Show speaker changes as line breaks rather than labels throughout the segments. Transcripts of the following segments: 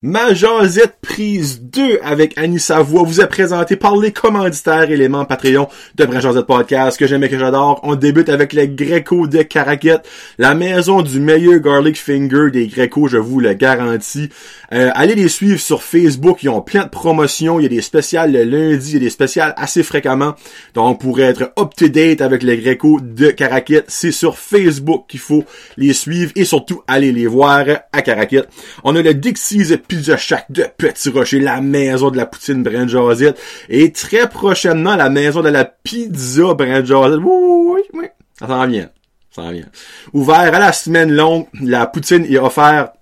Majazette prise 2 avec Annie Savoie vous est présentée par les commanditaires éléments Patreon de Majazette Podcast que j'aime et que j'adore. On débute avec les Greco de Caraquette, la maison du meilleur garlic finger des Greco, je vous le garantis. Euh, allez les suivre sur Facebook, ils ont plein de promotions, il y a des spéciales le lundi, il y a des spéciales assez fréquemment. Donc pour être up-to-date avec les Greco de Caraquette, c'est sur Facebook qu'il faut les suivre et surtout aller les voir à Caraquette. On a le Dixie's Pizza Shack de Petit Rocher, la maison de la poutine Brand Josette. Et très prochainement, la maison de la pizza Brand Josette. Oui, oui, oui. Ça s'en vient. Ça s'en vient. Ouvert à la semaine longue, la poutine est offerte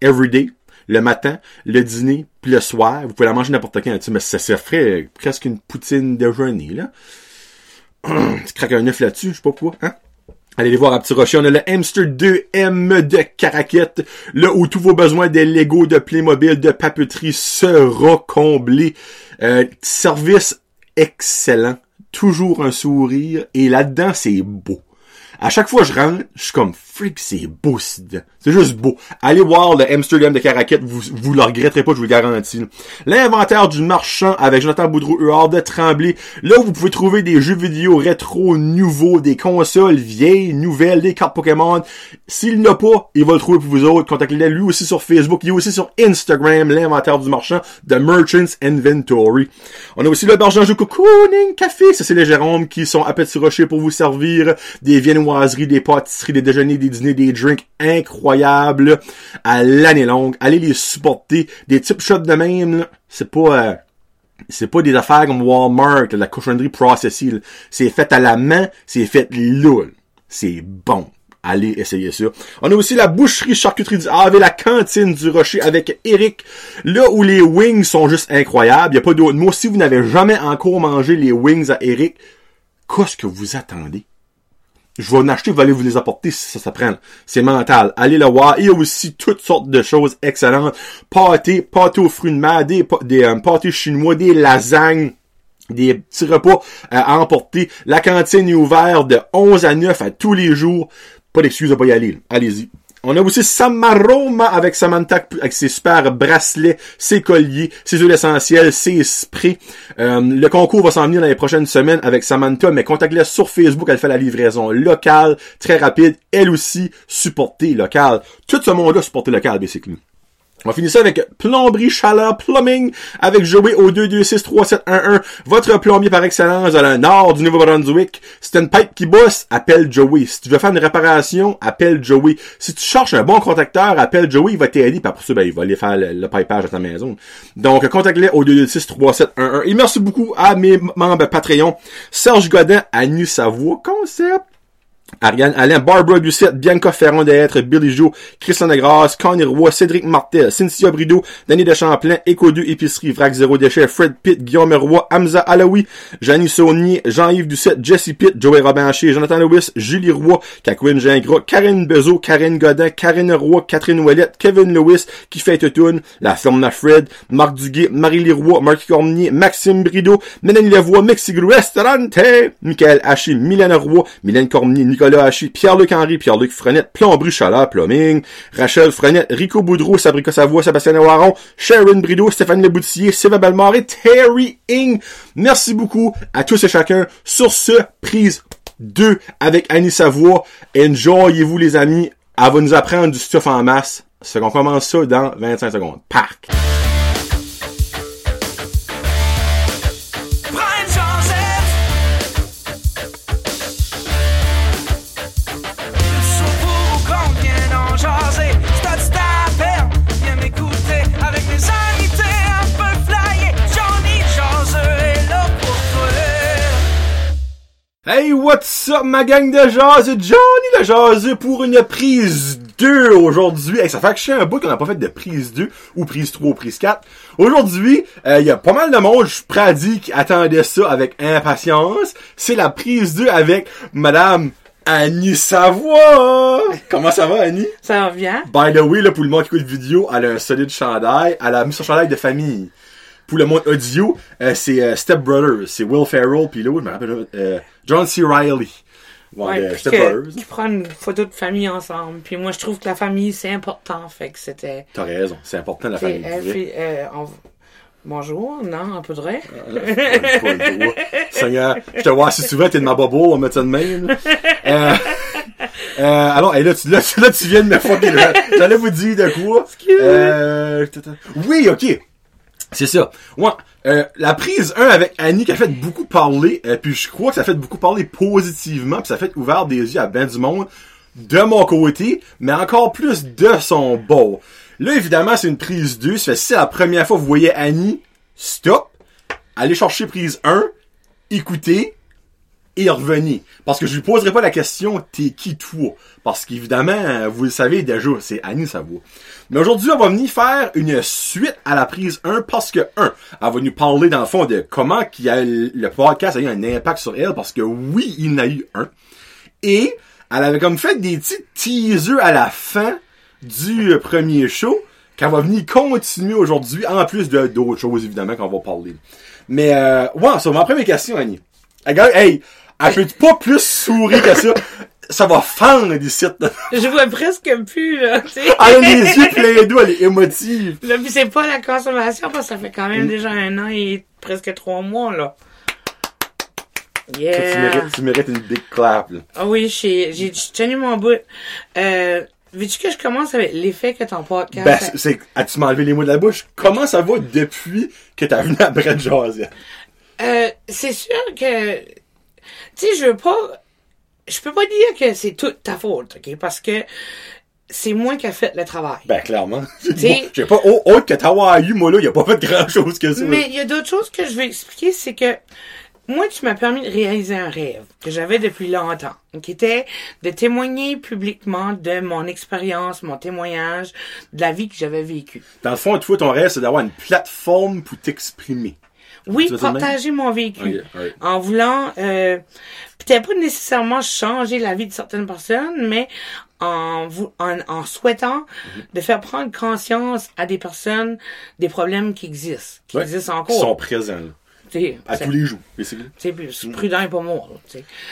everyday. Le matin, le dîner, puis le soir. Vous pouvez la manger n'importe quand. Mais ça, ça ferait presque une poutine déjeuner, là. tu craques un œuf là-dessus, je sais pas quoi, hein? Allez les voir à Petit Rocher. On a le Hamster 2M de Caraquette, là où tous vos besoins de Lego, de Playmobil, de papeterie sera comblé. Euh, service excellent. Toujours un sourire. Et là-dedans, c'est beau. À chaque fois que je rentre, je suis comme freak, c'est beau, c'est juste beau. Allez voir le Amsterdam de Caraquette, vous, vous le regretterez pas, je vous le garantis. L'inventaire du marchand avec Jonathan Boudreau, Hors de Tremblay, là où vous pouvez trouver des jeux vidéo rétro nouveaux, des consoles vieilles, nouvelles, des cartes Pokémon. S'il n'a pas, il va le trouver pour vous autres. Contactez-le lui aussi sur Facebook, il est aussi sur Instagram, l'inventaire du marchand de Merchants Inventory. On a aussi le barge jeu Cocooning Café, ça c'est les Jérôme qui sont à Petit Rocher pour vous servir des viennoiseries, des pâtisseries, des déjeuners, des dîners, des drinks incroyables à l'année longue. Allez les supporter. Des types shots de même, c'est pas... Euh, c'est pas des affaires comme Walmart, la cochonnerie processée. C'est fait à la main, c'est fait là. C'est bon. Allez essayer ça. On a aussi la boucherie charcuterie du Havre la cantine du Rocher avec Eric. Là où les wings sont juste incroyables. Il a pas d'autre mot. Si vous n'avez jamais encore mangé les wings à Eric, qu'est-ce que vous attendez? Je vais en acheter, vous allez vous les apporter si ça s'apprend. C'est mental. Allez le voir. Il y a aussi toutes sortes de choses excellentes. Pâté, pâté aux fruits de mer, des, des euh, pâtés chinois, des lasagnes des petits repas euh, à emporter. La cantine est ouverte de 11 à 9 à tous les jours. Pas d'excuse de pas y aller. Allez-y. On a aussi Samaroma avec Samantha, avec ses super bracelets, ses colliers, ses huiles essentielles, ses sprays. Euh, le concours va s'en venir dans les prochaines semaines avec Samantha, mais contactez-la sur Facebook, elle fait la livraison locale, très rapide, elle aussi, supportée locale. Tout ce monde-là supporté local, basically. On va finir ça avec Plomberie Chaleur Plumbing avec Joey au 2263711. Votre plombier par excellence dans le nord du Nouveau-Brunswick. Si une pipe qui bosse, appelle Joey. Si tu veux faire une réparation, appelle Joey. Si tu cherches un bon contacteur, appelle Joey, il va t'aider. Puis après ça, ben, il va aller faire le, pipage à ta maison. Donc, contacte-les au 2263711. Et merci beaucoup à mes membres Patreon. Serge Godin, Annie Savoie, Concept, Ariane Alain, Barbara Doucette, Bianca Ferron d'être, Billy Joe, Christian Degrasse, Connie Roy, Cédric Martel, Cynthia Brideau, Danny de Champlain, Eco 2 Épicerie, Vrac Zéro Déchet, Fred Pitt, Guillaume Roy, Hamza Alaoui, Janie Saunier, Jean-Yves Doucette, Jesse Pitt, Joey Robincher, Jonathan Lewis, Julie Roy, Kakwin Gingras, Karine Bezo, Karine Godin, Karine Roy, Catherine Ouellette, Kevin Lewis, qui fait Totoun, La Firme Fred, Marc Duguay, Marie Roy, Marc Cormier, Maxime Brideau, Mélanie Lavoie, Mexico Restaurante, Michael Haché, Mylène Roy, Mylène Cormier, Pierre-Luc Henry, Pierre-Luc Frenette, Plomberie Chaleur, Plumbing, Rachel Frenette, Rico Boudreau, Sabrica Savoie, Sébastien Waron, Sharon Brideau, Stéphane Leboutillier, Sylvain Bellemare et Terry Ing. Merci beaucoup à tous et chacun sur ce prise 2 avec Annie Savoie. Enjoyez-vous les amis. Elle va nous apprendre du stuff en masse. C'est qu'on commence ça dans 25 secondes. Parc! Hey, what's up, ma gang de jazz? Johnny le jazz pour une prise 2 aujourd'hui. Hey, ça fait que je suis un bout qu'on n'a pas fait de prise 2 ou prise 3 ou prise 4. Aujourd'hui, euh, il y a pas mal de monde, je suis prêt à dire, qui attendait ça avec impatience. C'est la prise 2 avec Madame Annie Savoie! Comment ça va, Annie?
Ça va bien.
By the way, là, pour le monde qui écoute vidéo, elle a un solide chandail. Elle a mis son chandail de famille pour le monde audio, euh, c'est euh, Step Brothers, c'est Will Ferrell, puis l'autre, je me rappelle, euh, John C. Bon,
Ouais, que-
peureuse.
qui prend une photo de famille ensemble. Puis moi, je trouve que la famille, c'est important. Fait que c'était...
T'as raison, c'est important la famille.
on- Bonjour, non, un peu de vrai?
Seigneur, je te vois si souvent, t'es de ma bobo, on met ça de même. Euh, euh, alors, et là, tu, là, tu- là, tu viens de me fucker. J'allais vous dire de quoi? Euh, oui, ok. C'est ça. Ouais. Euh, la prise 1 avec Annie qui a fait beaucoup parler, euh, puis je crois que ça a fait beaucoup parler positivement, puis ça a fait ouvert des yeux à ben du monde de mon côté, mais encore plus de son bord. Là, évidemment, c'est une prise 2. Ça fait si la première fois vous voyez Annie, stop, allez chercher prise 1, écoutez, et revenez. Parce que je lui poserai pas la question, t'es qui toi? Parce qu'évidemment, vous le savez déjà, c'est Annie Savoie. Mais aujourd'hui, on va venir faire une suite à la prise 1 parce que, 1, elle va nous parler dans le fond de comment a, le podcast a eu un impact sur elle parce que oui, il en a eu un. Et elle avait comme fait des petits teasers à la fin du premier show qu'elle va venir continuer aujourd'hui, en plus de d'autres choses évidemment qu'on va parler. Mais euh, ouais, ça ma première question, Annie. Regarde, hey, elle peut pas plus sourire que ça. Ça va fendre d'ici.
Je vois presque plus, là, tu sais.
Elle a les yeux pleins d'eau, elle est émotive.
Là, puis c'est pas la consommation, parce que ça fait quand
Mm.
même déjà un an et presque trois mois, là.
Ça, tu,
Yeah.
mérites, tu mérites une big clap. Là.
Ah oui, j'ai tenu mon bout. Euh, veux-tu que je commence avec l'effet que ton podcast...
Ben, c'est- as-tu m'enlevé les mots de la bouche? Comment ça va depuis que t'as venu à Brett?
Euh, c'est sûr que... Tu sais, je veux pas... Je peux pas dire que c'est toute ta faute, OK? Parce que c'est moi qui a fait le travail.
Ben, clairement.
T'sais-
J'ai pas, au- autre que t'avoir eu, moi, là, y a pas fait grand chose que ça.
Mais il y a d'autres choses que je vais expliquer, c'est que moi, tu m'as permis de réaliser un rêve que j'avais depuis longtemps, qui était de témoigner publiquement de mon expérience, mon témoignage, de la vie que j'avais vécue.
Dans le fond, toi, ton rêve, c'est d'avoir une plateforme pour t'exprimer.
Oui, partager mon vécu. En voulant, euh, peut-être pas nécessairement changer la vie de certaines personnes, mais en, vou- en, en souhaitant
Mhm.
de faire prendre conscience à des personnes des problèmes qui existent, qui
Ouais.
existent
Qui
encore.
sont présents, À tous les jours,
c'est prudent et pas mort.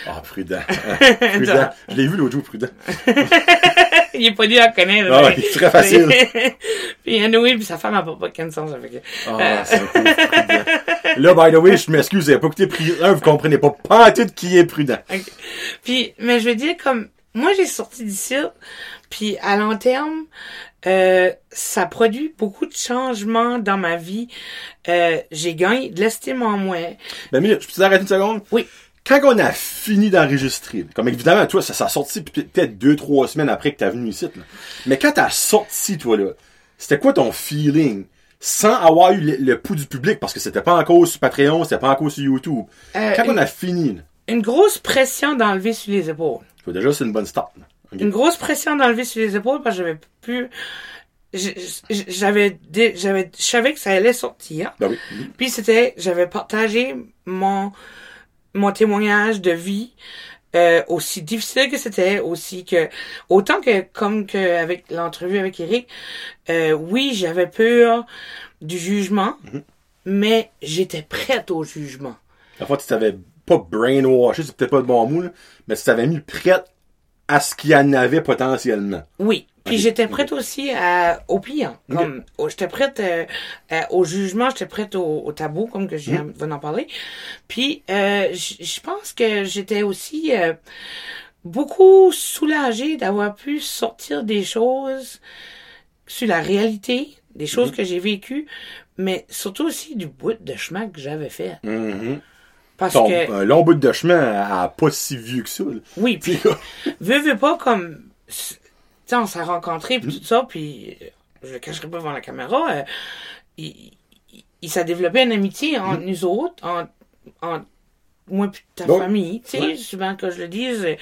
Ah, prudent. prudent. Je l'ai vu l'autre jour, prudent.
Il est pas dit à connaître.
Ah, il est très facile.
puis anyway, puis sa femme a pas, de sens avec
Ah, c'est un pauvre prudent. Là, by the way, je m'excuse, vous avez pas écouté pris un, vous comprenez pas pas tout qui est prudent.
Puis, mais je veux dire, comme, moi, j'ai sorti d'ici, puis à long terme, euh, ça produit beaucoup de changements dans ma vie. Euh, j'ai gagné de l'estime en moi.
Ben, mais je peux t'arrêter une seconde?
Oui.
Quand on a fini d'enregistrer, comme évidemment, toi, ça, ça a sorti peut-être deux, trois semaines après que t'as venu ici, là. Mais quand t'as sorti, toi, là, c'était quoi ton feeling? Sans avoir eu le, le pouls du public, parce que c'était pas encore sur Patreon, c'était pas encore sur YouTube.
Euh,
quand
une-
on a fini, là,
Une grosse pression d'enlever sur les épaules.
déjà, c'est une bonne start, là.
Une grosse pression d'enlever sur les épaules parce que j'avais plus... J'avais, j'avais, je savais que ça allait sortir.
Oui. Mhm.
Puis c'était, j'avais partagé mon mon témoignage de vie, euh, aussi difficile que c'était, aussi que autant que comme que avec l'entrevue avec Eric, euh, oui j'avais peur du jugement, mais j'étais prête au jugement.
La fois, tu t'avais pas brainwashé, c'est peut-être pas le bon mot, là, mais tu t'avais mis prête à ce qu'il y en avait potentiellement.
Oui. Puis j'étais prête aussi à, au pliant.
Ok.
Comme, j'étais prête euh, euh, au jugement, j'étais prête au, au tabou, comme que je viens
Mhm.
d'en parler. Puis euh, je pense que j'étais aussi euh, beaucoup soulagée d'avoir pu sortir des choses sur la réalité, des choses
Mhm.
que j'ai vécues, mais surtout aussi du bout de chemin que j'avais fait.
Mhm.
Parce
Ton,
que,
un long bout de chemin à, pas si vieux que ça. là.
oui, puis veux, veux pas comme, tu sais, on s'est rencontrés puis tout ça, puis euh, je le cacherai pas devant la caméra, euh, il, il, il s'est développé une amitié entre nous autres, entre, entre moi puis ta famille, tu sais,
Ouais.
souvent que je le dise, euh,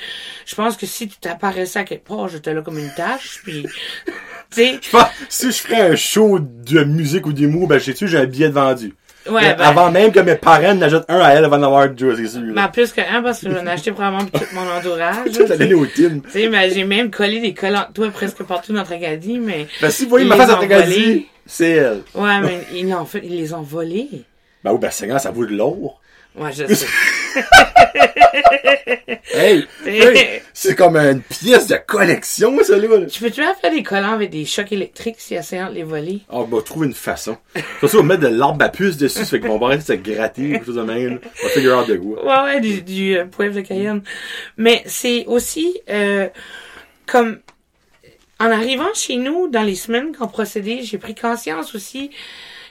je pense que si tu t'apparaissais à quelque part, j'étais là comme une tâche, puis, tu sais,
si je ferais un show de musique ou d'humour, ben, je sais tu j'ai un billet de vendu.
Ouais,
Mais
ben,
Avant même que mes parents n'achètent un à elle avant d'avoir deux, c'est sûr.
ben, plus que un, parce que j'en ai acheté probablement pour tout mon entourage.
Tu vas aller au team.
Tu sais, ben, j'ai même collé des collants toi presque partout dans Tracadie, mais,
Ben, si vous voyez ma face à Tracadie, c'est elle.
ouais, mais ils l'ont fait, ils les ont volés.
Ben oui, ben, Seigneur, ça vaut de l'or.
Ouais, je sais.
Hey, hey, c'est comme une pièce de collection, ça, là.
Tu peux-tu faire des collants avec des chocs électriques si essayant de les voler?
Ah, on va trouver une façon. Surtout, on va mettre de l'arbre à puce dessus, ça fait qu'on va arrêter de se gratter, quelque chose de même. On va figure out de quoi.
Ouais, ouais, du, du euh, poivre de Cayenne. Mais c'est aussi euh, comme en arrivant chez nous dans les semaines qu'on procédait, j'ai pris conscience aussi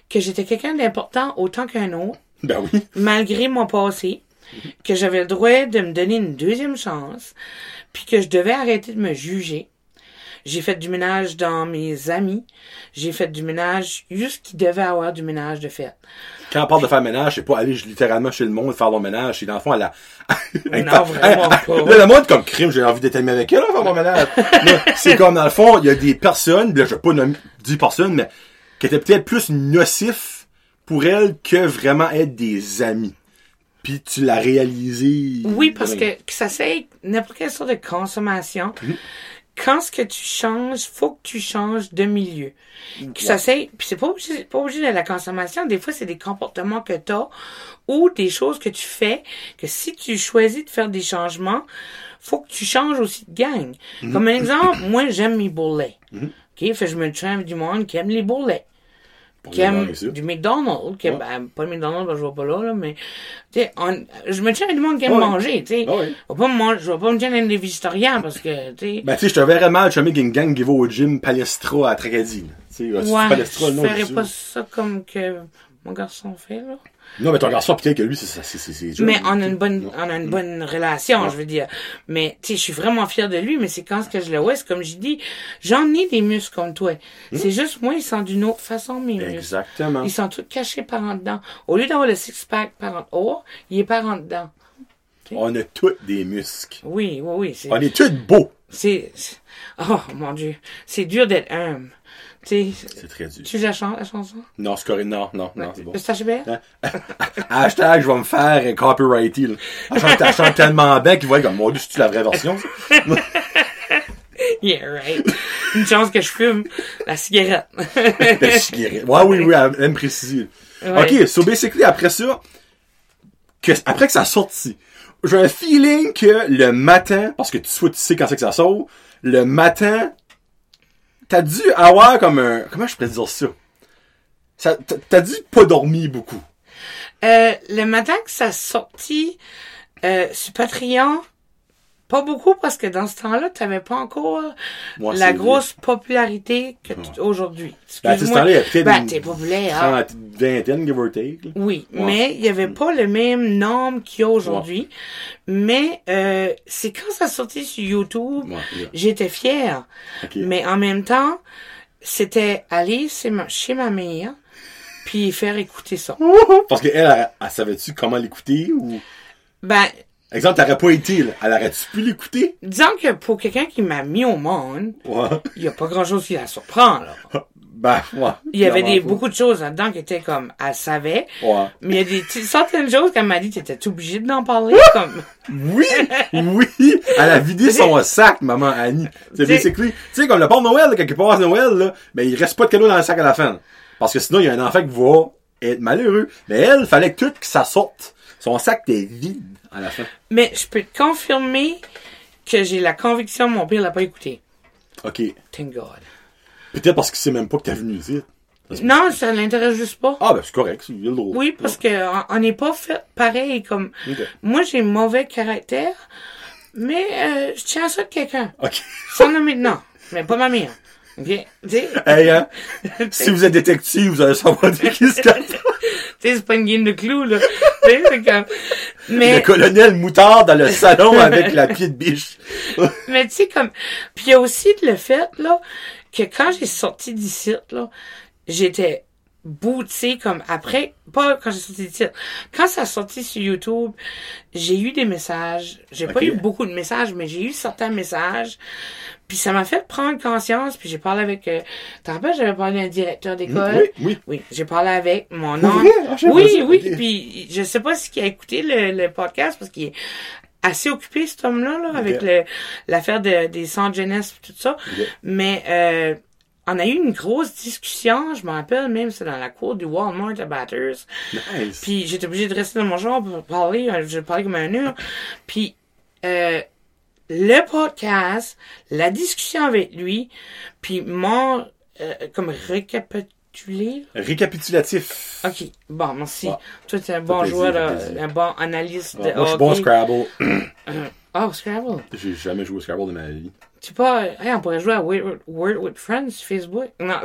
que j'étais quelqu'un d'important autant qu'un autre,
Ben oui.
malgré mon passé, que j'avais le droit de me donner une deuxième chance, puis que je devais arrêter de me juger. J'ai fait du ménage dans mes amis. J'ai fait du ménage juste qui devait avoir du ménage de fait.
Quand on parle de faire ménage, c'est pas aller littéralement chez le monde faire leur ménage. C'est dans le fond, à la...
Non, vraiment pas.
Là, le monde, comme crime, j'ai envie d'être ami avec elle, là, faire mon ménage. C'est comme, dans le fond, il y a des personnes, là, je vais pas nommer 10 personnes, mais qui étaient peut-être plus nocifs pour elles que vraiment être des amis. Puis tu l'as réalisé.
Oui, parce que, que ça c'est n'importe quelle sorte de consommation. Quand ce que tu changes, faut que tu changes de milieu. Que ça c'est, puis c'est pas obligé, pas obligé de la consommation. Des fois, c'est des comportements que t'as ou des choses que tu fais que si tu choisis de faire des changements, faut que tu changes aussi de gang.
Mhm.
Comme un exemple, moi, j'aime mes bourrelets. OK? Fait je me avec du monde qui aime les bourrelets qui
est
aime
d'accord avec ça?
du McDonald's, qui
Ouais.
ben, pas le McDonald's, ben, je vois pas là, là, mais, tu sais, on- je me tiens avec du monde qui aime
Ouais.
manger, tu sais.
Ah ouais.
Je vais pas me manger- je vais pas me tiens avec des végétariens parce que, tu sais.
Ben, tu sais, je te verrais mal, je avec une gang qui va au gym Palestra à Tracadie, là. Tu sais, c'est
ouais,
Palestra,
je
le nom
ferais pas ça comme que mon garçon fait, là.
Non, mais ton garçon, peut-être que lui, c'est ça, c'est, c'est, c'est
Mais on a une bonne,
Non.
on a une bonne relation, je veux dire. Mais, tu sais, je suis vraiment fière de lui, mais c'est quand ce que je le vois, c'est comme je dis, j'en ai des muscles comme toi. C'est juste moi, ils sont d'une autre façon, mes muscles.
Exactement.
Ils sont tous cachés par en dedans. Au lieu d'avoir le six-pack par en haut, il est par en dedans.
On a tous des muscles.
Oui, oui, oui. C'est,
On est tous beaux.
c'est, c'est- oh, mon Dieu. C'est dur d'être humble.
C'est très dur.
tu la chantes, la chanson?
Non, c'est correct. Non, non, non, c'est bon.
Le stage Hébert?
Hashtag, je vais me faire euh, copyrighter, là. Elle chante, elle chante tellement bien qu'ils voient comme, mon dieu, c'est-tu la vraie version?
Yeah, right. Une chance que je fume la cigarette.
La cigarette. Ouais, oui, oui, elle aime préciser. Ok, so basically, après ça, que, après que ça sorti, j'ai un feeling que le matin, parce que tu, tu sais quand c'est que ça sort, le matin, t'as dû avoir comme un, comment je pourrais dire ça? t'as dû pas dormir beaucoup.
Euh, le matin que ça sortit euh, sur Patreon, pas beaucoup parce que dans ce temps-là, t'avais pas encore
Moi,
la grosse popularité que tu- aujourd'hui.
Ben, ce temps-là, il y a peut-être
Ben,
une
populaire.
vingtaine, give or take. là.
Oui,
Ouais.
mais il y avait pas le même nombre qu'il y a aujourd'hui. Mais euh, c'est quand ça sortait sur YouTube,
Ouais,
j'étais fière. Mais en même temps, c'était aller chez ma, chez ma mère, puis faire écouter ça.
Parce qu'elle, elle, elle savait-tu comment l'écouter ou...
Ben,
Exemple, t'aurais pas été, là. Elle aurait-tu pu l'écouter?
disons que pour quelqu'un qui m'a mis au monde,
Ouais.
il y a pas grand-chose qui la surprend, là.
Ben, ouais.
Il y avait des, beaucoup de choses là-dedans qui étaient comme, elle savait,
Ouais.
mais il y a des certaines choses qu'elle m'a dit, t'étais obligé d'en parler, comme...
Oui, oui, elle a vidé son sac, maman Annie. C'est basically, tu sais, comme le port de Noël, là, quand il passe Noël, là, ben, il reste pas de cadeau dans le sac à la fin. Parce que sinon, il y a un enfant qui va être malheureux. Mais elle, fallait que tout que ça sorte. Son sac était vide à la fin.
Mais je peux te confirmer que j'ai la conviction que mon père l'a pas écouté.
OK.
Thank God.
Peut-être parce qu'il sait même pas que t'as venu ici.
Non, ça l'intéresse juste pas.
Ah, ben, c'est correct, c'est il a le droit.
Oui, parce que on- n'est pas fait pareil comme... Moi, j'ai mauvais caractère, mais euh, je tiens à ça de quelqu'un.
OK.
Sans nommer nom. Mais pas ma mère. Sais,
Hey, hein, si vous êtes détective, vous allez savoir de qui se cache.
tu sais, c'est pas une game de clous, là. C'est comme...
Le
Mais,
colonel Moutard dans le salon avec la pied de biche.
mais tu sais, comme... Puis il y a aussi le fait, là, que quand j'ai sorti d'ici, là, j'étais boutée comme après, pas quand j'ai sorti d'ici. Quand ça a sorti sur YouTube, j'ai eu des messages. J'ai pas eu beaucoup de messages, mais j'ai eu certains messages. Puis ça m'a fait prendre conscience, puis j'ai parlé avec... Euh, T'en rappelles, j'avais parlé à un directeur d'école?
Oui, oui.
Oui, j'ai parlé avec mon oncle.
Ah,
oui, oui. Puis je sais pas s'il a écouté le, le podcast parce qu'il est assez occupé cet homme-là là, avec le l'affaire de, des centres jeunesse et tout ça. Mais euh, on a eu une grosse discussion, je me rappelle même, c'est dans la cour du Walmart à Batters.
Nice.
Puis j'étais obligée de rester dans mon genre pour parler, je parlais comme un heure. Puis euh, le podcast, la discussion avec lui, puis mon euh, comme récapitulé.
Récapitulatif.
Ok, bon, merci. Toi, t'es un bon joueur, euh,
plaisir.
un bon analyste de
Ouais, moi, je suis bon. Scrabble.
Oh, Scrabble.
J'ai jamais joué au Scrabble de ma vie.
Tu sais pas, hey, on pourrait jouer à Word, Word with Friends sur Facebook. Non,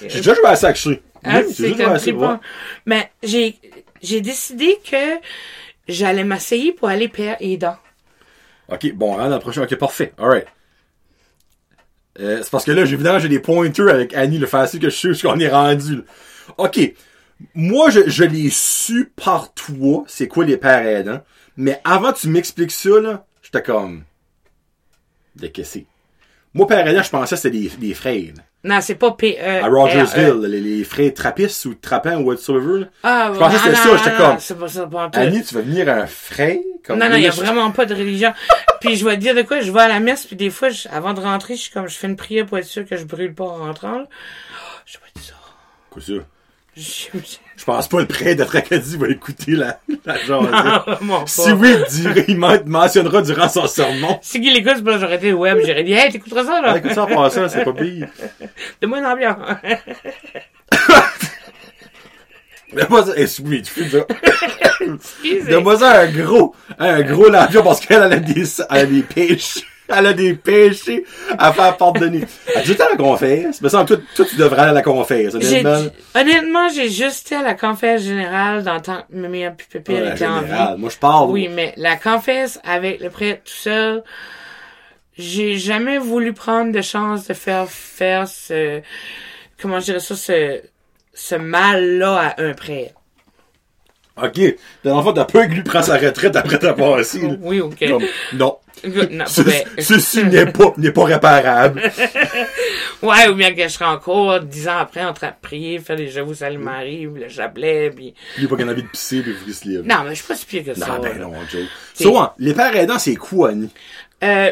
J'ai déjà joué à ça, actually.
Hein,
Oui,
c'est
j'ai déjà joué à ça.
Mais j'ai, j'ai décidé que j'allais m'essayer pour aller père aidant.
Ok, bon, hein, dans le prochain. Ok, parfait. Alright. Euh, c'est parce que là, évidemment, j'ai des pointers avec Annie, le facile que je sais où qu'on est rendu. là. Ok. Moi, je, je l'ai su par toi, c'est quoi les pères aidants. Mais avant tu m'expliques ça, là, j'étais comme... De que c'est? Moi, père aidant, je pensais que c'était des, des frères.
Non, c'est pas P E.
À Rogersville, les, les frères trappistes ou trappants ou whatsoever. là.
Ah,
Je pensais que c'était ça, j'étais comme-
C'est pas ça, pas.
Annie, tu vas venir un frère? Comme
Non, non, il y a vraiment pas de religion. puis je vais te dire de quoi, je vais à la messe, puis des fois, je- avant de rentrer, je suis comme, je fais une prière pour être sûr que je brûle pas en rentrant. là. Oh, je vais te dire ça.
Quoi ça?
Je-
Je pense pas le prêtre de Tracadie va écouter la, la
pas.
Si oui, il, il mentionnera durant son sermon.
Si pas là, j'aurais été web, j'aurais dit, hey, t'écouteras ça, là?
Ah, écoute ça en passant, c'est pas pire.
Donne-moi une ambiance.
Donne-moi ça, excuse, tu fais ça. Donne-moi ça un gros, un gros lampion parce qu'elle elle a des, elle a des péchés. Elle a des péchés à faire pardonner. As-tu été à la confesse? Me semble, toi, toi, tu devrais aller à la confesse, honnêtement.
honnêtement, j'ai juste été à la confesse générale dans le temps que Mimi et Pépé
Ouais,
étaient en vie.
Moi, je parle.
Oui, mais la confesse avec le prêtre tout seul, j'ai jamais voulu prendre de chance de faire faire ce, comment je dirais ça, ce, ce mal-là à un prêtre.
OK. Dans le t'as pas que lui prend sa retraite après ta passé.
Oui, ok.
Comme, non.
Good, non,
Ce-
ben,
Ceci n'est pas, n'est pas réparable.
ouais, ou bien que je serais en cours, dix ans après, en train de prier, faire les Je vous salue Marie, ou le chapelet, puis...
Il est pas qu'on a envie de pisser puis vous se.
Non, mais je suis pas si pire que ça.
Non, ben non, Joe. So, hein, les pères aidants, c'est quoi, Annie?
Euh,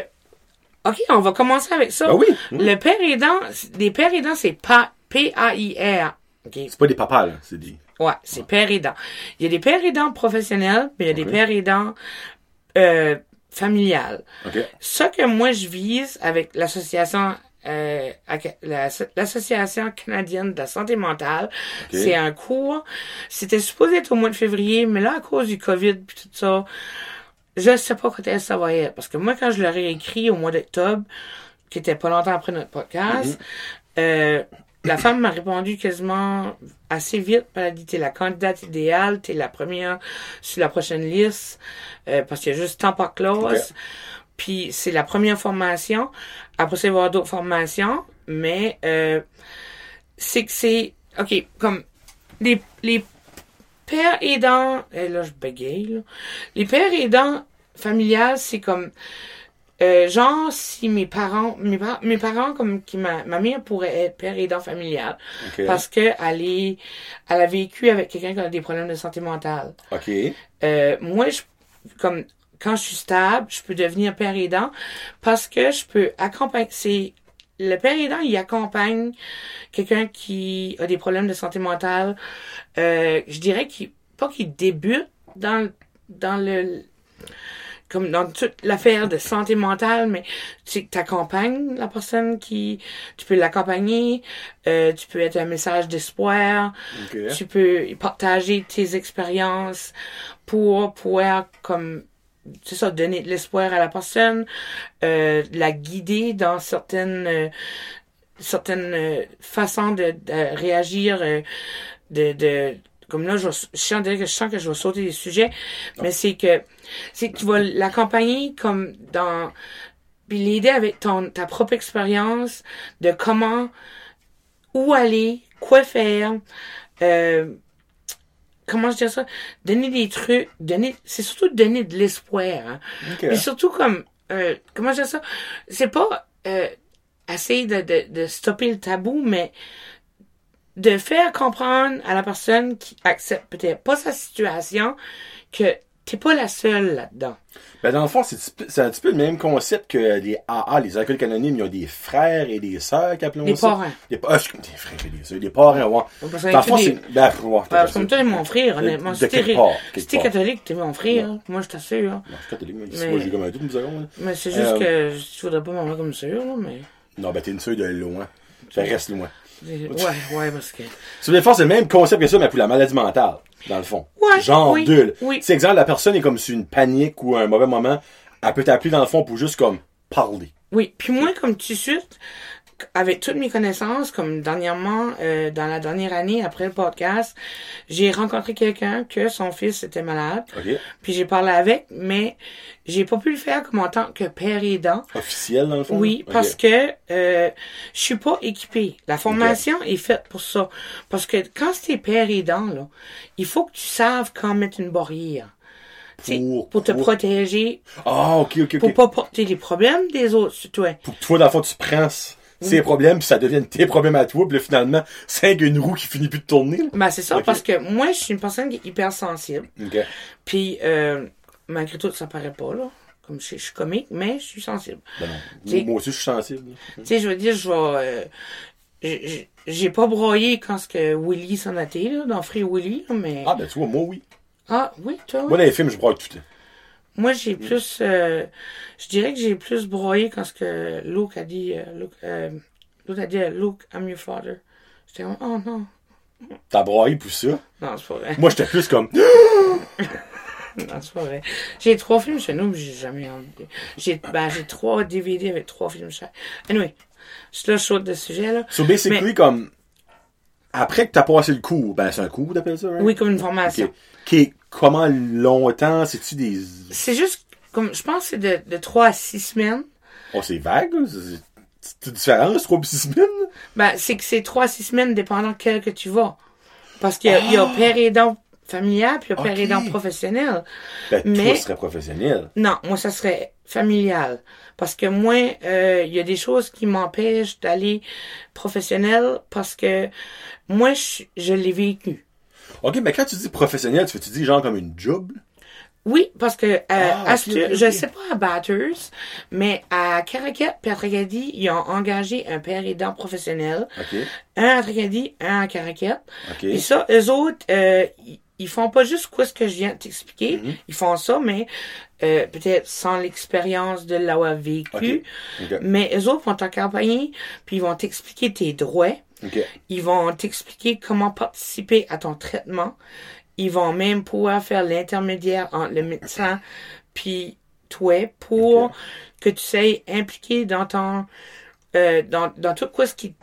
ok, on va commencer avec ça.
Ah oui?
Le père aidant, les pères aidants, c'est pas P-A-I-R. Ok.
C'est pas des papas, là. C'est des...
Ouais, c'est père aidant. Il y a des pères aidants professionnels, mais il y a des pères aidants euh, familiales.
OK.
Ce que moi je vise avec l'association euh, l'association canadienne de la santé mentale, c'est un cours. C'était supposé être au mois de février, mais là à cause du Covid puis tout ça, je sais pas quand est-ce que ça va être. Parce que moi quand je leur ai écrit au mois d'octobre, qui était pas longtemps après notre podcast, euh, la femme m'a répondu quasiment assez vite. Elle a dit, t'es la candidate idéale, t'es la première sur la prochaine liste, euh, parce qu'il y a juste temps par clause. Puis c'est la première formation. Après y avoir d'autres formations, mais euh, c'est que c'est... OK, comme les, les pères aidants... Et là, je bégaye, là. Les pères aidants familiales, c'est comme... Euh, genre, si mes parents, mes, par- mes parents, comme qui ma, ma mère pourrait être père aidant familial,
OK.
parce que elle est, elle a vécu avec quelqu'un qui a des problèmes de santé mentale.
OK.
Euh, moi, je, comme quand je suis stable, je peux devenir père aidant parce que je peux accompagner. C'est le père aidant, il accompagne quelqu'un qui a des problèmes de santé mentale. Euh, je dirais qu'il pas qu'il débute dans dans le comme dans toute l'affaire de santé mentale, mais tu accompagnes la personne qui, tu peux l'accompagner, euh, tu peux être un message d'espoir, tu peux partager tes expériences pour pouvoir comme c'est ça donner de l'espoir à la personne euh, la guider dans certaines euh, certaines euh, façons de, de réagir euh, de, de comme là je, je sens déjà que je sens que je vais sauter des sujets mais c'est que c'est que tu vas l'accompagner comme dans puis l'aider avec ton ta propre expérience de comment où aller quoi faire euh, comment je dis ça donner des trucs donner c'est surtout donner de l'espoir hein. Mais surtout comme euh, comment je dis ça c'est pas euh, essayer de, de, de stopper le tabou mais de faire comprendre à la personne qui accepte peut-être pas sa situation que t'es pas la seule là-dedans.
Ben, dans le fond, c'est un petit peu le même concept que les AA, les alcools anonymes, ils ont des frères et des sœurs, qu'appelons ça. Des, pa- ah, excuse- des frères et des sœurs, des parrains, ouais.
Parce que
Dans le fond,
des-
c'est, ben, ouais,
Ah,
raison.
comme toi, t'es mon frère, honnêtement. Si t'es si catholique, t'es mon frère. Moi, je t'assure.
Non, je suis catholique, mais,
Mais-
moi, j'ai comme un doute, une seconde.
Mais c'est juste
Euh,
que tu voudrais pas m'en comme sœur, mais.
Non, ben, t'es une sœur de loin. Ça reste loin.
Ouais, ouais, parce que.
Sur c'est le même concept que ça, mais pour la maladie mentale, dans le fond.
Ouais,
Genre
oui,
deux.
oui.
C'est exemple, la personne est comme sur une panique ou un mauvais moment, elle peut t'appeler dans le fond pour juste comme parler.
Oui, puis moi, comme suite, avec toutes mes connaissances, comme dernièrement, euh, dans la dernière année, après le podcast, j'ai rencontré quelqu'un que son fils était malade,
OK?
puis j'ai parlé avec, mais j'ai pas pu le faire comme en tant que père aidant.
Officiel, dans le fond?
Oui, parce que euh, je suis pas équipée. La formation est faite pour ça. Parce que quand t'es père aidant, là, il faut que tu saves quand mettre une barrière.
Pour-
pour te
pour-
protéger,
Ah, OK, OK, OK.
pour pas porter les problèmes des autres sur toi.
Pour que toi, dans le fond, tu prends ses problèmes, puis ça devienne tes problèmes à toi, puis là, finalement, c'est une roue qui finit plus de tourner. là.
Ben, c'est ça, parce que moi, je suis une personne qui est hyper sensible.
OK.
Puis, euh, malgré tout, ça paraît pas, là. Comme je, je suis comique, mais je suis sensible.
Ben Moi aussi, je suis sensible.
Tu sais, je veux dire, je vais... euh, j'ai- pas broyé quand ce que Willy s'en a été, là, dans Free Willy, mais...
Ah, ben, tu vois, moi, oui.
Ah, oui, toi, oui.
Moi, dans les films, je broie tout le temps.
Moi, j'ai plus... euh, je dirais que j'ai plus broyé quand ce que Luke a dit... Euh, Luke, euh, Luke a dit, euh, Luke, I'm your father. J'étais comme, oh non.
T'as broyé pour ça?
Non, c'est pas vrai.
Moi, j'étais plus comme,
Non, c'est pas vrai. J'ai trois films chez nous, mais j'ai jamais envie. J'ai, ben, j'ai trois DVD avec trois films chaque. Anyway, je je saute de sujet, là.
so basically,
Mais-
comme, après que t'as passé le cours, ben, c'est un cours, t'appelles ça, right?
Oui, comme une formation.
OK. Qui- comment longtemps, c'est-tu des,
C'est juste, comme, je pense que c'est de, de trois à six semaines.
oh, c'est vague? C'est- différent, c'est trois pis six semaines? là?
Ben, c'est que c'est trois à six semaines dépendant quel que tu vas. Parce qu'il y a, il y a père aidant familial, puis a père aidant professionnel.
Ben,
Mais-
toi, tu serais professionnel.
Non, moi, ça serait familial. Parce que moi, euh, il y a des choses qui m'empêchent d'aller professionnel parce que moi, je, je l'ai vécu.
OK, mais quand tu dis professionnel, tu fais-tu dis genre comme une job?
Oui, parce que euh,
Ah,
à je sais pas à Batters, mais à Caracat puis à Tracadie, ils ont engagé un père aidant professionnel.
OK.
Un à Tracadie, un à Caracat. Puis ça, eux autres, euh, ils- font pas juste quoi ce que je viens de t'expliquer.
Mhm.
Ils font ça, mais euh, peut-être sans l'expérience de l'avoir vécu. Mais eux autres vont t'accompagner, puis ils vont t'expliquer tes droits. Ils vont t'expliquer comment participer à ton traitement. Ils vont même pouvoir faire l'intermédiaire entre le médecin puis toi pour que tu sois impliqué dans ton euh, dans, dans tout quoi ce qui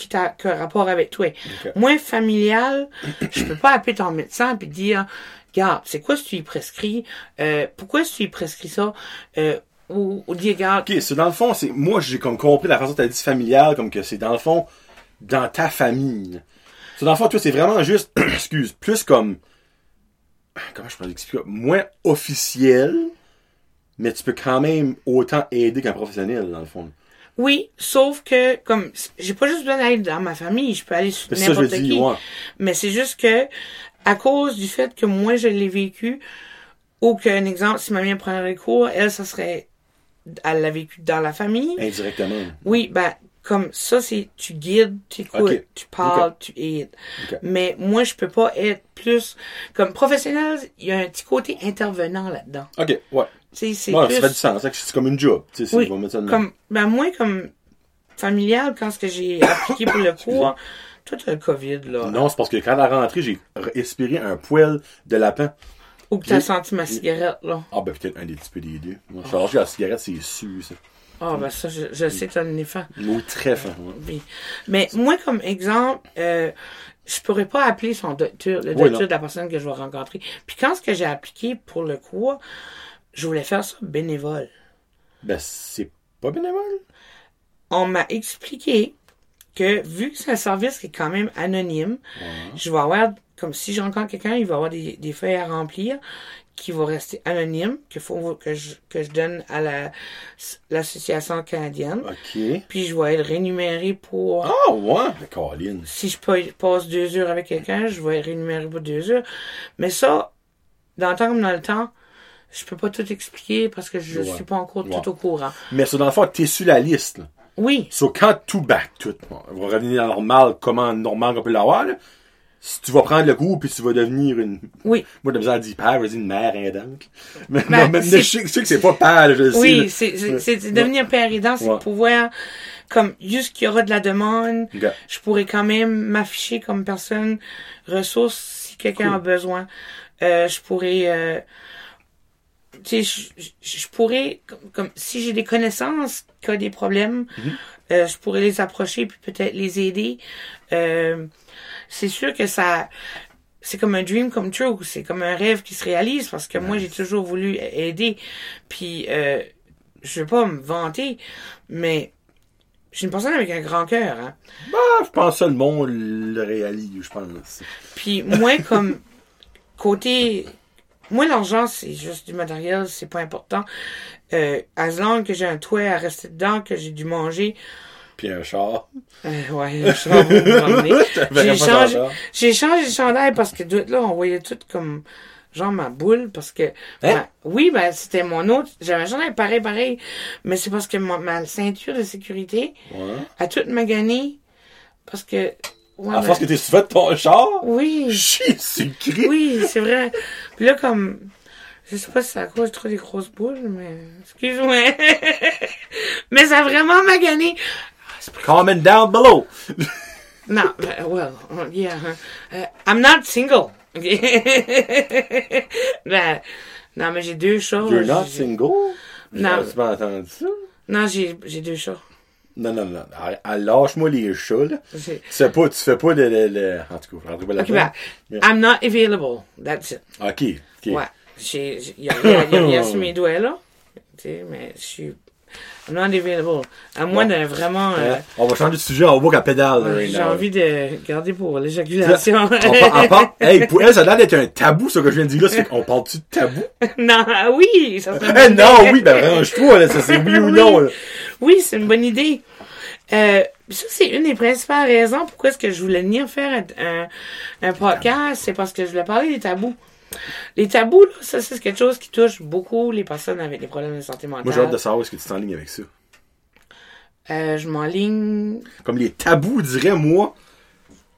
qui t'a que rapport avec toi.
Ok.
Moi, familial, je peux pas appeler ton médecin puis dire Regarde, c'est quoi ce que tu lui prescris? Euh, pourquoi est-ce que tu lui prescris ça? Euh, ou, ou dire, regarde,
OK, c'est dans le fond, c'est moi j'ai comme compris la façon dont tu as dit familial, comme que c'est dans le fond dans ta famille. C'est dans le fond, toi, c'est vraiment juste, excuse, plus comme comment je peux l'expliquer? Moins officiel, mais tu peux quand même autant aider qu'un professionnel, dans le fond.
Oui, sauf que comme j'ai pas juste besoin d'aide dans ma famille, je peux aller sur n'importe qui.
ouais.
Mais c'est juste que à cause du fait que moi je l'ai vécu, ou qu'un exemple, si ma mère prenait le cours, elle, ça serait elle l'a vécu dans la famille.
Indirectement.
Oui, ben comme ça, c'est tu guides, tu écoutes, tu parles, tu aides. Mais moi, je peux pas être plus comme professionnel. Il y a un petit côté intervenant là-dedans.
OK, ouais.
C'est
Ouais,
plus
ça fait du sens. C'est comme une job. Tu sais, c'est-
oui,
on va mettre ça
comme ben moi comme familial quand ce que j'ai appliqué pour le cours, toi t'as le Covid là,
Non, c'est parce que quand elle est rentrée, j'ai respiré un poil de lapin.
ou que t'as senti ma cigarette là.
Ah, ben peut-être un des petits peu des deux. Moi, je pense que la cigarette, c'est su, ça.
Ah ben ça je, je sais que t'as un effet.
Oui, très fin. ouais.
Oui. Mais moi comme exemple, euh, je pourrais pas appeler son docteur, le docteur de la personne que je vais rencontrer. Puis quand ce que j'ai appliqué pour le cours, je voulais faire ça bénévole.
Ben, c'est pas bénévole.
On m'a expliqué que vu que c'est un service qui est quand même anonyme, je vais avoir, comme si je rencontre quelqu'un, il va avoir des, des feuilles à remplir qui vont rester anonymes, qu'il faut que je, que je donne à la, l'association canadienne.
OK.
Puis je vais être rémunéré pour,
Ah, ouais.
Si je pa- passe deux heures avec quelqu'un, je vais être rémunéré pour deux heures. Mais ça, dans le temps comme dans le temps, je peux pas tout expliquer parce que je
Ouais.
suis pas encore
Ouais.
tout au courant.
Mais ça, dans le fond, t'es sur la liste, là.
Oui,
So, quand tout back, tout, on va revenir à normal, comment normal qu'on peut l'avoir, là. Si tu vas prendre le coup, puis tu vas devenir une,
oui.
moi, de besoin de dire père, vas-y, une mère aidante. Mais,
Ben,
non, mais
c'est-
je sais, je sais que c'est pas père, je le sais.
Oui, c'est c'est- c'est c'est devenir père aidant, c'est
Ouais.
pouvoir, comme, juste qu'il y aura de la demande, je pourrais quand même m'afficher comme personne ressource si quelqu'un
Cool.
a besoin. Euh, je pourrais, euh, tu sais, je, je- pourrais, comme, comme si j'ai des connaissances qui ont des problèmes,
Mhm.
euh, je pourrais les approcher puis peut-être les aider. Euh, c'est sûr que ça, c'est comme un dream come true, c'est comme un rêve qui se réalise parce que moi j'ai toujours voulu aider. Puis euh, je veux pas me vanter, mais je suis une personne avec un grand cœur. Hein.
Ah, je pense que le monde le réalise, je pense.
Puis moi comme côté moi l'argent c'est juste du matériel, c'est pas important. Euh, as long que j'ai un toit à rester dedans, que j'ai dû manger,
Puis un char.
euh, ouais, promener.
T'avais
J'ai changé, j'ai changé de chandail parce que d'autres là, on voyait tout comme genre ma boule parce que ben, oui, ben c'était mon autre, j'avais un chandail pareil pareil, mais c'est parce que ma, ma ceinture de sécurité
Ouais.
a toute magané parce que ouais,
À
ben,
force que t'es souvent de ton char?
oui,
Jésus-Christ!
oui, c'est vrai. Puis là comme je sais pas si c'est à cause de trop des grosses boules, mais excuse-moi. mais ça a vraiment magané.
Comment down below!
No, uh, well, yeah. Uh, I'm not single. Okay? Ben, non, mais j'ai deux chats.
You're not single?
Non.
Pas entendu ça?
Non, j'ai, j'ai deux chats.
Non, non, non. Ah, ah, Lâche-moi les chats, là. Tu fais pas, tu fais pas le, le, le- en tout cas, je rentre pas là-dedans.
ben,
Yeah.
I'm not available. That's it.
Ok, ok.
Ouais. J'ai, y a rien, y a rien sur mes doigts, là. Tu sais, mais je suis, I'm not available. À moins
Bon.
de vraiment, euh?
On va changer de sujet, on voit qu'à pédale.
j'ai envie de garder pour l'éjaculation.
Hey, pour elle, ça a l'air d'être un tabou, ça, que je viens de dire là. Fait qu'on parle-tu de tabou?
non, ah oui, ça
Eh non, oui, ben, range-toi. Ça, c'est oui ou non, là.
Oui, c'est une bonne idée. Euh, ça, c'est une des principales raisons pourquoi est-ce que je voulais venir faire un, un podcast. C'est parce que je voulais parler des tabous. Les tabous, là, ça, c'est quelque chose qui touche beaucoup les personnes avec des problèmes de santé mentale.
Moi, j'ai hâte de savoir est-ce que tu t'enlignes avec ça.
Euh, je m'enligne.
Comme les tabous, dirais moi,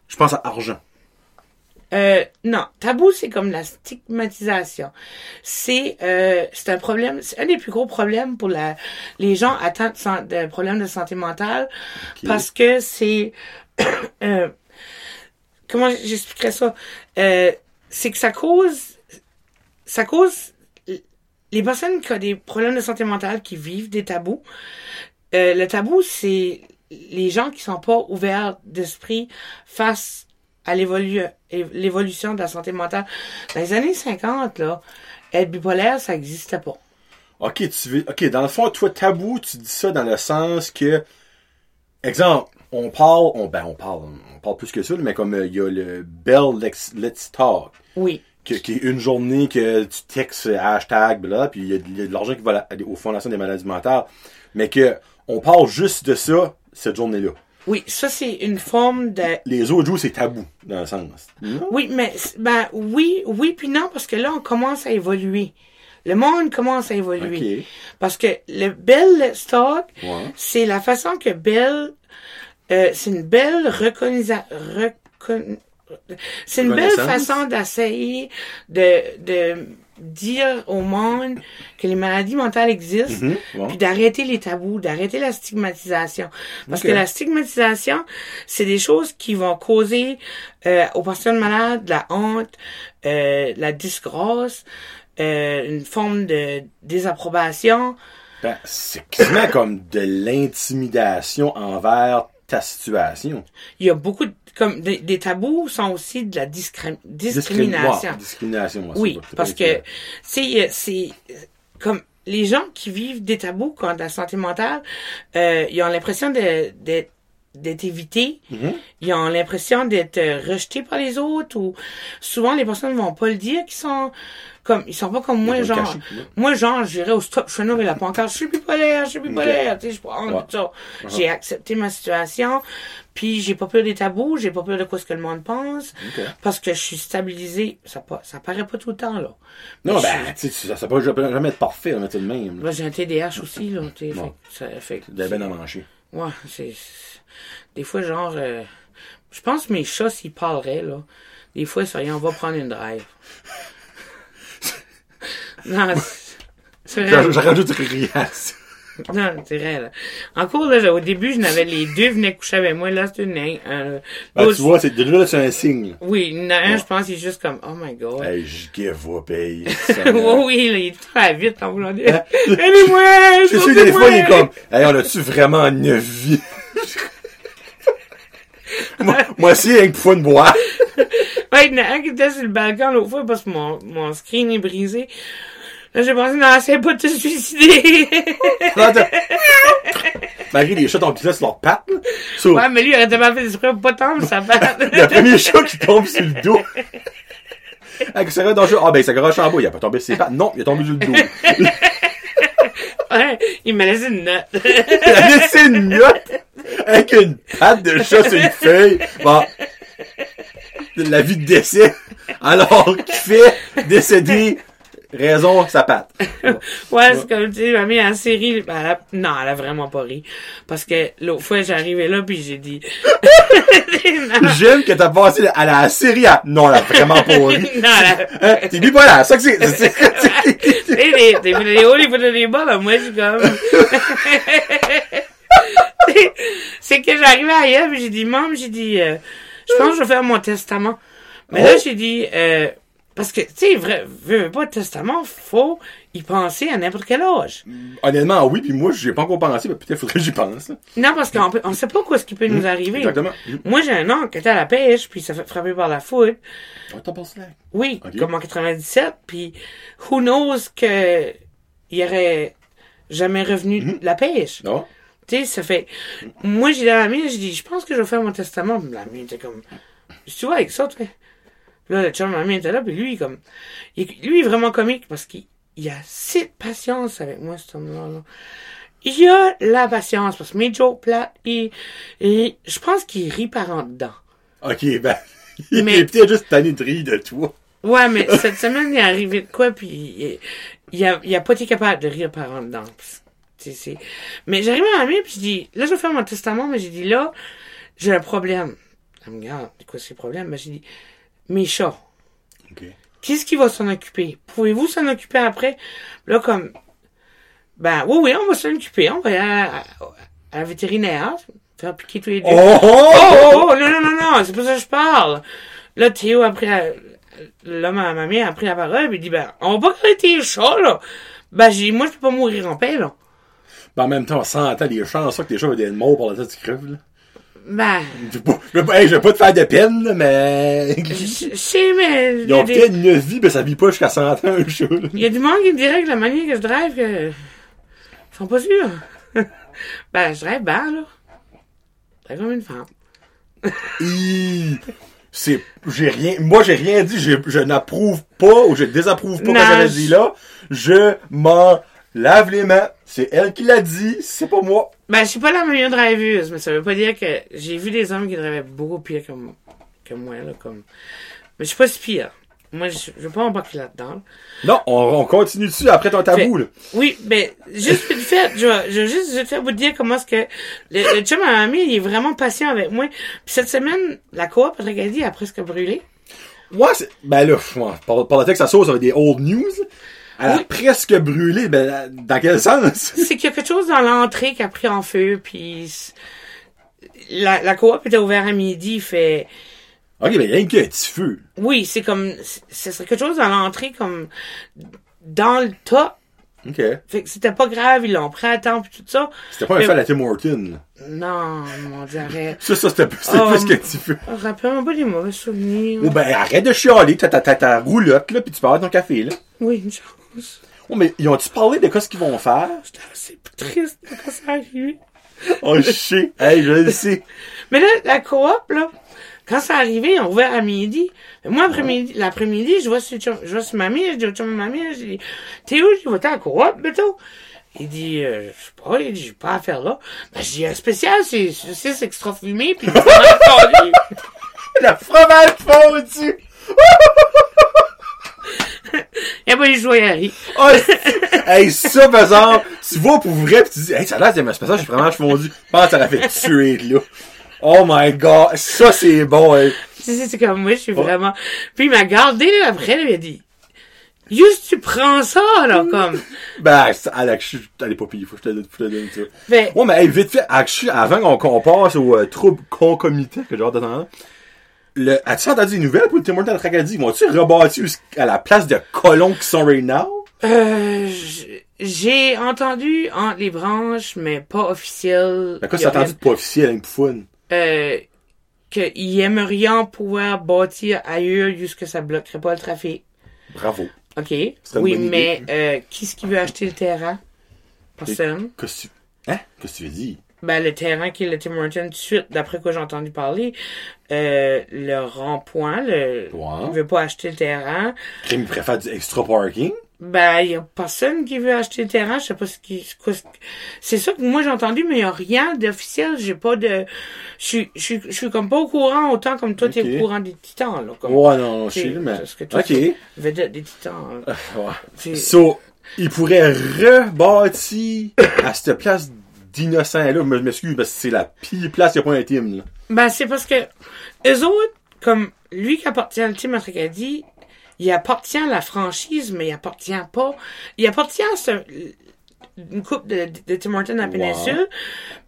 je pense à argent.
Euh, non, tabou, c'est comme la stigmatisation. C'est euh, c'est un problème, c'est un des plus gros problèmes pour la, les gens atteints de, de problèmes de santé mentale parce que c'est euh, comment j'expliquerais ça? Euh, c'est que ça cause ça cause les personnes qui ont des problèmes de santé mentale qui vivent des tabous euh, le tabou c'est les gens qui sont pas ouverts d'esprit face à l'évolu- l'évolution de la santé mentale. Dans les années 50 là être bipolaire ça existait pas.
Ok, tu ok, dans le fond, toi, tabou, tu dis ça dans le sens que, exemple, on parle, on, ben, on parle, on parle plus que ça, mais comme euh, il y a le Bell Let's Talk,
oui
que- qui est une journée que tu textes hashtag, là, puis il y, y a de l'argent qui va aux fondations des maladies mentales, mais que on parle juste de ça cette journée-là.
oui ça c'est une forme de
Les autres jours, c'est tabou, dans le sens. Non?
Oui, mais ben oui, oui puis non parce que là on commence à évoluer. Le monde commence à évoluer parce que le Bell Stock,
Ouais.
c'est la façon que Bell euh, c'est une belle reconnaissance c'est une belle façon d'essayer de de dire au monde que les maladies mentales existent
Mhm, ouais.
puis d'arrêter les tabous, d'arrêter la stigmatisation. Parce que la stigmatisation, c'est des choses qui vont causer euh, aux personnes malades de la honte, euh, la disgrâce, euh, une forme de désapprobation.
Ben, c'est quasiment comme de l'intimidation envers ta situation.
Il y a beaucoup de, comme des, des tabous sont aussi de la discri- discrimination.
Discrimination.
Oui, parce que c'est c'est comme les gens qui vivent des tabous quand la santé mentale, euh, ils ont l'impression d'être d'être évités. Ils ont l'impression d'être euh, rejetés par les autres ou souvent les personnes vont pas le dire qu'ils sont comme ils sont pas comme moi genre moi genre j'irais au stop chenou et la pancarte je suis bipolaire je suis bipolaire tu sais je prends
Ouais.
tout ça j'ai accepté ma situation puis j'ai pas peur des tabous j'ai pas peur de quoi ce que le monde pense parce que je suis stabilisée ça pas ça paraît pas tout le temps là
Non,
Mais
ben, tu sais, ça, peut jamais être parfait, on est tout de même. là.
J'ai un TDAH aussi, là, tu sais,
Bon.
ça fait
De la benne à manger.
Ouais, c'est, c'est- des fois, genre, euh, je pense que mes chats, s'ils parleraient, là, des fois, ça y est, on va prendre une drive. Non, c'est- vrai.
Je, je rajoute rien à ça.
Non, c'est vrai, là. En cours, là, au début, je n'avais les deux venaient coucher avec moi, là, c'est une, un,
Ben, tu vois, c'est, déjà là, c'est un signe. là.
oui,
Ouais.
je pense, il est juste comme, oh my god.
Hey, je give up, hey.
oui, oui, là, il est très vite en voulant dire, aidez-moi,
C'est sûr, des fois, il est comme, hey, on a-tu vraiment neuf vies? moi, moi aussi, rien que pour une boîte.
Ouais, il y en a un qui était sur le balcon l'autre fois parce que mon, mon screen est brisé. Là, j'ai pensé, non, c'est pas de te suicider.
Malgré les chats tombent sur leurs pattes, là. So,
ouais, mais lui, il aurait tellement fait pour pas tomber, ça patte.
le premier chat qui tombe sur le dos. Avec ça dans le jeu. Ah, ben, ça garoche en bas. Il a pas tombé sur ses pattes. Non, il est tombé sur le dos.
ouais, il m'a laissé une note.
Il a laissé une note avec une patte de chat sur une feuille. Bon. La vie de décès. Alors, qui fait décéder, raison, sa patte.
ouais, c'est comme, tu sais, ma mère en série, ben, elle a- non, elle a vraiment pas ri. Parce que l'autre fois, j'arrivais là, puis j'ai dit,
J'aime que t'as passé à la série à... Non, elle a vraiment pas ri.
non, elle a-
Hein? T'es bipolaire, ça que c'est.
sais, les, hauts, les photos des bas, ben moi, je suis comme... c'est que j'arrivais ailleurs, puis j'ai dit, maman, j'ai dit, euh, je pense que je vais faire mon testament. Mais là,
Oh.
j'ai dit, euh, parce que, tu sais, vrai, veux, veux pas de testament, faut y penser à n'importe quel âge.
Honnêtement, oui, puis moi, j'ai pas encore pensé, mais peut-être faudrait que j'y pense. là.
Non, parce qu'on peut, on sait pas quoi ce qui peut nous arriver.
Exactement.
Moi, j'ai un oncle qui était à la pêche, puis il s'est fait frapper par la foudre.
Ouais, t'en penses là?
Oui, comme en 97, puis who knows que il aurait jamais revenu
Mhm.
de la pêche.
Non?
Tu sais, ça fait... Moi, j'ai dit à la mienne, j'ai dit, je pense que je vais faire mon testament. La mienne était comme... Je tu vois avec ça, toi? Là, le chum, mienne était là, puis lui, comme... il- lui, est vraiment comique parce qu'il il a si de patience avec moi, cet homme-là. là. Il a la patience, parce que mes jokes plates, il, et je pense qu'il rit par en dedans.
Ok, ben. Il
Mais-
est peut-être juste tanné de rire de toi.
Ouais, mais cette semaine, il est arrivé de quoi, puis il, il a, il a pas été capable de rire par en dedans. Tu sais, c'est- Mais j'arrive à main, puis je dis, là, je vais faire mon testament, mais j'ai dit, là, j'ai un problème. Elle me regarde, c'est quoi ce problème? Ben, j'ai dit, mes chats.
Ok.
Qu'est-ce qui va s'en occuper? Pouvez-vous s'en occuper après? Là, comme, ben, oui, oui, on va s'en occuper. On va aller à, à- à la vétérinaire, faire piquer tous les deux.
Oh!
Oh, oh, oh, non, non, non, non, c'est pas ça que je parle. Là, Théo a pris la, là, ma, ma mère a pris la parole, puis il dit, ben, on va pas arrêter les chats, là. Ben, j'ai dit, moi, je peux pas mourir en paix, là.
Ben, en même temps, on s'entend les chances ça que tes chats avaient des morts par la tête, tu crèves, là.
Ben,
Je veux pas, je veux pas, hey, je veux pas te faire de peine, là, mais.
sais, mais,
Ils ont
des-
peut-être une vie, mais ça vit pas jusqu'à 100 ans, un chat,
il y a du monde qui me dirait que la manière que je drive, que, ils sont pas sûrs. ben, je drive bien, là. Drive comme une femme.
Hi. C'est, j'ai rien, moi j'ai rien dit, je, je n'approuve pas ou je désapprouve pas
Non,
ce qu'elle a
je-
dit là. Je m'en lave les mains. C'est elle qui l'a dit, c'est pas moi.
Ben, je suis pas la meilleure driveuse, mais ça veut pas dire que j'ai vu des hommes qui drivaient beaucoup pire que, moi- que moi, là, comme. Mais je suis pas si pire. Moi, je, je veux pas embarquer là-dedans. là.
Non, on, on continue dessus après ton tabou, là?
Oui, mais juste vite fait, je vais, je vais juste vite fait vous dire comment est-ce que le, le chum à ma mamie, il est vraiment patient avec moi. Puis cette semaine, la coop Patrick a dit, a presque brûlé.
Ouais, c'est, ben là, par, par le texte, ça sauce avec des old news. Elle a
Oui.
presque brûlé, ben, dans quel sens?
C'est qu'il y a quelque chose dans l'entrée qui a pris en feu, puis la, la coop était ouverte à midi, il fait...
ok, ben, rien qu'un petit feu.
Oui, c'est comme... Ce serait quelque chose dans l'entrée, comme... Dans le tas.
Ok.
Fait que c'était pas grave, ils l'ont pris à temps, puis tout ça.
C'était pas un fait à la Tim Horton.
Non, mon dieu, arrête.
Ça, ça, c'était, c'était
Oh,
plus qu'un petit feu.
Rappelle-moi pas des mauvais souvenirs.
Ou ben, arrête de chialer, t'as ta, roulotte, là, pis tu avoir ton café, là.
Oui, une chose.
Oh, mais ils ont-tu parlé de quoi ce qu'ils vont faire?
Assez triste de quand ça arrivé.
Oh, shit. Hey, je le sais.
Mais là, la coop, là, quand c'est arrivé, on ouvert à midi. Moi, après-midi, l'après-midi, je vois sur, je vois sur mamie, je dis au chum mamie, je dis, t'es où? Je dis, va-t'en à la coop, bientôt? Il dit, euh, je sais pas, il dit, j'ai pas à faire là. Ben, dis, un spécial, c'est, c'est extra fumé, pis du fromage fondu.
Le fromage fondu.
Il a pas eu joyerie.
Oh, hey, ça, par exemple, tu vas pour vrai pis tu dis, hey, ça a l'air d'un spécial, j'ai fromage fondu. Je pense que ça aurait fait tuer, là. Oh my god, ça c'est bon, hey.
Tu sais, c'est comme moi, je suis vraiment... Puis il m'a gardé, là, après, là, il a dit, juste tu prends ça, là, comme...
Ben, Alex, je suis- est pas payée, faut que je te donne, faut que je te donne ça.
Ben,
Ouais, mais hey, vite fait, Alex, avant qu'on passe au euh, trouble concomitant que j'ai hâte d'attendre, le, as-tu entendu des nouvelles pour le Tim Hortons de Tracadie? Vont-tu rebâtir à la place de colons qui sont right now?
euh, j'ai entendu entre les branches, mais pas officiel.
Quoi,
Il y
c'est
aurait-
entendu de pas officiel, hein, poufoune?
euh, qu'ils aimerions pouvoir bâtir ailleurs jusque ça bloquerait pas le trafic.
Bravo.
OK?
une
Oui, mais euh, qui est-ce qui veut acheter le terrain? Personne.
Qu'est-ce que tu, hein? Qu'est-ce que tu veux dire?
Ben, le terrain qui est le Tim Hortons, tout de suite, d'après quoi j'ai entendu parler, euh, le rond-point, le,
Ouais.
il veut pas acheter le terrain.
Il préfère du extra parking?
Ben, il y a personne qui veut acheter le terrain, je sais pas ce qui, c'est ça que moi j'ai entendu, mais il y a rien d'officiel, j'ai pas de, je suis, je suis, je suis comme pas au courant autant comme toi t'es
Ok.
au courant des titans, là, comme,
Ouais, non, je sais, mais.
parce que toi,
Ok.
vedette des titans, là.
Ouais. So, il pourrait rebâtir à cette place d'innocent-là. Mais je m'excuse, parce que c'est la pire place qu'il n'y a pas un team, là.
Ben, c'est parce que, eux autres, comme, lui qui appartient au team Acadie, il appartient à la franchise, mais il appartient pas, il appartient à ce- une coupe de, de Tim Hortons à la
Wow.
péninsule,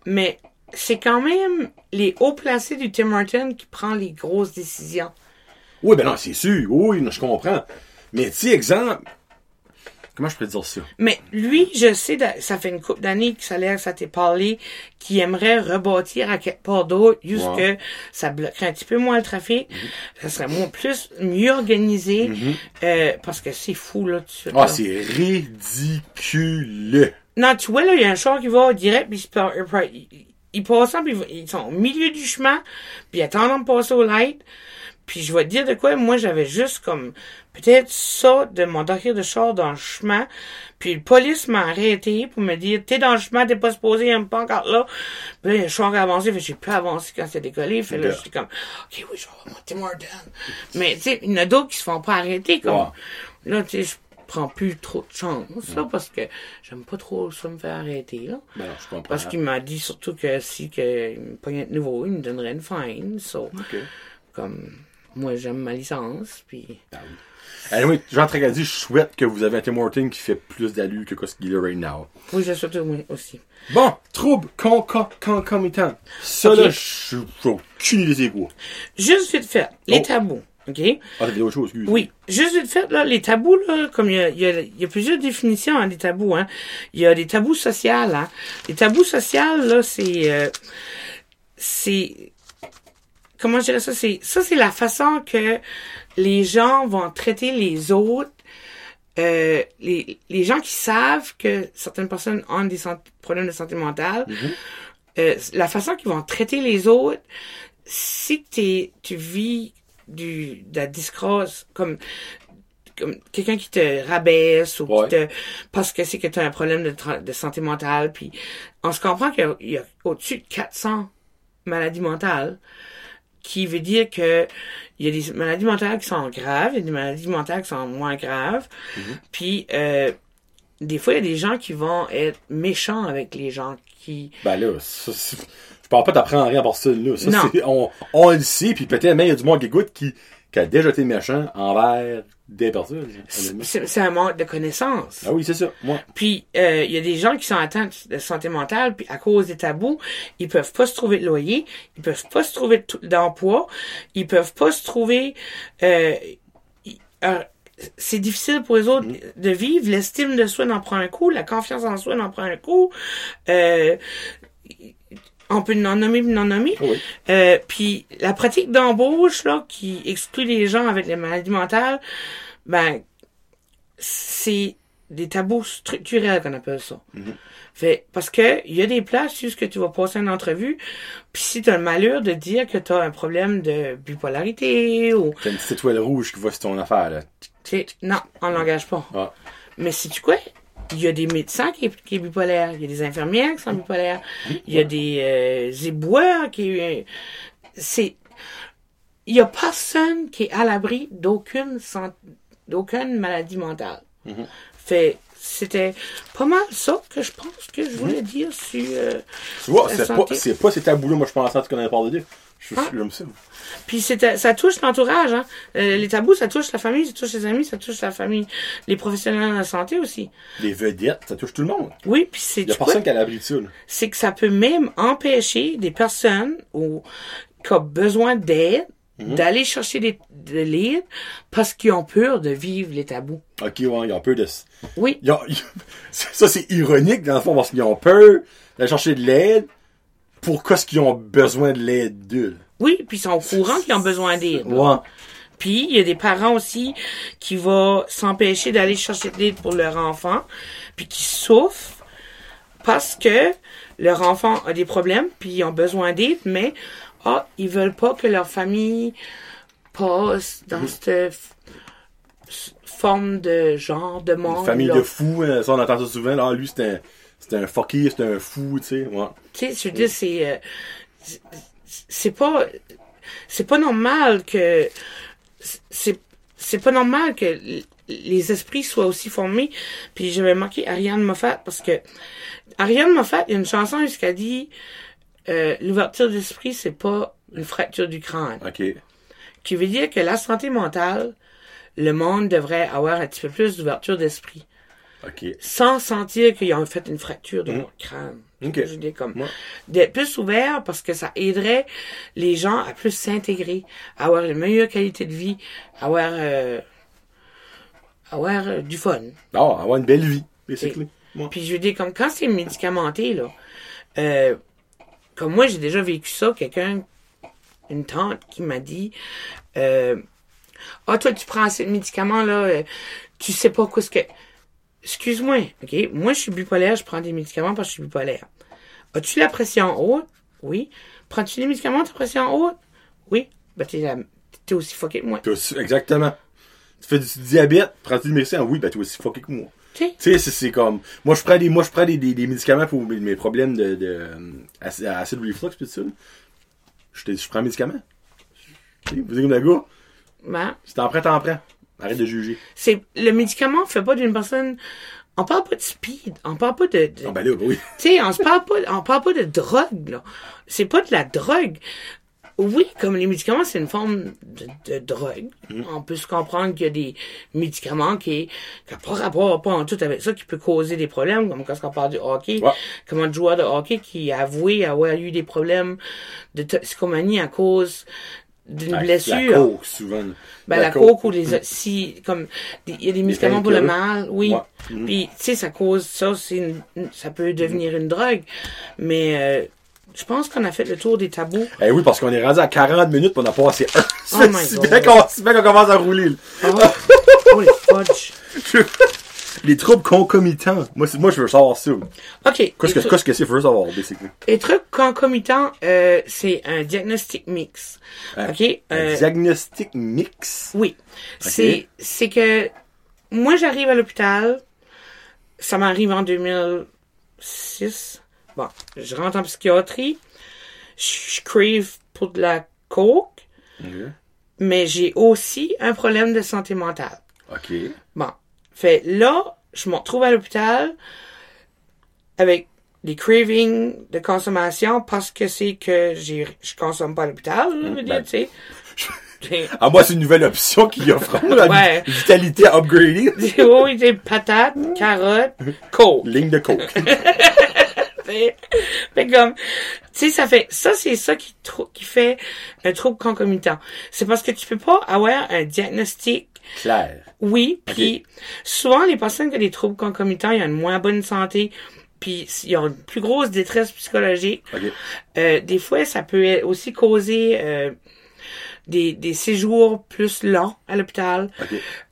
mais c'est quand même les hauts placés du Tim Hortons qui prend les grosses décisions.
Oui, ben non, c'est sûr. Oui, je comprends. Mais, tu exemple. Comment je peux dire ça?
Mais lui, je sais, ça fait une couple d'années que ça a l'air que ça t'est parlé, qu'il aimerait rebâtir à quelque part d'autre, juste que ça bloquerait un petit peu moins le trafic, ça serait moins plus, mieux organisé, euh, parce que c'est fou, là, suite,
Ah, c'est ridicule.
Non, tu vois, là, il y a un char qui va direct, puis il, il, passe, puis ils sont au milieu du chemin, puis ils attendent de passer au light. Puis je vais te dire de quoi, moi j'avais juste comme peut-être ça de mon docker de char dans le chemin. Puis le police m'a arrêté pour me dire T'es dans le chemin, t'es pas supposé, il pas encore là. Puis là, un char a avancé, fait j'ai pu avancer quand c'est décollé. Fait là,
Yeah.
j'étais comme Ok, oui, je vais Tim Hortons. Mais tu sais, il y en a d'autres qui se font pas arrêter comme là, tu sais, je prends plus trop de chance, là, parce que j'aime pas trop ça me faire arrêter, là.
Ben non, je comprends.
Parce qu'il m'a dit surtout que si que il me pognait de nouveau, il me donnerait une fine. So, comme moi j'aime ma licence, puis
Ah oui. Anyway, Jean Tracadie, je souhaite que vous avez un Tim Hortons qui fait plus d'allure que ce qu'il a right now.
oui je souhaite moi aussi.
Bon, trouble con- concomitant. Ça,
Ok.
là, je j'ai aucune idée c'est quoi.
Juste vite fait, les
Oh.
tabous, ok?
Ah, t'as autre chose, excuse.
Oui, juste vite fait, là, les tabous, là, comme il y a, y a plusieurs définitions hein, des tabous, hein. Il y a des tabous sociaux, hein. Les tabous sociaux, là, c'est, euh, c'est, comment je dirais ça, c'est, ça, c'est la façon que les gens vont traiter les autres, euh, les, les gens qui savent que certaines personnes ont des problèmes de santé mentale, euh, la façon qu'ils vont traiter les autres, si t'es, tu vis du, de la disgrâce, comme, comme quelqu'un qui te rabaisse ou
Ouais.
qui te, parce que c'est que tu as un problème de, santé mentale, puis on se comprend qu'il y a- a au-dessus de 400 maladies mentales, qui veut dire que il y a des maladies mentales qui sont graves, il y a des maladies mentales qui sont moins graves, puis euh, des fois il y a des gens qui vont être méchants avec les gens qui
Ben là, ça, je parle pas d'apprendre rien par ça, là. Ça,
Non.
c'est, on, on le sait, puis peut-être même il y a du monde qui écoute qui, qui a déjà été méchant envers des personnes. honnêtement.
c'est un manque de connaissances.
Ah oui, c'est ça. Moi.
Puis euh, il y a des gens qui sont atteints de santé mentale, puis à cause des tabous, ils peuvent pas se trouver de loyer, ils peuvent pas se trouver d'emploi, ils peuvent pas se trouver. Euh, euh, c'est difficile pour les autres de vivre. L'estime de soi en prend un coup, la confiance en soi en prend un coup. Euh, on peut en nommer, en nommer.
Oui.
Euh, puis la pratique d'embauche là qui exclut les gens avec les maladies mentales, ben c'est des tabous structurels qu'on appelle ça. Fait, parce que il y a des places ce que tu vas passer une entrevue, puis si tu as le malheur de dire que tu as un problème de bipolarité ou
T'as une petite étoile rouge qui va sur ton affaire, là.
non, on l'engage pas.
Ah.
Mais si tu quoi, il y a des médecins qui, qui est bipolaire, il y a des infirmières qui sont bipolaires, il y a des euh, éboueurs qui euh, c'est il y a personne qui est à l'abri d'aucune d'aucune maladie mentale. Fait c'était pas mal ça que je pense que je voulais dire sur euh,
Tu vois,
La
c'est pas, pas ces tabous-là, moi, je pensais que tu connais parler d'eux. Je suis
Ah.
j'aime ça.
Puis c'est ça touche l'entourage, hein. Euh, les tabous, ça touche la famille, ça touche les amis, ça touche la famille, les professionnels de la santé aussi.
Les vedettes, ça touche tout le monde.
Oui, puis c'est
Il a personne qui a l'abri de ça, là.
c'est que ça peut même empêcher des personnes ou qui ont besoin d'aide
Mhm.
d'aller chercher des, de l'aide parce qu'ils ont peur de vivre les tabous.
Ok, ouais, ils ont peur de...
Oui,
Ils ont- ils- Ça, c'est ironique, dans le fond, parce qu'ils ont peur d'aller chercher de l'aide. Pourquoi est-ce qu'ils ont besoin de l'aide d'eux?
oui, puis ils sont au courant qu'ils ont besoin d'aide.
Ouais.
Puis il y a des parents aussi qui vont s'empêcher d'aller chercher de l'aide pour leur enfant, puis qui souffrent parce que leur enfant a des problèmes, puis ils ont besoin d'aide, mais ah, ils veulent pas que leur famille passe dans cette forme de genre de monde.
Une famille
là.
de fous, hein, ça, on entend ça souvent. Là, lui, c'est un, c'est un fucky, c'est un fou, tu sais. Ouais.
Tu sais, je veux dire, c'est, euh, c'est- pas, c'est pas normal que, c'est, c'est pas normal que les esprits soient aussi formés. Puis j'avais marqué Ariane Moffat parce que Ariane Moffat, il y a une chanson elle dit, euh, l'ouverture d'esprit, c'est pas une fracture du crâne.
Ok.
Qui veut dire que la santé mentale, le monde devrait avoir un petit peu plus d'ouverture d'esprit. Sans sentir qu'ils ont fait une fracture de leur crâne.
Ok.
Je dire comme
Ouais.
d'être plus ouvert parce que ça aiderait les gens à plus s'intégrer, à avoir une meilleure qualité de vie, à avoir, euh, avoir euh, du fun.
Ah, avoir une belle vie, basically. Ouais.
Puis je veux dire, comme quand c'est médicamenté, là, euh, comme moi j'ai déjà vécu ça, quelqu'un, une tante qui m'a dit, ah toi tu prends ces médicaments là, tu sais pas quoi ce que, excuse-moi, ok, moi je suis bipolaire, je prends des médicaments parce que je suis bipolaire. As-tu la pression haute? Oui. Prends-tu des médicaments, ta pression haute? Oui. Ben t'es, la- t'es aussi fucké que moi.
Aussi- exactement. Tu fais du diabète, prends-tu du médecin? Oui, ben, toi aussi fucké que moi.
Tu sais?
Tu sais, c'est, c'est comme, moi, je prends des, moi, je prends des, des, des médicaments pour mes, mes problèmes de, de, euh, ac- acid reflux, pis tout ça. Je, te- je prends un médicament. Tu sais, Vous êtes comme le gars?
Ben,
Si t'en prends, t'en prends. Arrête de juger.
c'est, le médicament fait pas d'une personne, on parle pas de speed, on parle pas de, de-
Ah, ben là, oui.
Tu sais, on se parle pas, on parle pas de drogue, là. C'est pas de la drogue. Oui, comme les médicaments, c'est une forme de, de drogue. On peut se comprendre qu'il y a des médicaments qui n'ont pas rapport pas en tout avec ça, qui peut causer des problèmes, comme quand on parle du hockey,
Ouais.
comme un joueur de hockey qui a avoué avoir eu des problèmes de toxicomanie à cause d'une blessure.
La coke, souvent.
Ben, la, coke ou les si comme il y a des médicaments pour le mal, oui.
Ouais. Mhm.
Puis tu sais ça cause ça c'est une- ça peut devenir une drogue mais euh, je pense qu'on a fait le tour des tabous.
Eh oui, parce qu'on est rendu à 40 minutes, pis on a passé un.
Oh my
si
God.
bien qu'on, si bien qu'on commence à rouler, là.
Oh, les fudge.
Les troubles concomitants. Moi, c'est- moi, je veux savoir ça.
OK.
Qu'est-ce que,
tru-
qu'est-ce que c'est, je veux savoir, basically?
les trucs concomitants euh, c'est un diagnostic mix.
Un-
OK?
Un
Euh,
diagnostic mix?
Oui. C'est, c'est que moi, j'arrive à l'hôpital. Ça m'arrive en 2006. Bon, je rentre en psychiatrie. Je je crave pour de la coke.
Ok.
Mais j'ai aussi un problème de santé mentale.
Ok.
Bon. Fait là, je me retrouve à l'hôpital avec des cravings de consommation parce que c'est que j'ai, je consomme pas à l'hôpital,
ben,
tu sais.
Ah, moi, c'est une nouvelle option qui offre la
Ouais.
vitalité upgrading.
oui, des patates, carottes, coke.
Ligne de coke.
Fait, fait comme, tu sais, ça fait, ça, c'est ça qui, qui fait un trouble concomitant. C'est parce que tu peux pas avoir un diagnostic,
Claire.
oui, puis souvent, les personnes qui ont des troubles concomitants, ils ont une moins bonne santé, puis ils ont une plus grosse détresse psychologique. Euh, des fois, ça peut aussi causer euh, des, des séjours plus longs à l'hôpital.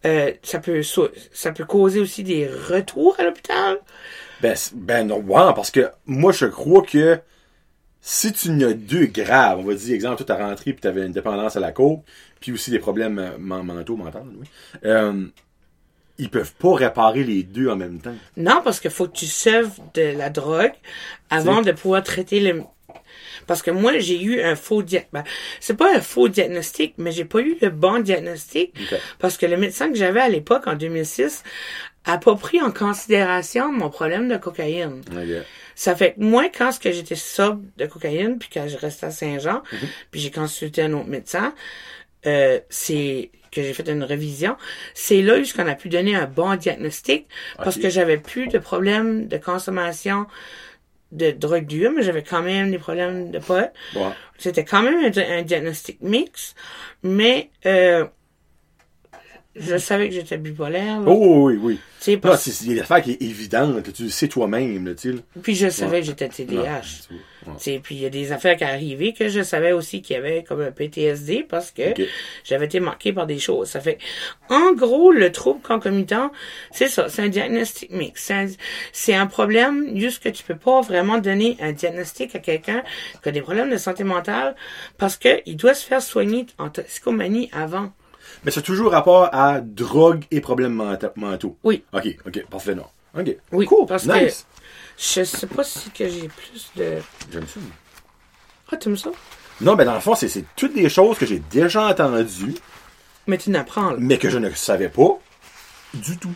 Euh, ça peut ça peut causer aussi des retours à l'hôpital.
Ben, ben non, ouais, parce que moi, je crois que si tu n'as deux graves, on va dire, exemple, tu as rentré puis tu avais une dépendance à la coke, puis aussi des problèmes euh, men- mentaux, mentaux, oui, euh, ils peuvent pas réparer les deux en même temps.
Non, parce qu'il faut que tu sauves de la drogue avant de pouvoir traiter le... Parce que moi, j'ai eu un faux diagnostic. c'est pas un faux diagnostic, mais j'ai pas eu le bon diagnostic. Parce que le médecin que j'avais à l'époque, en 2006, a pas pris en considération mon problème de cocaïne. Ça fait moi, quand ce que j'étais sobre de cocaïne, puis quand je restais à Saint-Jean, puis j'ai consulté un autre médecin, euh, c'est que j'ai fait une révision, c'est là où qu'on a pu donner un bon diagnostic parce que j'avais plus de problèmes de consommation de drogue dure, mais j'avais quand même des problèmes de pot. C'était quand même un, un diagnostic mix, mais euh, je savais que j'étais bipolaire. là.
Oh, oui, oui.
Tu sais,
Non,
parce-
c'est c'est des affaires qui est évidente, tu le sais toi-même, là, tu
puis je savais
Ouais.
que j'étais
Non,
TDAH.
vois, ouais.
Puis il y a des affaires qui arrivaient que je savais aussi qu'il y avait comme un PTSD parce que j'avais été marqué par des choses. Ça fait, en gros, le trouble concomitant, c'est ça, c'est un diagnostic mix. C'est un, c'est un problème juste que tu peux pas vraiment donner un diagnostic à quelqu'un qui a des problèmes de santé mentale parce que il doit se faire soigner en toxicomanie avant.
Mais c'est toujours rapport à drogue et problèmes menta- mentaux.
Oui.
Ok, ok, parfait, non. Ok.
Oui,
cool,
parce
nice.
que je sais pas si que j'ai plus de...
J'aime ça.
Ah, tu aimes ça?
Non, mais dans le fond, c'est c'est toutes des choses que j'ai déjà entendues,
Mais tu n'apprends, là.
mais que je ne savais pas du tout.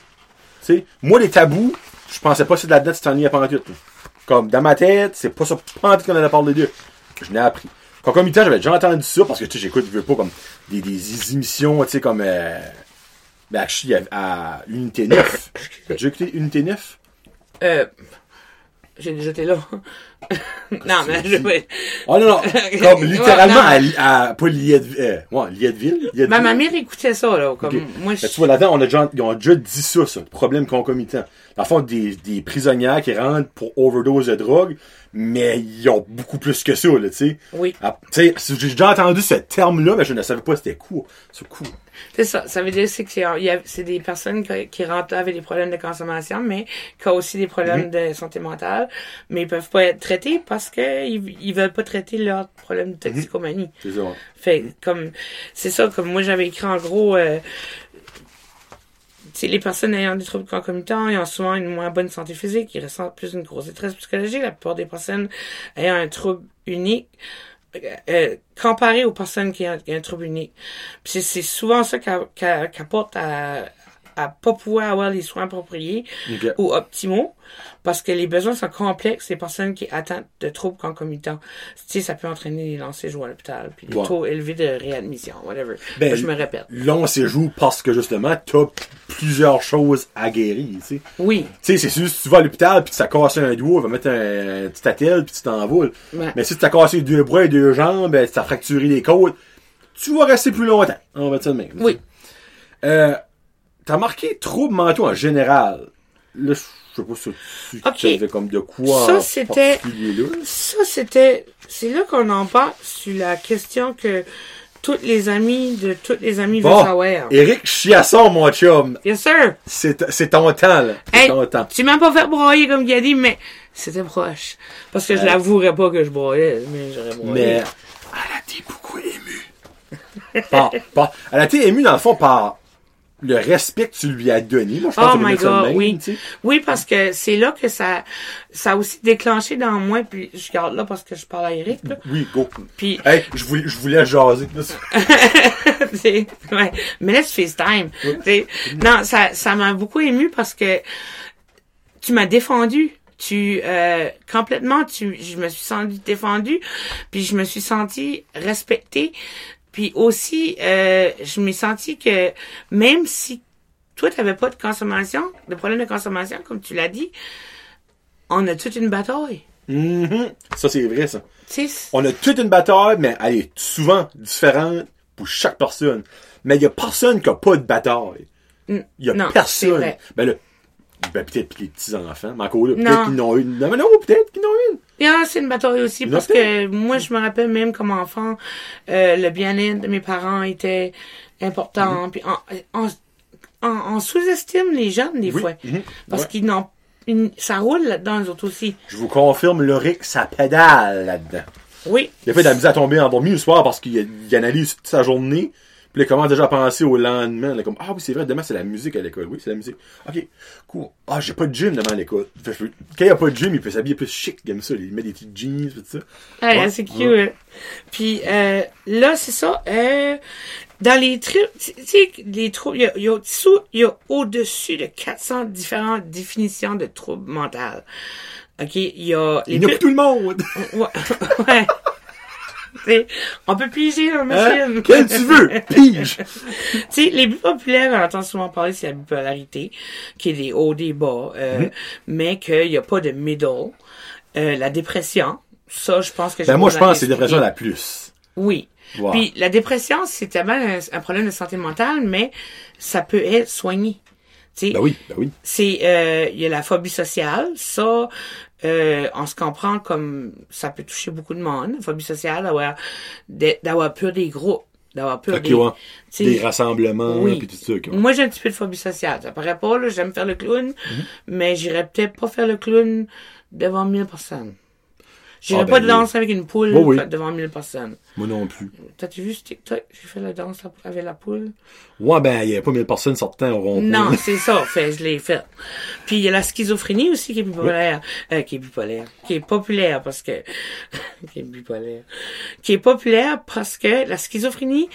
Tu sais, moi, les tabous, je pensais pas que c'est de la dette, c'était en à tout. Comme, dans ma tête, c'est pas ça pantoute qu'on allait parler d'eux. Je n'ai appris. Concomitant, j'avais déjà entendu ça, parce que, tu sais, j'écoute, je veux pas, comme, des, des émissions, tu sais, comme, euh, ben, à, à Unité 9. As-tu déjà écouté Unité 9?
Euh, j'ai déjà été là. non, mais je vais...
Oh non, non, comme, littéralement,
Ouais, non.
à, à, pas Lietteville, euh, ouais, Lietteville.
Ma, ma mère écoutait ça, là. Comme, moi, je...
Mais tu vois, là-dedans, on a déjà, ils ont déjà dit ça, ça, problème concomitant. Dans le fond, des, des prisonnières qui rentrent pour overdose de drogue, mais ils ont beaucoup plus que ça, là, tu sais.
Oui.
Ah, Tu sais, j'ai déjà entendu ce terme-là, mais je ne savais pas c'était quoi. C'est cool.
C'est ça. Ça veut dire c'est que c'est, des personnes qui, qui rentrent avec des problèmes de consommation, mais qui ont aussi des problèmes de santé mentale, mais ils peuvent pas être traités parce que ils, ils veulent pas traiter leurs problèmes de toxicomanie.
C'est ça.
Fait comme c'est ça comme moi j'avais écrit en gros euh, les personnes ayant des troubles concomitants ils ont souvent une moins bonne santé physique, ils ressentent plus une grosse détresse psychologique. La plupart des personnes ayant un trouble unique euh, euh, comparé aux personnes qui ont, qui ont un trouble unique. C'est, souvent ça qui a- qui a- qui apporte à à pas pouvoir avoir les soins appropriés ou optimaux parce que les besoins sont complexes des personnes qui atteintent de troubles concomitants. Tu sais, ça peut entraîner des lancers jours à l'hôpital, puis des
Ouais.
taux élevés de réadmission, whatever.
Ben,
je me répète.
Long séjour parce que justement, t'as plusieurs choses à guérir, tu sais.
Oui,
Tu sais, c'est sûr, si tu vas à l'hôpital puis tu t'as cassé un doigt, on va mettre un, petit attel puis tu t'envoles.
Ouais.
Mais si tu t'as cassé deux bras et deux jambes, ben, tu t'as fracturé les côtes, tu vas rester plus longtemps. On va dire ça de même.
oui.
Euh, t'as marqué troubles mentaux en général. Là, je sais pas si tu
Ok.
savais comme de quoi
Ça, c'était-. Ça, c'était, c'est là qu'on en parle sur la question que toutes les amis de toutes les amis veulent
Bon,
savoir.
Eric Chiasson, mon chum.
Yes, sir.
C'est ton temps, là.
Hey,
ton temps.
tu m'as pas fait broyer comme dit, mais c'était proche. Parce que je
Euh.
l'avouerais pas que je broyais, mais j'aurais broyé.
Mais elle a été beaucoup émue. par, par- elle a été émue, dans le fond, par le respect que tu lui as donné. Moi, je pense
Oh my god,
même,
oui.
tu sais.
Oui, parce que c'est là que ça, ça a aussi déclenché dans moi, puis je garde là parce que je parle à Eric, là.
Oui, go.
Puis,
Hey, je voulais, je voulais jaser. là.
ouais. Mais là, c'est FaceTime. C'est- Non, ça, ça m'a beaucoup ému parce que tu m'as défendu. Tu, euh, complètement, tu, je me suis sentie défendue, puis je me suis sentie respectée. Puis aussi, euh, je m'ai senti que même si toi, tu pas de consommation, de problème de consommation, comme tu l'as dit, on a toute une bataille.
Mhm. Ça, c'est vrai, ça. On a toute une bataille, mais elle est souvent différente pour chaque personne. Mais il y a personne qui a pas de bataille. Il y a
non,
personne. Ben Ben, peut-être les petits-enfants. Mais encore là, peut-être qu'ils n'ont une. Non, mais non, peut-être qu'ils n'ont une.
Ah, c'est une bataille aussi parce que moi, je me rappelle même comme enfant, euh, le bien-être de mes parents était important. Puis on, on, on- on sous-estime les jeunes des
Oui.
fois
Mhm.
parce
Ouais.
qu'ils n'ont une- ça roule là-dedans, les autres aussi.
Je vous confirme, Loric, ça pédale là-dedans.
Oui.
Il a fait de la misère à tomber endormi le soir parce qu'il il analyse toute sa journée. Puis il commence déjà à penser au lendemain. Là, comme, ah oui, c'est vrai, demain, c'est la musique à l'école. Oui, c'est la musique. OK, cool. Ah, j'ai pas de gym demain à l'école. Fait que je peux- Quand il y a pas de gym, il peut s'habiller plus chic comme ça. Il met des petites jeans, tout ça.
Ouais,
Ouais.
c'est cute.
Ouais.
Puis euh, là, c'est ça. Euh, dans les trucs, tu sais, les troubles, il y a, il y a au-dessous, il y a au-dessus de 400 différentes définitions de troubles mentaux. OK, il y a les
Il y a
plus-
tout le monde.
Ouais. ouais. T'sais, on peut piger dans la
Hein?
machine.
Quel tu veux, pige.
Tu sais, les plus populaires, on entend souvent parler, c'est la bipolarité, qui est des hauts, des bas, euh,
Mhm.
mais qu'il n'y a pas de middle. Euh, la dépression, ça, je pense que j'ai
Ben, moi, je pense que c'est la dépression la plus.
Oui.
Wow.
Puis la dépression, c'est tellement un, un problème de santé mentale, mais ça peut être soigné. Tu sais,
Ben oui, ben oui.
c'est euh, il y a la phobie sociale ça euh, on se comprend comme ça peut toucher beaucoup de monde la phobie sociale d'avoir d'avoir peur des groupes d'avoir peur des
ouais. Des rassemblements,
Oui.
puis tout ça. ouais.
moi j'ai un petit peu de phobie sociale ça paraît pas là j'aime faire le clown
Mhm.
mais j'irais peut-être pas faire le clown devant 1000 personnes j'irais
Ah, ben
pas
oui.
danser avec une poule
Oui, oui.
devant 1000 personnes.
Moi non plus.
t'as-tu vu ce TikTok? J'ai fait la danse avec la poule.
Ouais, ben, il y a pas mille personnes sortant au rond
Non, c'est ça, fait, je l'ai fait. Puis il y a la schizophrénie aussi qui est bipolaire, euh, qui est bipolaire, qui est populaire parce que qui est bipolaire, qui est populaire parce que la schizophrénie,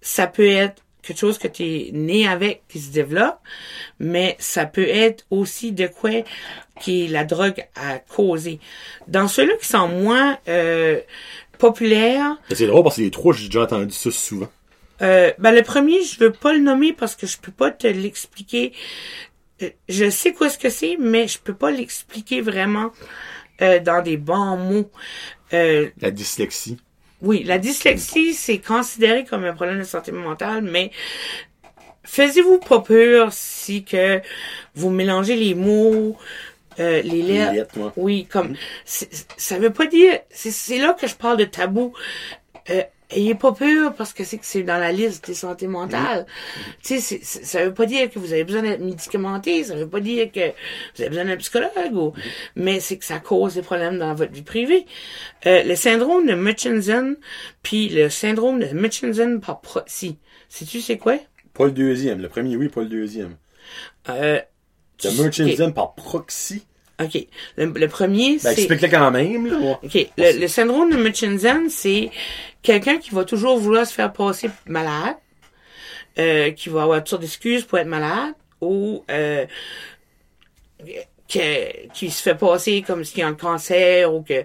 ça peut être quelque chose que tu es né avec qui se développe, mais ça peut être aussi de quoi qui la drogue a causé. Dans ceux-là qui sont moins euh, populaires,
C'est drôle parce que les trois, j'ai déjà entendu ça souvent.
euh, ben le premier, je veux pas le nommer parce que je peux pas te l'expliquer. Euh, Je sais quoi ce que c'est, mais je peux pas l'expliquer vraiment euh, dans des bons mots. Euh,
La dyslexie.
Oui, la dyslexie, c'est considéré comme un problème de santé mentale, mais faisez-vous pas peur si que vous mélangez les mots, euh, les lettres?
lettres, ouais.
Oui, comme c'est- ça veut pas dire. C'est c'est là que je parle de tabou. Euh, ayez pas peur parce que c'est que c'est dans la liste des santé mentale. Tu sais, ça veut pas dire que vous avez besoin d'être médicamenté, ça veut pas dire que vous avez besoin d'un psychologue, ou, mais c'est que ça cause des problèmes dans votre vie privée. Euh, le syndrome de Munchausen, puis le syndrome de Munchausen par proxy. Sais-tu c'est quoi?
Pas le deuxième. Le premier, oui, pas le deuxième.
Euh,
Le Munchausen par proxy?
OK. Le, le premier,
Ben,
c'est...
explique-le quand même, là. ouais.
OK. Le, le syndrome de Munchausen, c'est quelqu'un qui va toujours vouloir se faire passer malade, euh, qui va avoir toutes sortes d'excuses pour être malade, ou euh, que, qui se fait passer comme s'il y a un cancer, ou que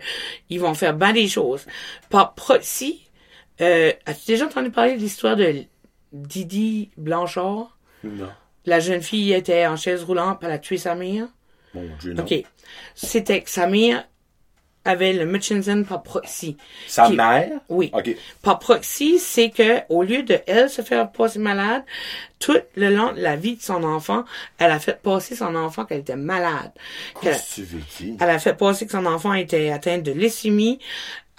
ils vont faire bien des choses. Par proxy, euh, as-tu déjà entendu parler de l'histoire de Didi Blanchard?
Non.
La jeune fille était en chaise roulante, elle a tué sa mère.
Mon Dieu, non.
OK. C'était que sa mère avait le Munchausen par proxy.
Sa
Qui-
mère?
Oui.
OK.
Par proxy, c'est que au lieu de elle se faire passer malade, tout le long de la vie de son enfant, elle a fait passer son enfant qu'elle était malade. Qu'elle-
Qu'est-ce que tu veux
elle a fait passer que son enfant était atteint de leucémie.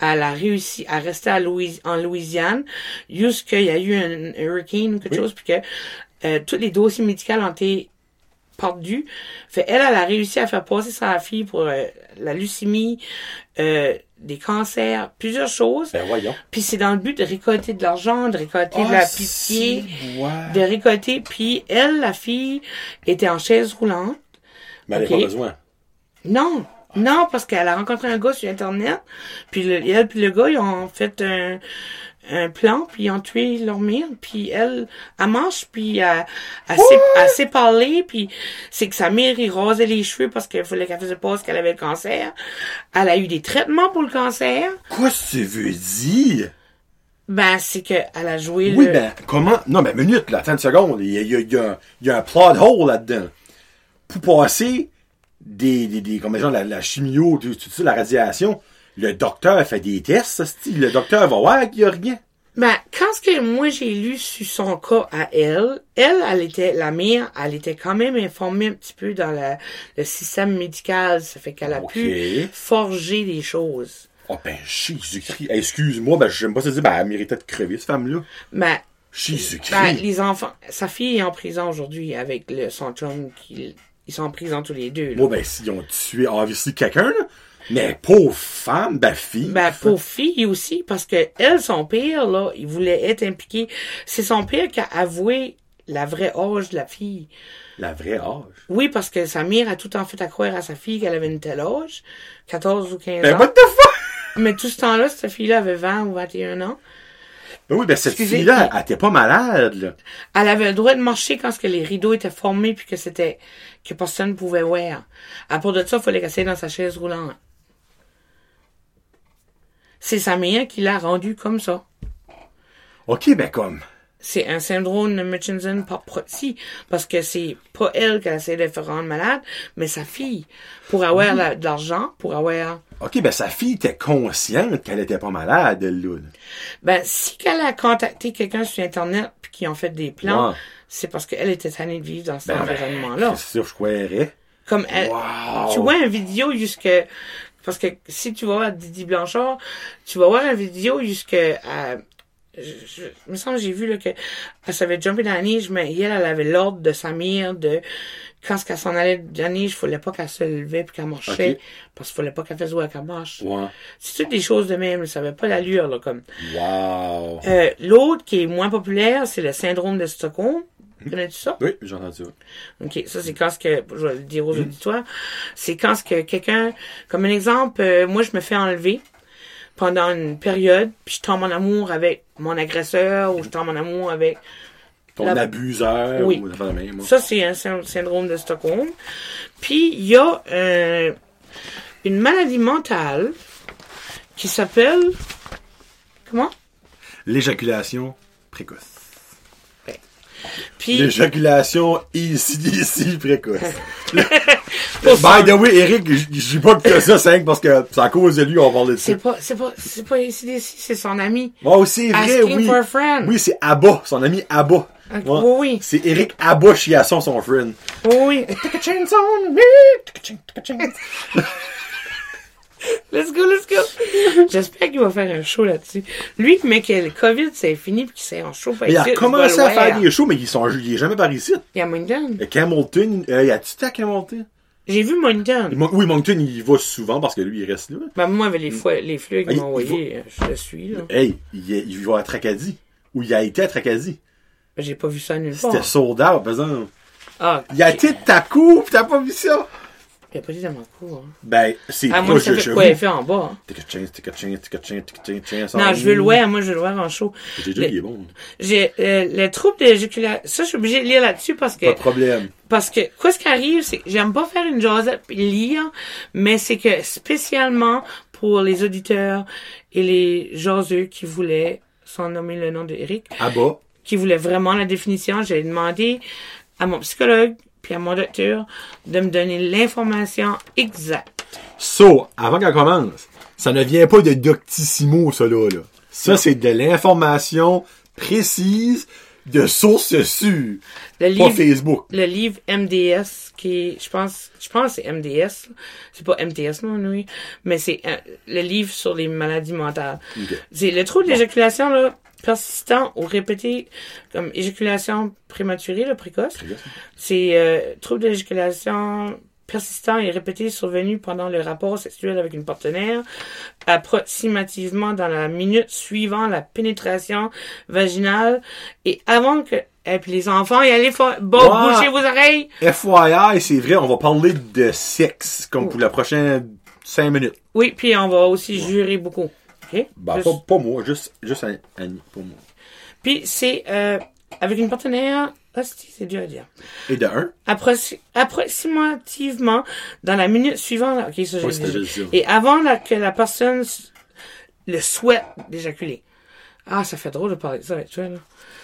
Elle a réussi à rester à Louis- en Louisiane jusqu'il y a eu un hurricane ou quelque
Oui.
chose, puis que euh, tous les dossiers médicaux ont été Fait elle, elle a réussi à faire passer sa fille pour euh, la leucémie, euh, des cancers, plusieurs choses.
Ben, voyons.
Puis c'est dans le but de récolter de l'argent, de récolter de la
Ah,
pitié,
si, ouais.
de récolter. Puis elle, la fille, était en chaise roulante.
Mais elle n'a
Ok.
pas besoin.
Non, non, parce qu'elle a rencontré un gars sur Internet, puis le, elle puis le gars, ils ont fait un, un plan, puis ils ont tué leur mère, puis elle, elle marche, puis elle, elle, elle parler, puis c'est que sa mère, il rasait les cheveux parce qu'il fallait qu'elle faisait pas ce qu'elle avait le cancer. Elle a eu des traitements pour le cancer.
Que tu veux dire?
Ben, c'est que elle a joué
Oui,
le...
ben, comment? Non, mais minute, là, attends une seconde. Il y a, il y a- il y a un plot hole là-dedans. Pour passer des, des, des comme genre la, la chimio, tout, tout ça, la radiation, le docteur fait des tests, le docteur va voir qu'il y a rien.
Ben, quand ce que moi j'ai lu sur son cas à elle, elle, elle était, la mère, elle était quand même informée un petit peu dans la- le système médical. Ça fait qu'elle a pu forger des choses.
Oh ben, Jésus-Christ. Excuse-moi, ben, j'aime pas se dire, ben, elle méritait de crever, cette femme-là.
Ben,
Jésus-Christ.
ben, les enfants, sa fille est en prison aujourd'hui avec le, son chum qui, ils sont en prison tous les deux. là.
Moi, ben, s'ils ont tué, obviously, quelqu'un, là. Mais pauvre femme, ben, fille.
Ben, pour fille aussi, parce que elle, son père, là, il voulait être impliqué. C'est son père qui a avoué la vraie âge de la fille.
La vraie âge.
Oui, parce que sa mère a tout en fait à croire à sa fille qu'elle avait une telle âge, 14 ou 15
Ben,
ans.
what the fuck?
Mais tout ce temps-là, cette fille-là avait 20 ou 21 ans.
Ben oui, ben, cette fille-là,
mais-
elle était pas malade, là.
Elle avait le droit de marcher quand que les rideaux étaient formés puis que c'était que personne ne pouvait voir. À part de ça, il fallait qu'elle dans sa chaise roulante. C'est sa mère qui l'a rendue comme ça.
Ok, ben, comme.
C'est un syndrome de Murchison par proxy, parce que c'est pas elle qui essaie de faire rendre malade, mais sa fille. Pour avoir la- de l'argent, pour avoir...
Ok, ben, sa fille était consciente qu'elle était pas malade, elle, là.
Ben, si qu'elle a contacté quelqu'un sur Internet puis qui ont fait des plans. C'est parce qu'elle était tannée de vivre dans cet
Ben, ben,
environnement-là.
C'est sûr, je croirais.
Comme elle,
Wow.
tu vois une vidéo jusque parce que si tu vas voir Didi Blanchard, tu vas voir une vidéo jusque à je, je- il me semble que j'ai vu là que elle savait jumper dans la neige, mais elle, elle avait l'ordre de sa mère de quand ce qu'elle s'en allait dans la neige, il fallait pas qu'elle se levait puis qu'elle marchait parce qu'il fallait pas qu'elle fasse voir qu'elle marche.
Ouais.
C'est toutes des choses de même, ça avait pas l'allure là comme.
Wow.
Euh, l'autre qui est moins populaire, c'est le syndrome de Stockholm. Connais-tu ça?
Oui, j'ai entendu ça.
OK, ça c'est quand ce que je vais le dire aux auditoires, c'est quand ce que quelqu'un comme un exemple, euh, moi je me fais enlever pendant une période, puis je tombe en amour avec mon agresseur ou je tombe en amour avec
Ton
La-
abuseur,
Oui.
ou même, moi.
ça c'est un sy- syndrome de Stockholm. Puis il y a euh, une maladie mentale qui s'appelle comment?
L'éjaculation précoce.
Puis
L'éjaculation ici, ici, précoce. By the way, Eric, je dis pas que ça, c'est parce que c'est à cause de lui, on va parler de ça.
c'est pas c'est pas c'est pas ici c'est son ami.
Oh, c'est vrai, oui.
for a friend.
Oui, c'est Abba, son ami Abba. Ouais.
oui, oui.
C'est Eric Abba Chiasson, son friend.
Oui.
Oui.
Let's go, let's go. J'espère qu'il va faire un show là-dessus. Lui, mais que le COVID, c'est fini puis qu'il s'est en show.
Il a commencé à faire des shows, mais ils sont, il est jamais par ici.
Il y a Moncton.
Et Hamilton, euh, y a-tu été à Hamilton?
J'ai vu Moncton.
Mon- Oui, Moncton, il y va souvent parce que lui, il reste là.
Ben, moi, avec les, fois, les flux qu'il
il-
m'a envoyés, euh, je le suis, là.
Hey, il, est- il va à Tracadie. Ou il a été à Tracadie.
Ben, J'ai pas vu ça nulle part.
C'était sold out, par exemple.
Ah,
Il a été de ta coupe, t'as pas vu ça?
Il a pas dit dans ma cour, hein.
Ben, c'est
Ah,
pas
moi, ça
je
fait
cheveux.
quoi? effet en bas, hein.
Tika-ching, tika-ching, tika-ching, tika-ching, tika-ching, ça
Non,
en
je veux le voir, moi, je veux le voir en show.
J'ai dit,
Le-
il est bon.
J'ai, euh, le trouble d'éjaculation, ça, je suis obligée de lire là-dessus parce que
Pas de problème.
Parce que, quoi ce qui arrive, c'est que j'aime pas faire une jasette puis lire, mais c'est que spécialement pour les auditeurs et les jaseux qui voulaient, sans nommer le nom de Eric,
Abba.
qui voulaient vraiment la définition, j'ai demandé à mon psychologue puis à mon docteur de me donner l'information exacte.
So, avant qu'on commence, ça ne vient pas de Doctissimo, ça là. Ça, c'est de l'information précise de sources sûres.
Le
Pas
livre,
Facebook.
le livre MDS, qui est, je pense, je pense que c'est MDS, c'est pas MTS non, oui, mais c'est euh, le livre sur les maladies mentales.
Ok.
C'est le trouble d'éjaculation là persistant ou répété comme éjaculation prématurée, là, précoce. C'est euh, trouble d'éjaculation persistant et répété survenu pendant le rapport sexuel avec une partenaire, approximativement dans la minute suivant la pénétration vaginale et avant que et puis les enfants y fa- bon, bouchez vos oreilles.
FYI, c'est vrai, on va parler de sexe, comme pour la prochaine 5 minutes.
Oui, puis on va aussi jurer beaucoup. OK?
Ben,
Juste-
pas, pas moi, juste, juste Annie, pas moi.
Puis c'est euh, avec une partenaire, hostie, c'est dur à dire.
Et de un,
Approxi- approximativement dans la minute suivante. Ok, ça déjà-
ça.
Et avant que la personne le souhaite d'éjaculer. Ah, ça fait drôle de parler de ça avec toi, là.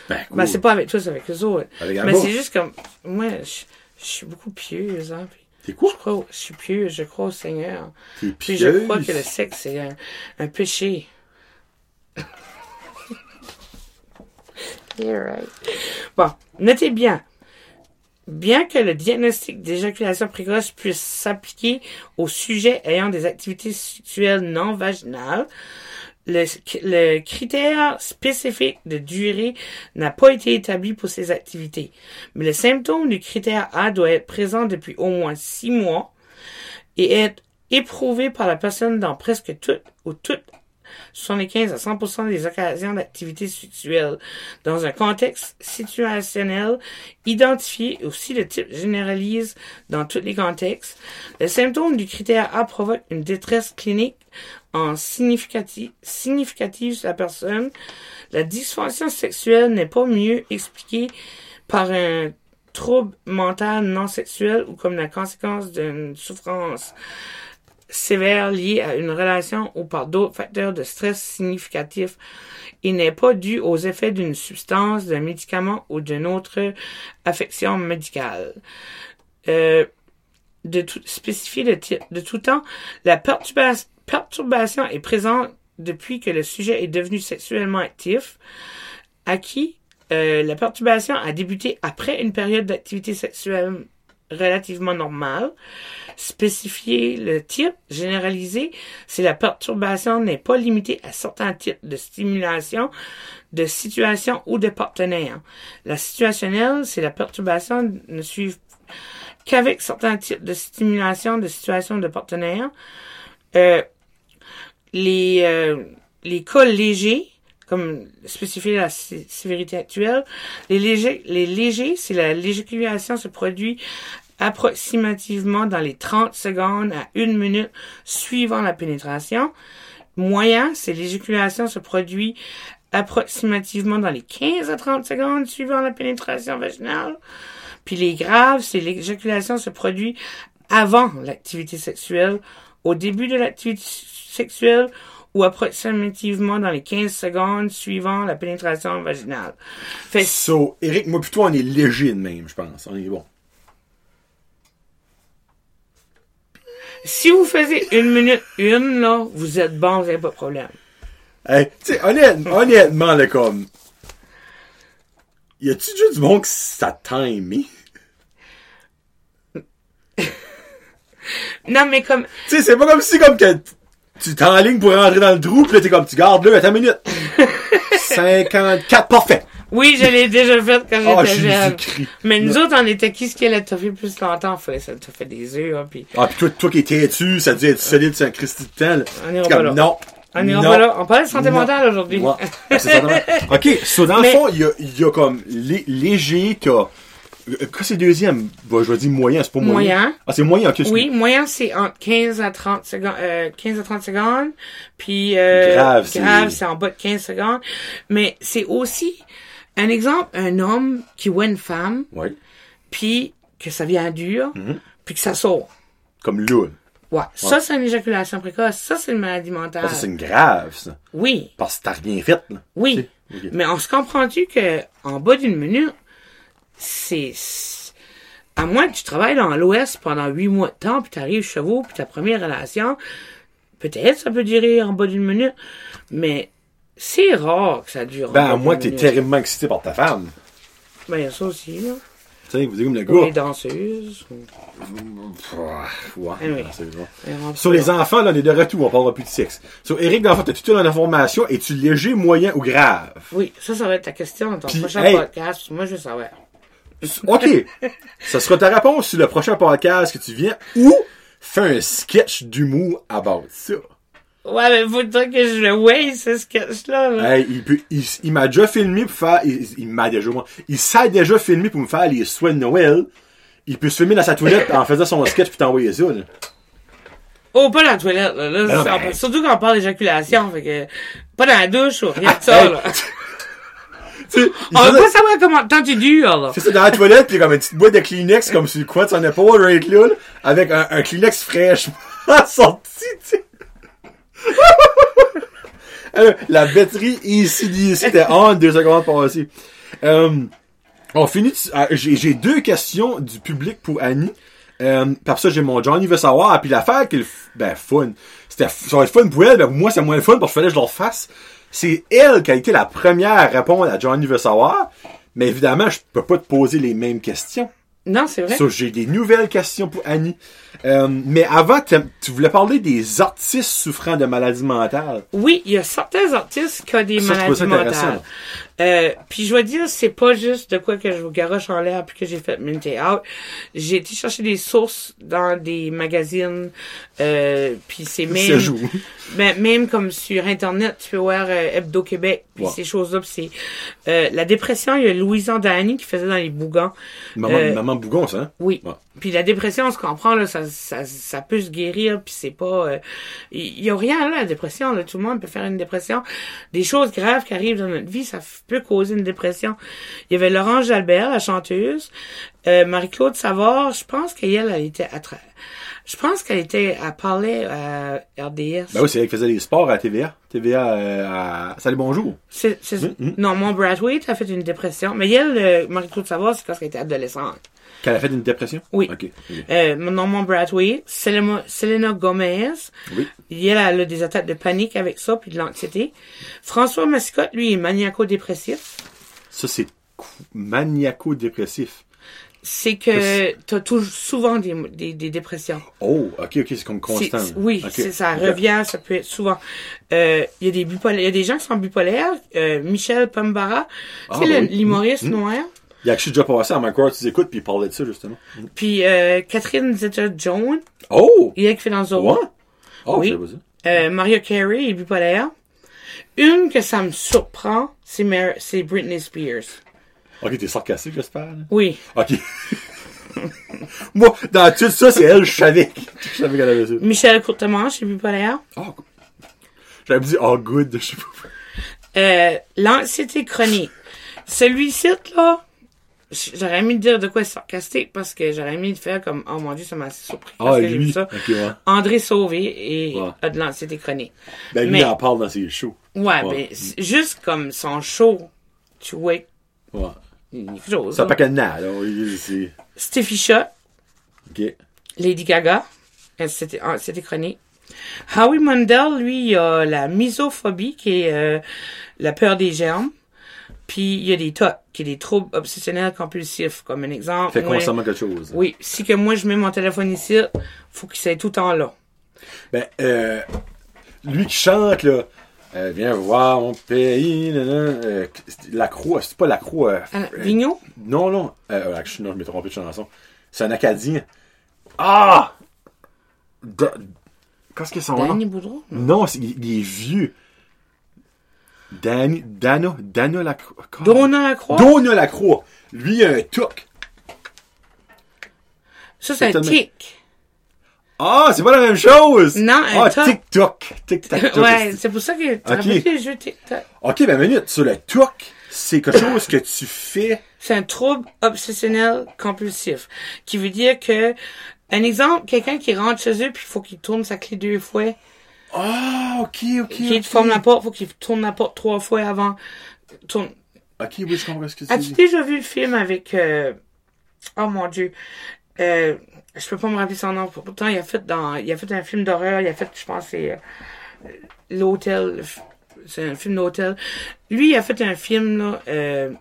ben, cool.
Ben, c'est pas avec toi, c'est avec eux autres.
Avec
Mais c'est juste comme, moi, je, je suis beaucoup pieuse, hein. Puis
T'es quoi?
je crois, je suis pieuse, je crois au Seigneur.
T'es
Puis je crois que le sexe, c'est un, un péché. Yeah, right. Bon, notez bien. Bien que le diagnostic d'éjaculation précoce puisse s'appliquer aux sujets ayant des activités sexuelles non vaginales, le, critère spécifique de durée n'a pas été établi pour ces activités. Mais le symptôme du critère A doit être présent depuis au moins six mois et être éprouvé par la personne dans presque toutes ou toutes 75 à 100% des occasions d'activité sexuelle dans un contexte situationnel identifié aussi le type généralise dans tous les contextes. Le symptôme du critère A provoque une détresse clinique en significative, significative sur la personne. La dysfonction sexuelle n'est pas mieux expliquée par un trouble mental non sexuel ou comme la conséquence d'une souffrance sévère liée à une relation ou par d'autres facteurs de stress significatifs et n'est pas dû aux effets d'une substance, d'un médicament ou d'une autre affection médicale. Euh, de tout, spécifier de, de tout temps, la perturbation, perturbation est présente depuis que le sujet est devenu sexuellement actif, à qui euh, la perturbation a débuté après une période d'activité sexuelle relativement normale. Spécifier le type généralisé si la perturbation n'est pas limitée à certains types de stimulation, de situation ou de partenaires. La situationnelle, c'est la perturbation ne suit qu'avec certains types de stimulation, de situation, de partenaires. Euh, les, euh, les cas légers, comme spécifié la sévérité actuelle, les légers, les légers, c'est la l'éjaculation se produit approximativement dans les 30 secondes à une minute suivant la pénétration. Moyen, c'est l'éjaculation se produit approximativement dans les 15 à 30 secondes suivant la pénétration vaginale. Puis les graves, c'est l'éjaculation se produit avant l'activité sexuelle, au début de l'activité sexuelle ou approximativement dans les 15 secondes suivant la pénétration vaginale.
Fait so, Eric, moi plutôt on est léger de même, je pense. On est bon.
Si vous faisiez une minute une, là, vous êtes bon, vous n'avez pas de problème.
Hey, tu sais, honnêtement, honnêtement, là, comme. Y a-tu juste du monde que ça time,
Non, mais comme.
Tu sais, c'est pas comme si, comme que tu t'es en ligne pour rentrer dans le trou, pis là, t'es comme, tu gardes là, attends une minute. 54, parfait.
Oui, je l'ai déjà fait quand oh, j'étais jeune. Mais nous autres, on était qui ce qui allait fait plus longtemps? Fallait, ça t'a fait des œufs, hein, pis...
Ah, pis toi, toi qui étais dessus, ça devait être solide, c'est un Christy de temps, là.
On ira pas là.
Non.
On ira pas là. On parle de santé mentale aujourd'hui. Ouais.
ok, so dans le fond, il y a, y a comme léger, t'as euh, Quoi c'est deuxième? Je vais dire moyen, c'est pas moyen. Moyen. Ah, c'est moyen, ok.
Oui, moyen, c'est entre 15 à 30 secondes, euh, 15 à 30 secondes. Puis, euh, grave, grave c'est en bas de 15 secondes. Mais c'est aussi, un exemple, un homme qui voit une femme. Puis, que ça vient dur. Mm-hmm. Puis que ça sort.
Comme l'eau.
Ouais. Ça, c'est une éjaculation précoce. Ça, c'est une maladie mentale.
ça, c'est une grave, ça.
Oui.
Parce que t'as rien fait, là.
Oui. Mais on se comprend-tu que, en bas d'une minute, c'est, à moins que tu travailles dans l'Ouest pendant huit mois de temps, puis t'arrives chevaux, puis ta première relation, peut-être ça peut durer en bas d'une minute, mais c'est rare que ça dure.
Ben, à moins que t'es terriblement excité par ta femme.
Ben, il y a ça aussi, là.
Tu sais, vous dites comme le gars.
les danseuses.
Ouais, anyway. Sur les enfants, là, on est de retour, on parlera plus de sexe. Sur Eric, dans le fond, t'as toute information, es-tu léger, moyen ou grave?
Oui, ça, ça va être ta question dans ton prochain podcast. Moi, je veux savoir.
OK. ça sera ta réponse sur le prochain podcast que tu viens ou fais un sketch d'humour à base ça.
Ouais, mais faut dire que je le ouais, ce sketch-là.
Hey, il, peut, il, m'a déjà filmé pour faire, il, m'a déjà, moi, il s'est déjà filmé pour me faire les soins de Noël. Il peut se filmer dans sa toilette en faisant son sketch puis t'envoyer ça, là.
Oh, pas dans la toilette, là. là ben Surtout quand on parle d'éjaculation, fait que, pas dans la douche ou rien de ça, là. On veut pas savoir comment temps tu dures,
C'est ça, dans la toilette, pis comme une petite boîte de Kleenex, comme sur le coin de son épaule, right là, avec un, un Kleenex fraîchement sorti, tu sais. la batterie ici d'ici était en deux secondes passées. Euh, on finit. Ah, j'ai deux questions du public pour Annie. Euh, par ça, j'ai mon Johnny veut savoir. Puis l'affaire qui ben fun. C'était, ça va être fun pour elle, mais moi c'est moins fun parce qu'il fallait que je leur fasse. C'est elle qui a été la première à répondre à Johnny veut savoir. Mais évidemment, je peux pas te poser les mêmes questions.
Non, c'est vrai.
Ça, j'ai des nouvelles questions pour Annie. Euh, mais avant, tu voulais parler des artistes souffrant de maladies mentales.
Oui, il y a certains artistes qui ont des
Ça,
maladies
intéressant.
mentales. Euh, puis je vais dire, c'est pas juste de quoi que je vous garoche en l'air puis que j'ai fait Minty Out. J'ai été chercher des sources dans des magazines, euh, puis c'est même, ben, même comme sur Internet, tu peux voir euh, Hebdo Québec, puis ces choses-là, puis c'est la dépression, il y a Louise Andani qui faisait dans les bougons.
Maman, maman Bougon, ça, hein?
Oui. Puis la dépression, on se comprend, là, ça, ça, ça peut se guérir, puis c'est pas... euh, Il y, a rien, là, la dépression. Là, tout le monde peut faire une dépression. Des choses graves qui arrivent dans notre vie, ça peut causer une dépression. Il y avait Laurence Jalbert, la chanteuse. Euh, Marie-Claude Savard, je pense qu'elle, elle était... À tra- Je pense qu'elle était... Elle parlait à RDS.
Ben oui, c'est elle qui faisait des sports à TVA. TVA euh, à Salut Bonjour.
C'est, c'est-
Mm, mm.
Non, mon Bradwaite a fait une dépression. Mais elle, euh, Marie-Claude Savard, c'est quand elle était adolescente.
Qu'elle a fait une dépression?
Oui.
OK.
Euh, Norman Bradway, Selena, Selena Gomez.
Oui.
Elle, elle a des attaques de panique avec ça, puis de l'anxiété. François Mascotte, lui, est maniaco-dépressif.
Ça, c'est maniaco-dépressif.
C'est que t'as toujours souvent des, des, des dépressions.
Oh, OK, OK, c'est comme
C'est-
constant.
c'est- oui, c'est ça revient, ça peut être souvent. Euh, Il y a des bipolaires, il y a des gens qui sont bipolaires. Euh, Michel Pambara,
Ah,
sais, le-
oui.
l'humoriste
Mm, mm.
noir?
Il y a que je suis déjà passé à Micro tu écoutes, puis il parlait de ça, justement.
Puis euh, Catherine Zeta-Jones,
Oh!
il est qui fait dans Zorro.
Ouais? Oh,
Oui.
pas ça.
Euh, Maria Carey est bipolaire. Une que ça me surprend, c'est c'est Britney Spears.
OK, t'es sarcastique, j'espère. là?
Oui.
OK. Moi, dans tout ça, c'est elle, je savais. Je savais qu'elle avait ça.
Michel Courtemanche est bipolaire.
Oh, J'avais dit, oh, good, je sais pas.
Euh, l'anxiété chronique. Celui-ci, là, j'aurais de dire de quoi sarcastique parce que j'aurais mis de faire comme, oh mon dieu, ça m'a assez surpris.
Ah,
parce que j'ai vu
lui.
ça.
Ouais.
André Sauvé et
Ouais.
a de.
Ben, lui,
Mais-
il en parle dans ses shows.
Ouais,
Ouais.
ben, juste comme son show, tu vois,
Ouais.
quelque chose.
C'est un
là.
paquet de là.
Steffi Shot,
OK.
Lady Gaga, c'était ah, c'était chronique. Howie Mandel, lui, il a la misophobie, qui est euh, la peur des germes. Puis il y a des TOC, qui est des troubles obsessionnels compulsifs, comme un exemple.
Fait constamment quelque chose.
oui, si que moi je mets mon téléphone ici, faut qu'il soit tout le temps là.
Ben, euh, lui qui chante, là, euh, viens voir mon pays, nan, nan, euh, c'est la croix, c'est pas la croix. euh, euh,
Vigneault?
non, non, je- non, je m'ai trompé de chanson. C'est un Acadien. Ah! Qu'est-ce que son
Danny
nom?
Boudreau?
Non, il est vieux. Danny, Dano, Dano Lacroix.
Donna Lacroix?
Donna Lacroix. Lui, il a un toc.
Ça, c'est un tic.
Ah, c'est pas la même chose!
Non, un
Ah. TikTok. Tic-tac-toc.
ouais, c'est pour ça que tu
Ok.
rappelles les jeux TikTok.
Ok, ben minute, sur le toc, c'est quelque chose que tu fais.
C'est un trouble obsessionnel compulsif. Qui veut dire que, un exemple, quelqu'un qui rentre chez eux puis il faut qu'il tourne sa clé deux fois.
Ah, ok, ok.
Qui
ok.
forme la porte, faut qu'il tourne la porte trois fois avant. Tourne.
Ok, oui, je comprends ce que tu
As-tu déjà vu le film avec, euh... oh mon dieu, euh... je peux pas me rappeler son nom. Pourtant, il a fait dans, il a fait un film d'horreur. Il a fait, je pense, c'est euh, l'hôtel. C'est un film d'hôtel. Lui, il a fait un film là. Euh...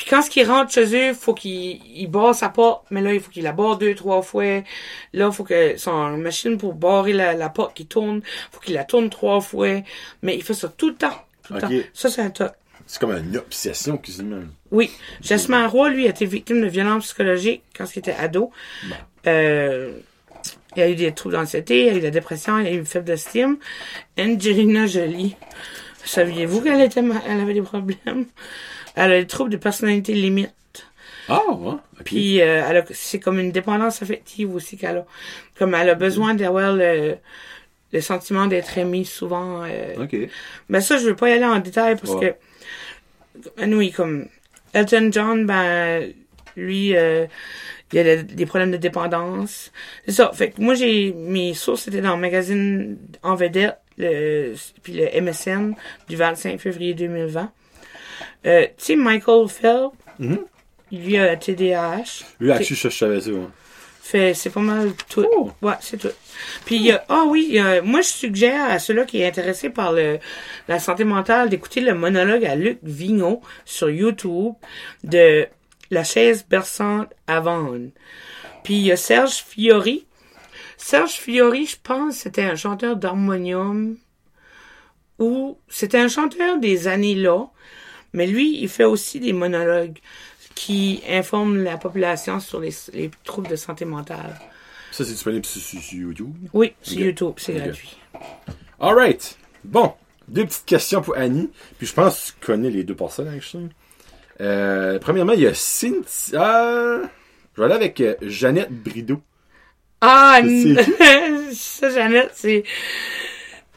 Puis quand ce qu'il rentre chez eux, faut qu'il il barre sa porte, mais là, il faut qu'il la barre deux, trois fois. Là, il faut que son machine pour barrer la, la porte qui tourne, faut qu'il la tourne trois fois. Mais il fait ça tout le temps. Tout le temps. Ça, c'est un top.
C'est comme une obsession quasiment.
Oui. Jasmin Roy, lui, a été victime de violences psychologiques quand il était ado. Euh, il a eu des troubles d'anxiété, il a eu de la dépression, il a eu une faible estime. Angelina Jolie. Saviez-vous qu'elle était, elle avait des problèmes? Elle a des troubles de personnalité limite.
Ah, ouais. Ok.
Puis, euh, elle a- c'est comme une dépendance affective aussi qu'elle a. Comme elle a besoin d'avoir le, le sentiment d'être aimée souvent. euh,
Ok.
mais ça, je veux pas y aller en détail parce
Ouais.
que, oui, comme Elton John, ben, lui, euh, il y a des problèmes de dépendance. C'est ça. Fait que moi, j'ai, mes sources étaient dans le magazine En Vedette, le, puis le MSN du 25 février 2020. Euh, tu sais, Michael Phelps,
Mhm.
il lui a TDAH.
Lui, là-dessus, ça, je savais ça.
Fait, c'est pas mal tout.
Oh.
Ouais, c'est tout. Puis, il y a- ah oui, a- moi, je suggère à ceux-là qui est intéressé par le, la santé mentale d'écouter le monologue à Luc Vigneault sur YouTube de La chaise berçante à Vannes. Puis, il y a Serge Fiori. Serge Fiori, je pense, c'était un chanteur d'harmonium ou c'était un chanteur des années là, mais lui, il fait aussi des monologues qui informent la population sur les, les troubles de santé mentale.
Ça, c'est disponible sur, YouTube?
Oui, sur. YouTube, c'est gratuit.
Alright. Bon. Deux petites questions pour Annie. Puis je pense que tu connais les deux sais. Euh, premièrement, il y a Cynthia. Je vais aller avec euh, Jeannette Brideau.
Ah, ça, Jeannette, c'est,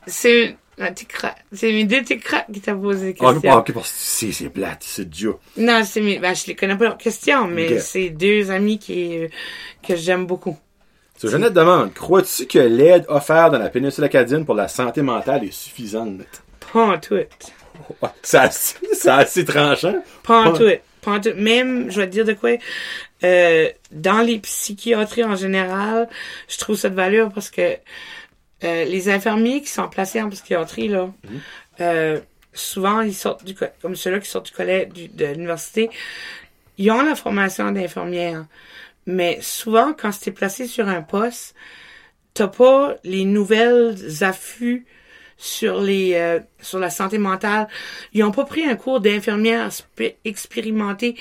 c'est, cra- c'est mes deux petits cracks qui t'a posé des
Ah,
questions.
ah, ok, parce que c'est, c'est plate, c'est dur.
Non, c'est mes, ben, je les connais pas leurs questions, mais c'est deux amis qui, euh, que j'aime beaucoup.
So, Jeannette demande, crois-tu que l'aide offerte dans la péninsule acadienne pour la santé mentale est suffisante?
Pas en tout.
Ouais, C'est assez, tranchant.
Pas en tout. Pas en tout. Même, je vais te dire de quoi, euh, dans les psychiatries en général, je trouve ça de valeur parce que euh, les infirmiers qui sont placés en psychiatrie, là, euh, souvent, ils sortent du, co- comme ceux-là qui sortent du collège, du- de l'université, ils ont la formation d'infirmière. Mais souvent, quand tu es placé sur un poste, t'as pas les nouvelles affûts sur les euh, sur la santé mentale. Ils ont pas pris un cours d'infirmière expérimentée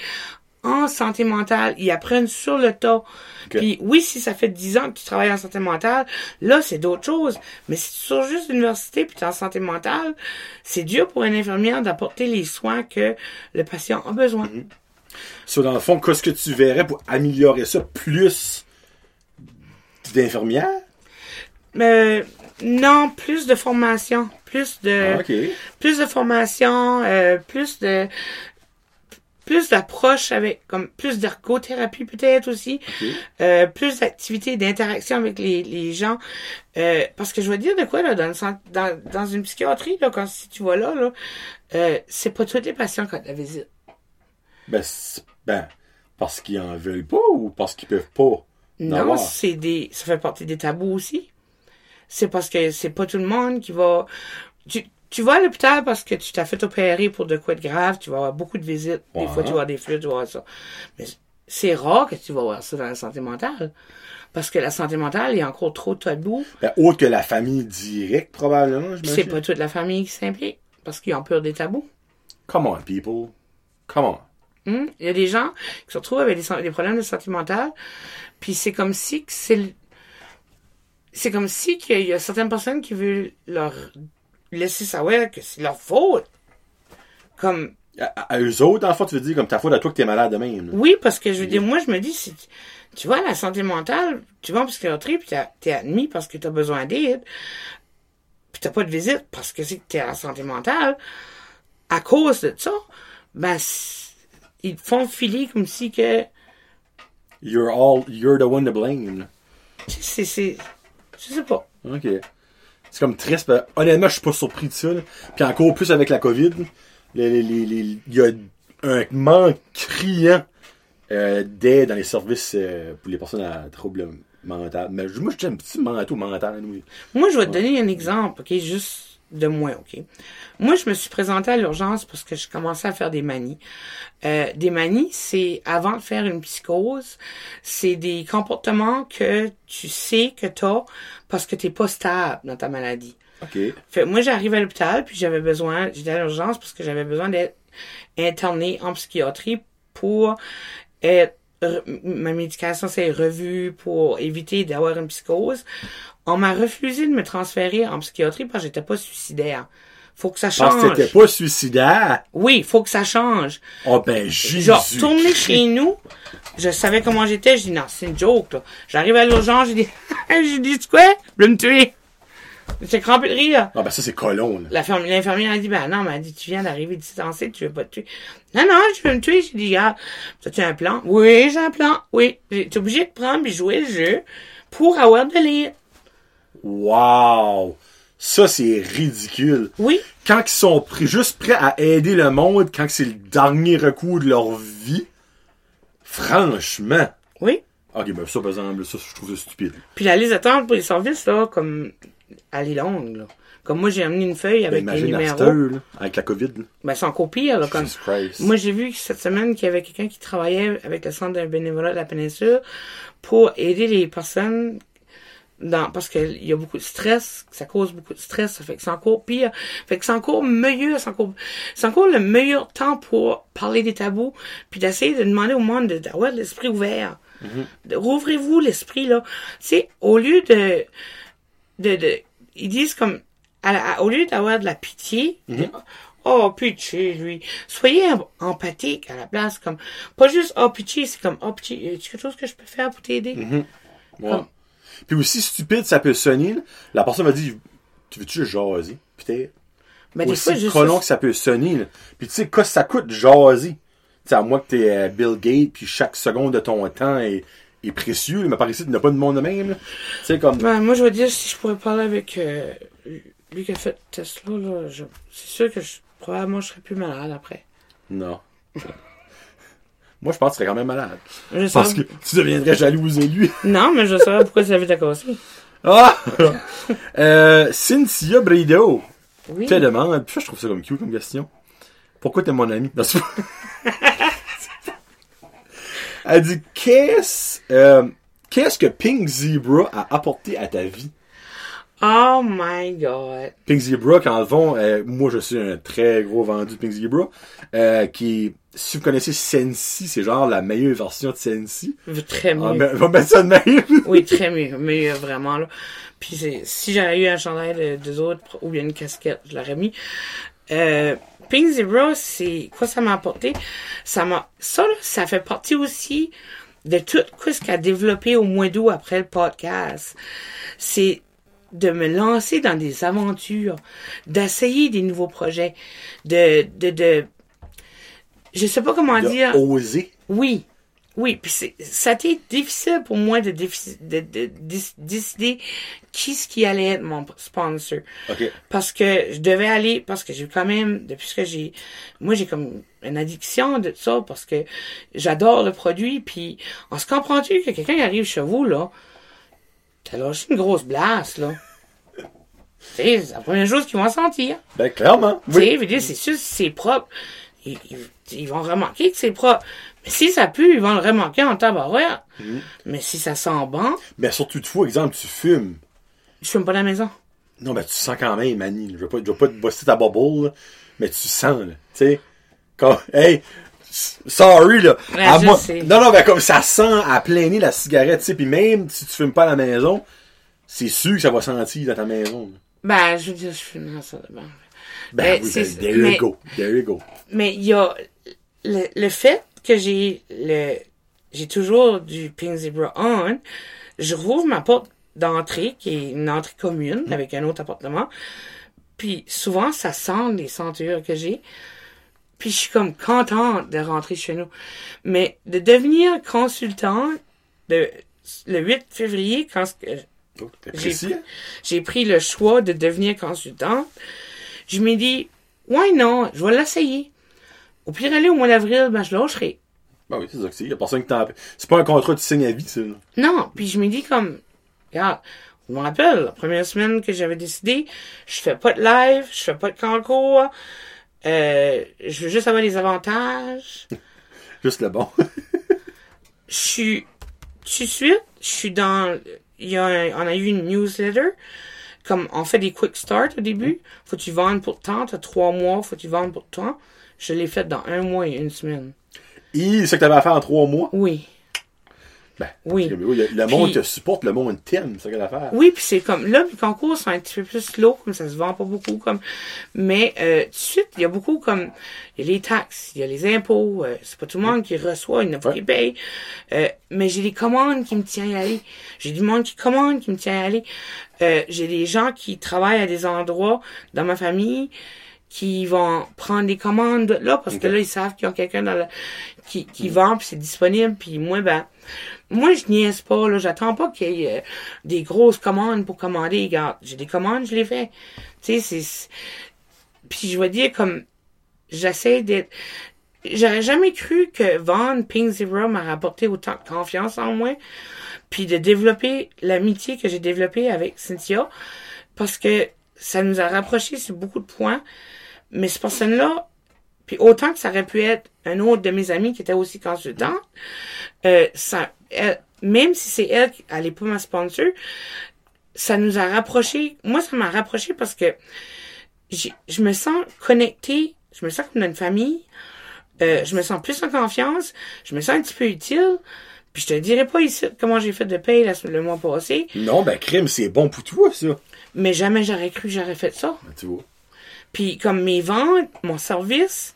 en santé mentale. Ils apprennent sur le tas. Puis oui, si ça fait 10 ans que tu travailles en santé mentale, là, c'est d'autres choses. Mais si tu sors juste de l'université puis tu es en santé mentale, c'est dur pour une infirmière d'apporter les soins que le patient a besoin.
So, dans le fond, qu'est-ce que tu verrais pour améliorer ça plus d'infirmières?
Euh, non, plus de formation, plus de
Ah,
plus de formation, euh, plus de plus d'approche avec comme plus d'ergothérapie peut-être aussi, euh, plus d'activités d'interaction avec les, les gens. Euh, parce que je veux dire de quoi là dans le dans, dans une psychiatrie là quand si tu vas là là, euh, c'est pas tous les patients qui ont de la visite.
Ben, ben, parce qu'ils en veulent pas ou parce qu'ils peuvent pas?
Non, c'est des, ça fait partie des tabous aussi. C'est parce que c'est pas tout le monde qui va, tu, tu vas à l'hôpital parce que tu t'as fait opérer pour de quoi de grave, tu vas avoir beaucoup de visites. Des fois, tu vas avoir des flux, tu vas avoir ça. Mais c'est rare que tu vas avoir ça dans la santé mentale. Parce que la santé mentale, il y a encore trop de tabous.
Ben, autre que la famille directe, probablement,
c'est pas toute la famille qui s'implique. Parce qu'ils ont peur des tabous.
Come on, people. Come on.
Hum? Il y a des gens qui se retrouvent avec des, des problèmes de santé mentale, puis c'est comme si que c'est le- c'est comme si qu'il y a certaines personnes qui veulent leur laisser savoir que c'est leur faute. Comme
À, à eux autres, le fond, tu veux dire comme ta faute à toi que t'es malade de même. là.
oui, parce que je veux dire, moi je me dis, si tu vois la santé mentale, tu vas en psychiatrie puis t'es admis parce que t'as besoin d'aide, puis t'as pas de visite parce que c'est que t'es en santé mentale. À cause de ça, ben ils te font filer comme si que
You're all, you're the one to blame.
C'est, c'est, je sais pas.
Ok. C'est comme triste. ben, honnêtement, je suis pas surpris de ça. là. Puis encore plus avec la COVID, il y a un manque criant euh, d'aide dans les services euh, pour les personnes à troubles mentaux. Mais moi, je dis un petit manteau mental. oui.
Moi, je vais te donner un exemple, ok, juste de moi, ok? Moi, je me suis présentée à l'urgence parce que je commençais à faire des manies. Euh, des manies, c'est avant de faire une psychose, c'est des comportements que tu sais que t'as parce que t'es pas stable dans ta maladie.
Ok.
Fait, moi, j'arrive à l'hôpital, puis j'avais besoin, j'étais à l'urgence parce que j'avais besoin d'être internée en psychiatrie pour être, re- ma médication s'est revue pour éviter d'avoir une psychose. On m'a refusé de me transférer en psychiatrie parce que j'étais pas suicidaire. Faut que ça
Parce que
change.
t'étais pas suicidaire?
Oui, faut que ça change.
Oh ben, Jésus.
Genre, retourner chez nous, je savais comment j'étais, je dis non, c'est une joke. J'arrive à l'urgence, j'ai dit, j'ai dit, tu quoi? Je vais me tuer. J'étais crampé de rire.
Ah ben ça, c'est colon, là.
La L'infirmière a dit, ben non, mais elle dit, tu viens d'arriver d'ici dansé, tu veux pas te tuer. Non, non, je veux me tuer. J'ai dit, ah, as-tu un plan? Oui, j'ai un plan. Oui. J'ai obligé de prendre et jouer le jeu pour avoir de lire.
Wow! Ça, c'est ridicule.
Oui.
Quand ils sont pris, juste prêts à aider le monde, quand c'est le dernier recours de leur vie, franchement,
Oui.
Ok, ben ça, par exemple, ça, je trouve ça stupide.
Puis la liste d'attente pour les services, là, comme, elle est longue, là. Comme moi, j'ai amené une feuille
Ben,
avec
imagine à
numéros.
avec la COVID. là.
Ben, c'est encore pire, là, comme. Moi, j'ai vu cette semaine qu'il y avait quelqu'un qui travaillait avec le centre de bénévolat de la péninsule pour aider les personnes dans, parce qu'il y a beaucoup de stress, que ça cause beaucoup de stress, ça fait que c'est encore pire. Fait que c'est encore meilleur, c'est encore, c'est encore le meilleur temps pour parler des tabous, puis d'essayer de demander au monde de- d'avoir l'esprit ouvert. De- Rouvrez-vous l'esprit, là. Tu sais, au lieu de, de, de, ils disent comme, à au lieu d'avoir de la pitié, de- oh, pitié, lui. Soyez em- empathique à la place, comme, pas juste, oh, pitié, c'est comme, oh, pitié, y a quelque chose que je peux faire pour t'aider?
Ouais.
Comme-
Puis aussi stupide, ça peut sonner, là. La personne m'a dit, tu veux-tu juste jaser? Peut-être.
Ben, des fois,
aussi
juste,
colon que ça peut sonner, là. Puis tu sais, quoi ça coûte jaser? Tu sais, à moins que t'es euh, Bill Gates, puis chaque seconde de ton temps est, est précieux, mais par ici, tu n'as pas de monde de même. Tu sais, comme,
Ben, moi, je veux dire, si je pourrais parler avec euh, lui qui a fait Tesla, là, je- c'est sûr que je, probablement je serais plus malade après.
non. Moi, je pense que tu serais quand même malade.
Je
Parce que tu deviendrais jalouse de lui.
Non, mais je saurais pourquoi avait été cassé.
Ah! euh, Cynthia Brideau
Oui.
te demande, je trouve ça comme cute comme question. Pourquoi t'es mon ami? Elle dit, qu'est-ce, euh, qu'est-ce que Pink Zebra a apporté à ta vie?
Oh my god.
Pink Zebra, quand le fond, euh, moi je suis un très gros vendu de Pink Zebra, euh, qui, si vous connaissez Sensi, c'est genre la meilleure version de Sensi.
Très mieux.
On va on va mettre ça de même.
Oui, très mieux. Mieux, vraiment, là. Puis c'est- si j'avais eu un chandail de, des autres ou bien une casquette, je l'aurais mis. Euh, Pink Zebra, c'est quoi ça m'a apporté? Ça m'a, ça, là, ça fait partie aussi de tout ce qu'a développé au mois d'août après le podcast. C'est de me lancer dans des aventures, d'essayer des nouveaux projets, de, de, de, je sais pas comment
De
dire.
oser.
Oui. Oui, puis c'est- ça a été difficile pour moi de, défi- de, de- déc- décider qui ce qui allait être mon sponsor.
Ok.
Parce que je devais aller, parce que j'ai quand même, depuis que j'ai, moi j'ai comme une addiction de ça, parce que j'adore le produit, puis on se comprend-tu que quelqu'un arrive chez vous, là, t'as lâché une grosse blasse, là? C'est la première chose qu'ils vont sentir.
Ben, clairement.
Tu sais, c'est sûr, c'est propre, ils, ils- ils vont remarquer que c'est propre. Mais si ça pue, ils vont le remarquer en tabarouette. Mais si ça sent bon,
Mais surtout, tu fois, exemple, tu fumes.
je fume pas à la maison.
Non, ben, tu sens quand même, Manny. Je veux pas, je veux pas te bosser ta bubble, là, mais tu sens, là. Tu sais. Comme, hey, sorry, là.
Ouais,
À moi- non, non, ben, comme ça sent à plein nez la cigarette, tu sais. Puis même si tu fumes pas à la maison, c'est sûr que ça va sentir dans ta maison. là.
Ben, je veux dire, je fume dans ça de bon.
Ben,
Ben,
oui,
c'est-
ben, there you
mais-
go. There you go.
Mais il y a le, le fait que j'ai le j'ai toujours du Pink Zebra on, je rouvre ma porte d'entrée qui est une entrée commune avec un autre appartement. Puis souvent ça sent les sentures que j'ai. Puis je suis comme contente de rentrer chez nous. Mais de devenir consultant de le 8 février quand
Oh,
j'ai
hein?
j'ai pris le choix de devenir consultante. Je me dis, ouais, non, je vais l'essayer. Au pire, aller au mois d'avril, ben, je lâcherai.
Ben oui, c'est ça que c'est. Y a personne qui t'en... C'est pas un contrat que tu signes à vie, ça, là.
Non, puis je me dis comme, regarde, je me rappelle, la première semaine que j'avais décidé, je fais pas de live, je fais pas de concours, euh, je veux juste avoir des avantages.
Juste le bon.
Je suis, tout de suite, je suis dans, il y a un- on a eu une newsletter, comme on fait des quick start au début, faut que tu vendes pour tant, t'as trois mois, faut que tu vendes pour tant. Je l'ai fait dans un mois et une semaine.
Et c'est ce que t'avais à faire en trois mois?
Oui.
Ben,
Oui.
parce que, oui, le monde
Puis-
te supporte, le monde t'aime, c'est ça qu'il y a à faire.
Oui, puis c'est comme là, mes concours sont un petit peu plus slow, comme ça se vend pas beaucoup, comme. Mais euh, tout de suite, il y a beaucoup comme il y a les taxes, il y a les impôts, euh, c'est pas tout le monde qui reçoit, il y en a pas qui paye. Euh, mais j'ai des commandes qui me tiennent à aller. J'ai du monde qui commande qui me tient à aller. Euh, j'ai des gens qui travaillent à des endroits dans ma famille qui vont prendre des commandes de là parce que là ils savent qu'ils ont quelqu'un dans le qui qui vend puis c'est disponible puis moi ben moi je niaise pas là. J'attends pas qu'il y ait euh, des grosses commandes pour commander. Regarde j'ai des commandes je les fais. Tu sais c'est puis je vais dire comme j'essaie d'être j'aurais jamais cru que vendre Pink Zero m'a rapporté autant de confiance en moi, puis de développer l'amitié que j'ai développée avec Cynthia, parce que ça nous a rapprochés sur beaucoup de points, mais cette personne-là, puis autant que ça aurait pu être un autre de mes amis qui était aussi consultant, euh, ça, elle- même si c'est elle, qui- elle est pas ma sponsor, ça nous a rapprochés. Moi, ça m'a rapproché parce que je me sens connectée, je me sens comme dans une famille, euh, je me sens plus en confiance, je me sens un petit peu utile. Puis je te dirai pas ici comment j'ai fait de paye le mois passé,
Non, ben, crime, c'est bon pour toi, ça.
mais jamais j'aurais cru que j'aurais fait ça.
Ben, tu vois.
Puis comme mes ventes, mon service,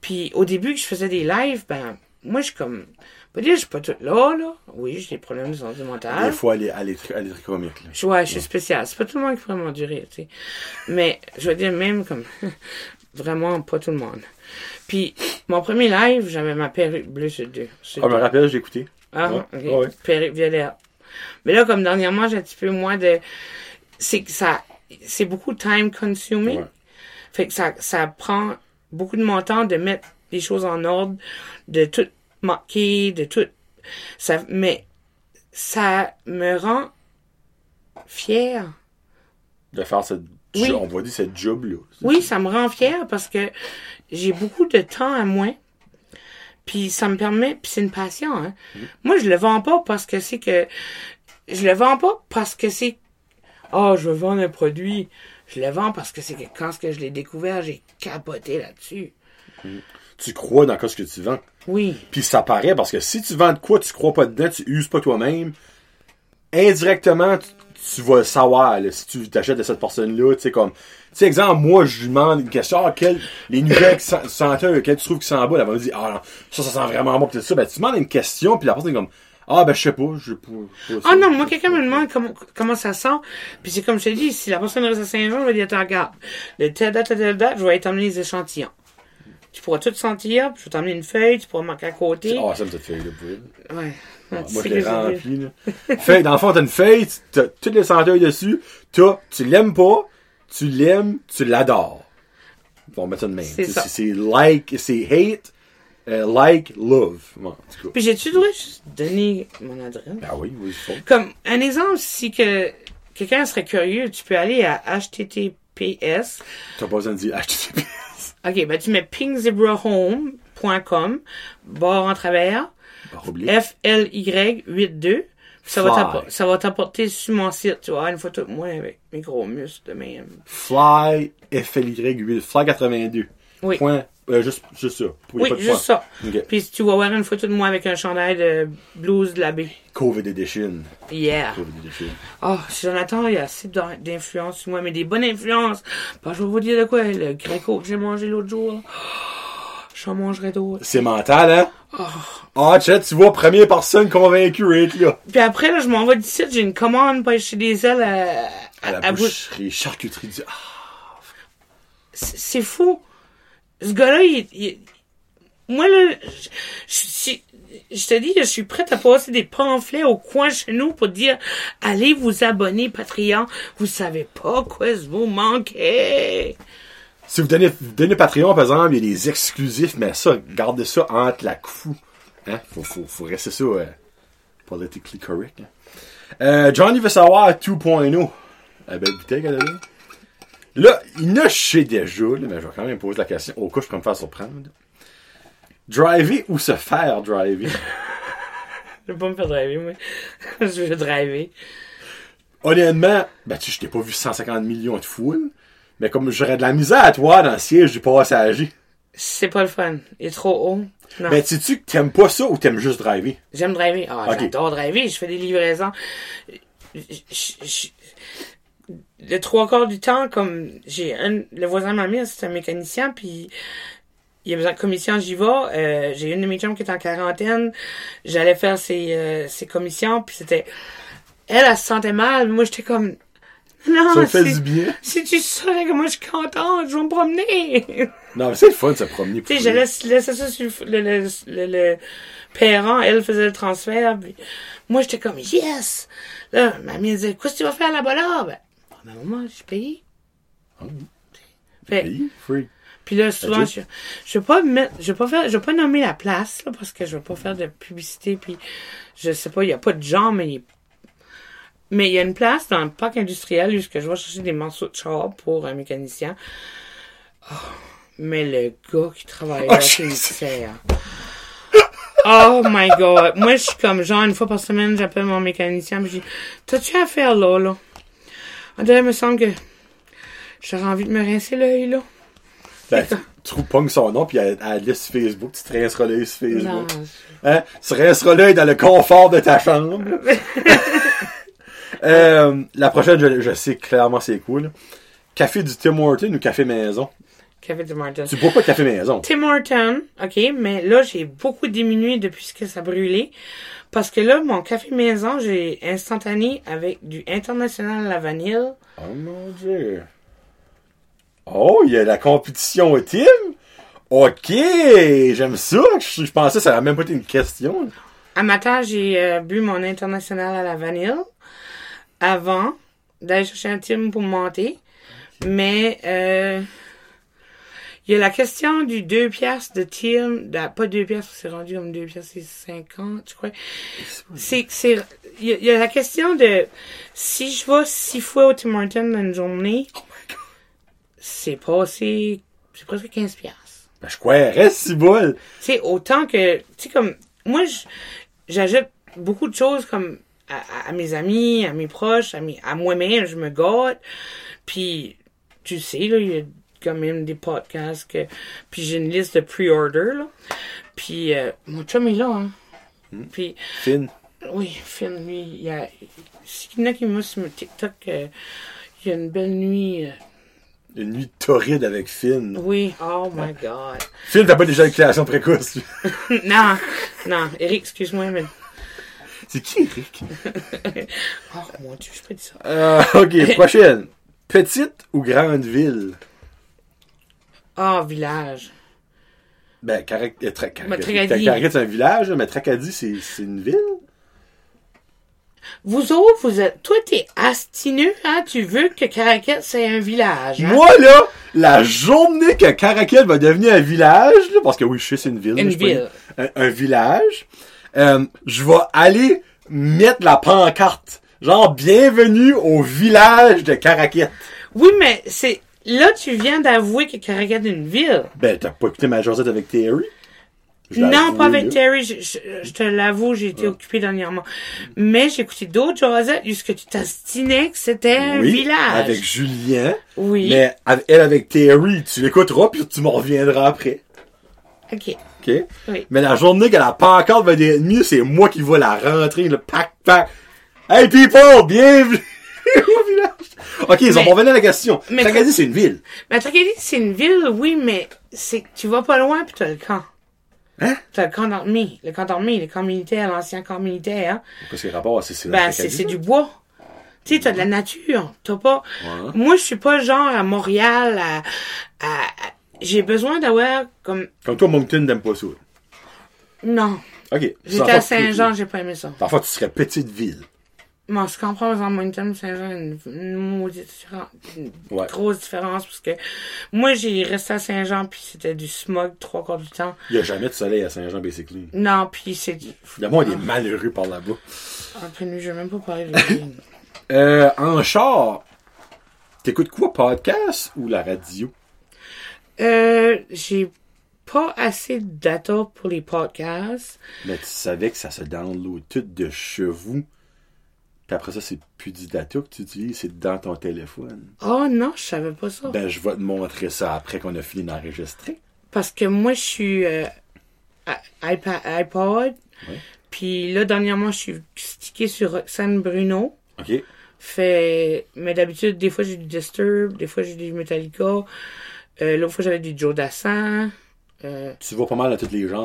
puis au début que je faisais des lives, ben moi je suis comme pas dire je suis pas toute là là. Oui, j'ai des problèmes de santé
Des
mentale.
fois, elle est, elle est, elle est très comique, là.
Je, ouais, je suis spéciale. C'est pas tout le monde qui pourrait m'endurer, tu sais. Mais je veux dire même comme vraiment pas tout le monde. Puis mon premier live, j'avais ma perruque bleue sur deux. sur
Ah, je me rappelle, j'ai écouté.
Ah,
Ouais,
ok.
ouais.
Perruque violette. Mais là, comme dernièrement, j'ai un petit peu moins de. C'est que ça. C'est beaucoup time consuming.
Ouais.
Fait que ça, ça prend beaucoup de mon temps de mettre les choses en ordre, de tout marquer, de tout. Ça, mais ça me rend fière.
De faire cette,
Oui.
on va dire cette job-là.
Oui, ça me rend fière parce que j'ai beaucoup de temps à moi. Puis ça me permet, puis c'est une passion. Hein. Moi, je le vends pas parce que c'est que je le vends pas parce que c'est oh, je veux vendre un produit. Je le vends parce que c'est que quand ce que je l'ai découvert, j'ai capoté là-dessus.
Tu crois dans ce que tu vends.
Oui.
Puis ça paraît parce que si tu vends de quoi, tu crois pas dedans, tu uses pas toi-même, indirectement, tu, tu vas le savoir là, si tu t'achètes de cette personne-là. Tu sais, comme. Tu sais, exemple, moi, je lui demande une question, ah, quelle, les nouvelles sen- senteurs, quelles tu trouves qui sent bas, elle va me dire, ah non, ça, ça sent vraiment bon, tout ça. Ben, tu demandes une question, puis la personne est comme, ah, ben, je sais pas, je sais pas. pas
Ah non, moi, quelqu'un me demande comment, comment ça sent. Puis c'est comme je te dis, si la personne reste à Saint-Jean, je vais dire, regarde, de telle date à telle date, je vais t'emmener les échantillons. Tu pourras tout sentir, puis je vais t'emmener une feuille, tu pourras marquer à côté.
Ah, ça me fait feuille, là, pour elle.
Ouais.
Ah, Moi, je l'ai
je
rempli, là. Feuille, dans le fond, t'as une feuille, t'as toutes les senteurs dessus, t'as, tu l'aimes pas, tu l'aimes, tu l'adores. On va mettre ça de même.
C'est
like, c'est hate, euh, like, love. Bon.
Puis j'ai-tu le droit de juste donner mon adresse?
Ah oui, oui, faut.
Comme un exemple, si que quelqu'un serait curieux, tu peux aller à https.
T'as pas besoin de dire HTTP.
Ok, ben tu mets pingzebrahome.com, barre en travers,
Barre oblique.
FLY82. Ça va ça va t'apporter sur mon site, tu vois, une photo de moi avec mes gros muscles de même.
Fly, FLY8, Fly 82.
Oui.
Point, euh, juste, juste ça.
Oui, juste ça.
Ok.
Puis tu vas voir une photo de moi avec un chandail de blues de l'abbé.
COVID edition.
Yeah.
COVID edition.
Oh, Jonathan, il y a assez d'in- d'influence sur moi, mais des bonnes influences. Bah, je vais vous dire de quoi, le gréco que j'ai mangé l'autre jour. là. J'en mangerai d'autres.
C'est mental, hein?
Oh.
Ah, chat, tu vois, première personne convaincue, Rick, là.
Puis après, là, je m'en vais d'ici, j'ai une commande pour acheter des ailes à,
À la
à bouche.
boucherie, charcuterie du... Ah,
c'est fou. Ce gars-là, il, Moi, là, je, te dis, je suis prête à passer des pamphlets au coin chez nous pour dire, allez vous abonner Patreon. Vous savez pas quoi vous manquez.
Si vous donnez, Patreon, par exemple, il y a des exclusifs, mais ça, gardez ça entre la cou. Hein? Faut, rester ça euh, politically correct. hein. Euh, Johnny veut savoir 2.0. La belle bouteille là. Il ne sait déjà, là, mais je vais quand même poser la question. Au cas, je peux me faire surprendre. Driver ou se faire driver?
Je vais pas me faire driver, moi. je veux driver.
Honnêtement, ben, tu sais, je t'ai pas vu 150 millions de foules, mais comme j'aurais de la misère à toi dans le siège du passager.
C'est pas le fun. Il est trop haut. Non.
Ben, sais-tu que t'aimes pas ça ou t'aimes juste driver?
J'aime driver. Ah,
Ok.
j'adore driver. Je fais des livraisons. Je- je- je- Le trois quarts du temps, comme j'ai un, le voisin de ma mère, c'est un mécanicien, puis il a besoin de commission, j'y vais. Euh, j'ai une de mes chums qui est en quarantaine. J'allais faire ses, euh, ses commissions, puis c'était... Elle, elle se sentait mal. Moi, j'étais comme... Non,
Ça fait du bien?
Si tu savais que moi, je suis contente, je vais me promener.
Non, mais c'est le fun de se promener.
Tu sais, je laisse, laissais ça sur le, le, le, le parent, elle faisait le transfert, puis moi, j'étais comme, yes! Là, ma mère disait, qu'est-ce que tu vas faire là-bas là? Ben, oh, ma maman, je paye.
Ah
Fait,
Pays, free.
Puis là, souvent, je, je vais pas mettre, je vais pas faire, je vais pas nommer la place, là, parce que je vais pas faire de publicité, puis je sais pas, il y a pas de gens, mais il- mais il y a une place dans le parc industriel où je vais chercher des morceaux de char pour un mécanicien. Oh, mais le gars qui travaille là,
Oh,
c'est une. Oh my god. Moi, je suis comme genre, une fois par semaine, j'appelle mon mécanicien, puis je dis, t'as-tu à faire là, là? Dirait, il me semble que j'aurais envie de me rincer l'œil, là.
Ben, tu pognes son nom, puis elle, elle liste Facebook, tu te rinceras l'œil sur
Non.
Facebook. Hein? Tu rinceras l'œil dans le confort de ta chambre. euh, la prochaine, je, je sais clairement c'est cool. Café du Tim Horton ou café maison?
Café de Martin.
Tu bois pas de café maison?
Tim Horton, ok, mais là, j'ai beaucoup diminué depuis que ça a brûlé. Parce que là, mon café maison, j'ai instantané avec du international à la vanille.
Oh mon dieu. Oh, il y a la compétition au Tim? Ok, j'aime ça. Je, je pensais que ça n'avait même pas été une question.
À matin, j'ai euh, bu mon international à la vanille avant d'aller chercher un Tim pour monter. Mais euh, il y a la question du 2 piastres de Tim, de- pas 2 piastres, c'est rendu comme 2 piastres, c'est 50, je crois. C'est, c'est, il y, a- il y a la question de si je vais six fois au Tim Hortons dans une journée, c'est passé, c'est presque 15 piastres.
Ben, je croirais si bol.
Tu sais, autant que, tu sais, comme, moi, j'achète beaucoup de choses comme à, à- à mes amis, à mes proches, à, mes, à moi-même, je me gâte. Puis, tu sais, là, il y a quand même des podcasts que, puis j'ai une liste de pre-order, là. Puis, euh, mon chum est là, hein. Puis,
Fine.
oui, Finn, lui, il y a, s'il y en a qui me sur mon TikTok, euh, il y a une belle nuit, euh,
Une nuit torride avec Finn.
oui, oh my god.
Finn, t'as pas déjà une création précoce. lui?
non, non, Eric, excuse-moi, mais,
C'est qui, Eric?
oh mon dieu, je peux dire ça.
Euh, ok, prochaine. Petite ou grande ville?
Ah, village.
Ben, Carac... euh,
Ben, Tracadie.
C'est un village, mais Tracadie, c'est c'est une ville?
Vous autres, vous êtes, toi, t'es astineux, hein? Tu veux que Caracat, c'est un village, hein?
Moi, là, la journée que Caracal va devenir un village, là, parce que oui, je sais, c'est une ville.
Une
je
ville.
pas Un, un village. euh, je vais aller mettre la pancarte. Genre, bienvenue au village de Caracat.
Oui, mais c'est, là, tu viens d'avouer que Caracat est une ville.
Ben, t'as pas écouté ma Josette avec Terry?
Non, pas avec
là.
Terry, je, je- je te l'avoue, j'ai été occupée dernièrement. Mais j'ai écouté d'autres Josette, jusque tu t'astinais que c'était un
Oui,
village?
avec Julien.
Oui.
Mais elle avec Terry, tu l'écouteras puis tu m'en reviendras après.
OK.
OK?
Oui.
Mais la journée que la pancarte va être mise, c'est moi qui vais la rentrer, le pack pack. Hey people, bienvenue. OK, ils ont revenu à la question.
mais-
Tracadie, c'est une ville.
Mais Tracadie, c'est une ville, oui, mais c'est, tu vas pas loin puis t'as le camp.
Hein?
T'as le camp d'armée. Le camp d'armée, le camp militaire, l'ancien camp militaire.
Qu'est-ce qui est rapport à c'est
Ben, c'est, du bois. Tu sais, t'as de la nature. T'as pas.
Ouais.
Moi, je suis pas genre à Montréal à. à- à- J'ai besoin d'avoir comme.
Comme toi, Moncton, t'aimes pas ça.
Non.
OK.
J'étais à Saint-Jean, j'ai pas aimé ça.
Parfois, tu serais petite ville.
Moi, je comprends, par exemple, Moncton, Saint-Jean, une, une maudite différence, une
Ouais.
grosse différence, parce que moi, j'ai resté à Saint-Jean, puis c'était du smog trois quarts du temps.
Il y a jamais de soleil à Saint-Jean, basically.
Non, puis c'est.
A moins des malheureux par là-bas.
Après, nous, je vais même pas parler de.
Euh, en char, t'écoutes quoi, podcast ou la radio?
Euh, j'ai pas assez de data pour les podcasts.
Mais tu savais que ça se download tout de chez vous. Puis après ça, c'est plus du data que tu utilises, c'est dans ton téléphone.
Oh non, je savais pas ça.
Ben, je vais te montrer ça après qu'on a fini d'enregistrer.
Parce que moi, je suis euh, iPad, iPod.
Ouais.
Puis là, dernièrement, je suis stické sur Roxane Bruno.
OK?
Fait, mais d'habitude, des fois, j'ai du Disturb, des fois, j'ai du Metallica. Euh, L'autre fois, j'avais du Joe Dassin. Euh,
Tu vas pas mal à tous les là.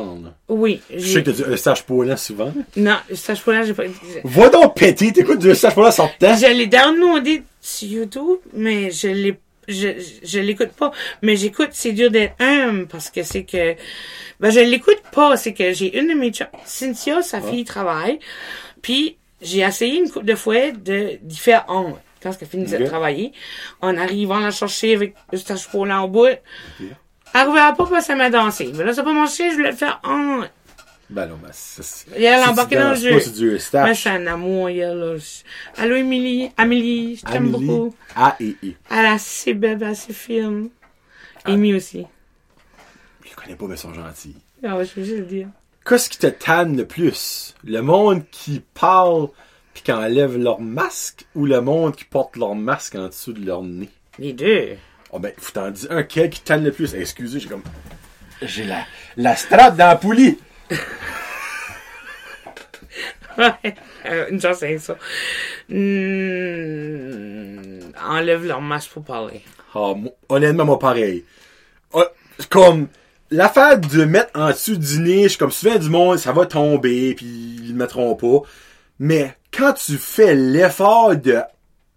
oui.
Je sais que t'as du Eustache Paulin souvent.
Non, pour là, j'ai pas.
Va donc péter, t'écoutes du Eustache Paulin sans temps.
Je l'ai downloadé sur YouTube, mais je l'ai, je, je l'écoute pas. Mais j'écoute, c'est dur d'être humble parce que c'est que, ben, je l'écoute pas, c'est que j'ai une de mes chums, Cynthia, sa fille travaille, puis j'ai essayé une couple de fois de, d'y faire honte quand elle finissait de travailler, en arrivant la chercher avec le stage roulant au bout. Elle reverra pas qu'elle m'a dansé. Mais là, c'est pas mon chien, je voulais le faire en.
Ben non, mais c'est... c'est-
elle a
si
embarqué
tu
dans le jeu.
pas, c'est du
Mais c'est un amour, elle, là. Allô, Émilie. Amélie, je t'aime beaucoup.
A et E.
Elle est assez belle, assez fine. Amy aussi.
Je connais pas, mais ils sont gentils.
Ah ouais, je veux juste le dire.
Qu'est-ce qui te tanne le plus? Le monde qui parle puis qui enlève leur masque ou le monde qui porte leur masque en dessous de leur nez?
Les deux.
Oh ben, faut t'en dire un quel qui tanne le plus? Eh, Excusez, j'ai comme... J'ai la, la strate dans la poulie.
Ouais. Euh, une chance avec ça. Hmm, enlève leur masque pour parler.
Ah, moi, honnêtement, moi, pareil. Ah, comme, l'affaire de mettre en dessous du nez, je suis comme souvent du monde, ça va tomber, puis ils le mettront pas. Mais quand tu fais l'effort de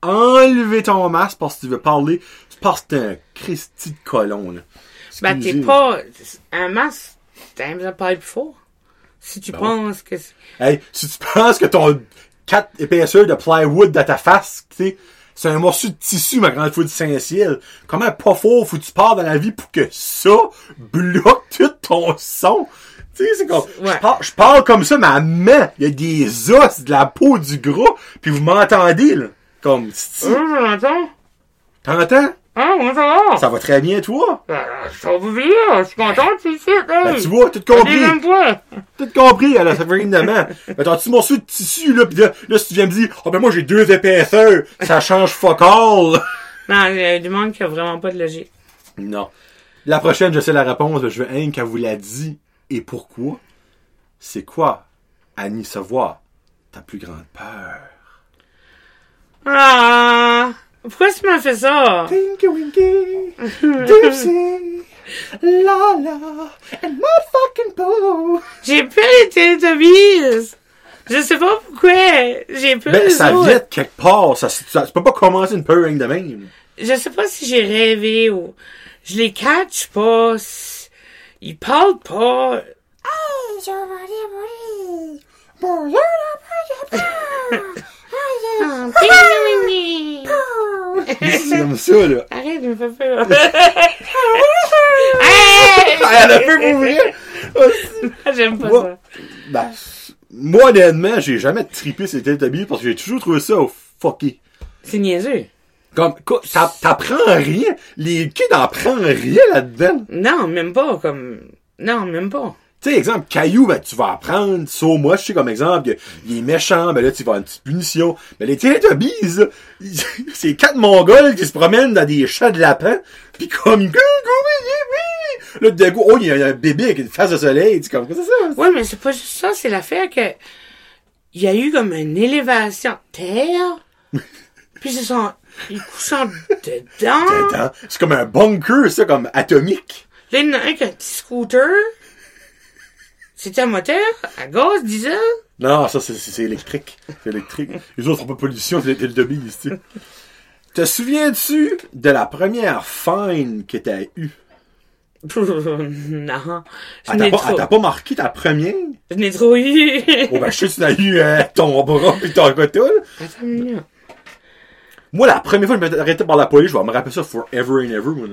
enlever ton masque parce que tu veux parler, c'est parce que un Christy de colon, là.
Ben, t'es pas. Un masque, t'aimes ça parler plus fort. Si tu
Ben
penses que. c'est-
Hey, si tu penses que ton 4 épaisseurs de plywood dans ta face, tu c'est un morceau de tissu, ma grande fois du Saint-Ciel. Comment pas fort faut que tu pars dans la vie pour que ça bloque tout ton son? Tu sais, c'est comme,
Ouais.
je, parle, je parle comme ça, ma main, il y a des os, de la peau, du gras, puis vous m'entendez, là. Comme, si-
Hum, je l'entends.
t'entends?
Ah, comment ça va?
Ça va très bien, toi?
Euh, ça va bien, je suis content que tu ici, hey.
Ben, tu vois, tout compris. Tout compris, elle a ça fait rien de main. Mais t'as-tu morceau de tissu, là, pis là, là, si tu viens me dire, oh ben moi j'ai deux épaisseurs, ça change fuck all.
Non, il y a du monde qui a vraiment pas de logique.
Non. La prochaine, je sais la réponse, je veux un qu'elle vous l'a dit. Et pourquoi? C'est quoi, Annie Savoir, ta plus grande peur?
Ah! Pourquoi tu m'as fait ça?
Tinky Winky, Dipsy, la la, and my fucking Pooh.
J'ai peur des Teletubbies! Je sais pas pourquoi. J'ai peur
Ben, ça
autres.
vient de quelque part, ça, ça, tu peux pas commencer une que de même.
Je sais pas si j'ai rêvé ou... Je les catch pas. Ils parlent pas. Ah, ping,
C'est comme ça, là.
Arrête de me faire peur. Hey!
Elle a fait mourir.
J'aime pas
Moi-
ça.
Ben, moi, honnêtement, j'ai jamais trippé ces Teletubbies parce que j'ai toujours trouvé ça fucké.
C'est niaiseux.
Comme, quoi, t'a- t'apprends rien. Les kids n'apprennent rien là-dedans.
Non, même pas comme... Non, même pas.
Tu sais, exemple, Caillou, ben, tu vas apprendre. So, moi, je sais comme exemple, que il est méchant, ben là, tu vas avoir une petite punition. Mais les Teletubbies, là, c'est quatre Mongols qui se promènent dans des chats de lapin, pis comme. Là, d'un coup, oh, il y a un bébé avec une face de soleil, tu comme, c'est ça?
Ouais, mais c'est pas juste ça, c'est l'affaire que il y a eu comme une élévation de terre, puis ils sont ils couchant dedans.
C'est comme un bunker, ça, comme atomique.
Là, il y en a un qui a un petit scooter. C'était un moteur à gaz, diesel?
Non, ça, c'est, c'est c'est électrique. C'est électrique. Les autres ont pas de pollution, c'est Teletubbies, tu sais. Te souviens-tu de la première fine que t'as eue?
non. Je
Elle
n'ai
t'a pas, marqué ta première?
je n'ai trop eu.
Oh, ben, je sais que tu n'as eu euh, ton bras pis ton coton.
Attends une minute.
Moi, la première fois que je m'étais arrêté par la police, je vais me rappeler ça forever and ever, moi.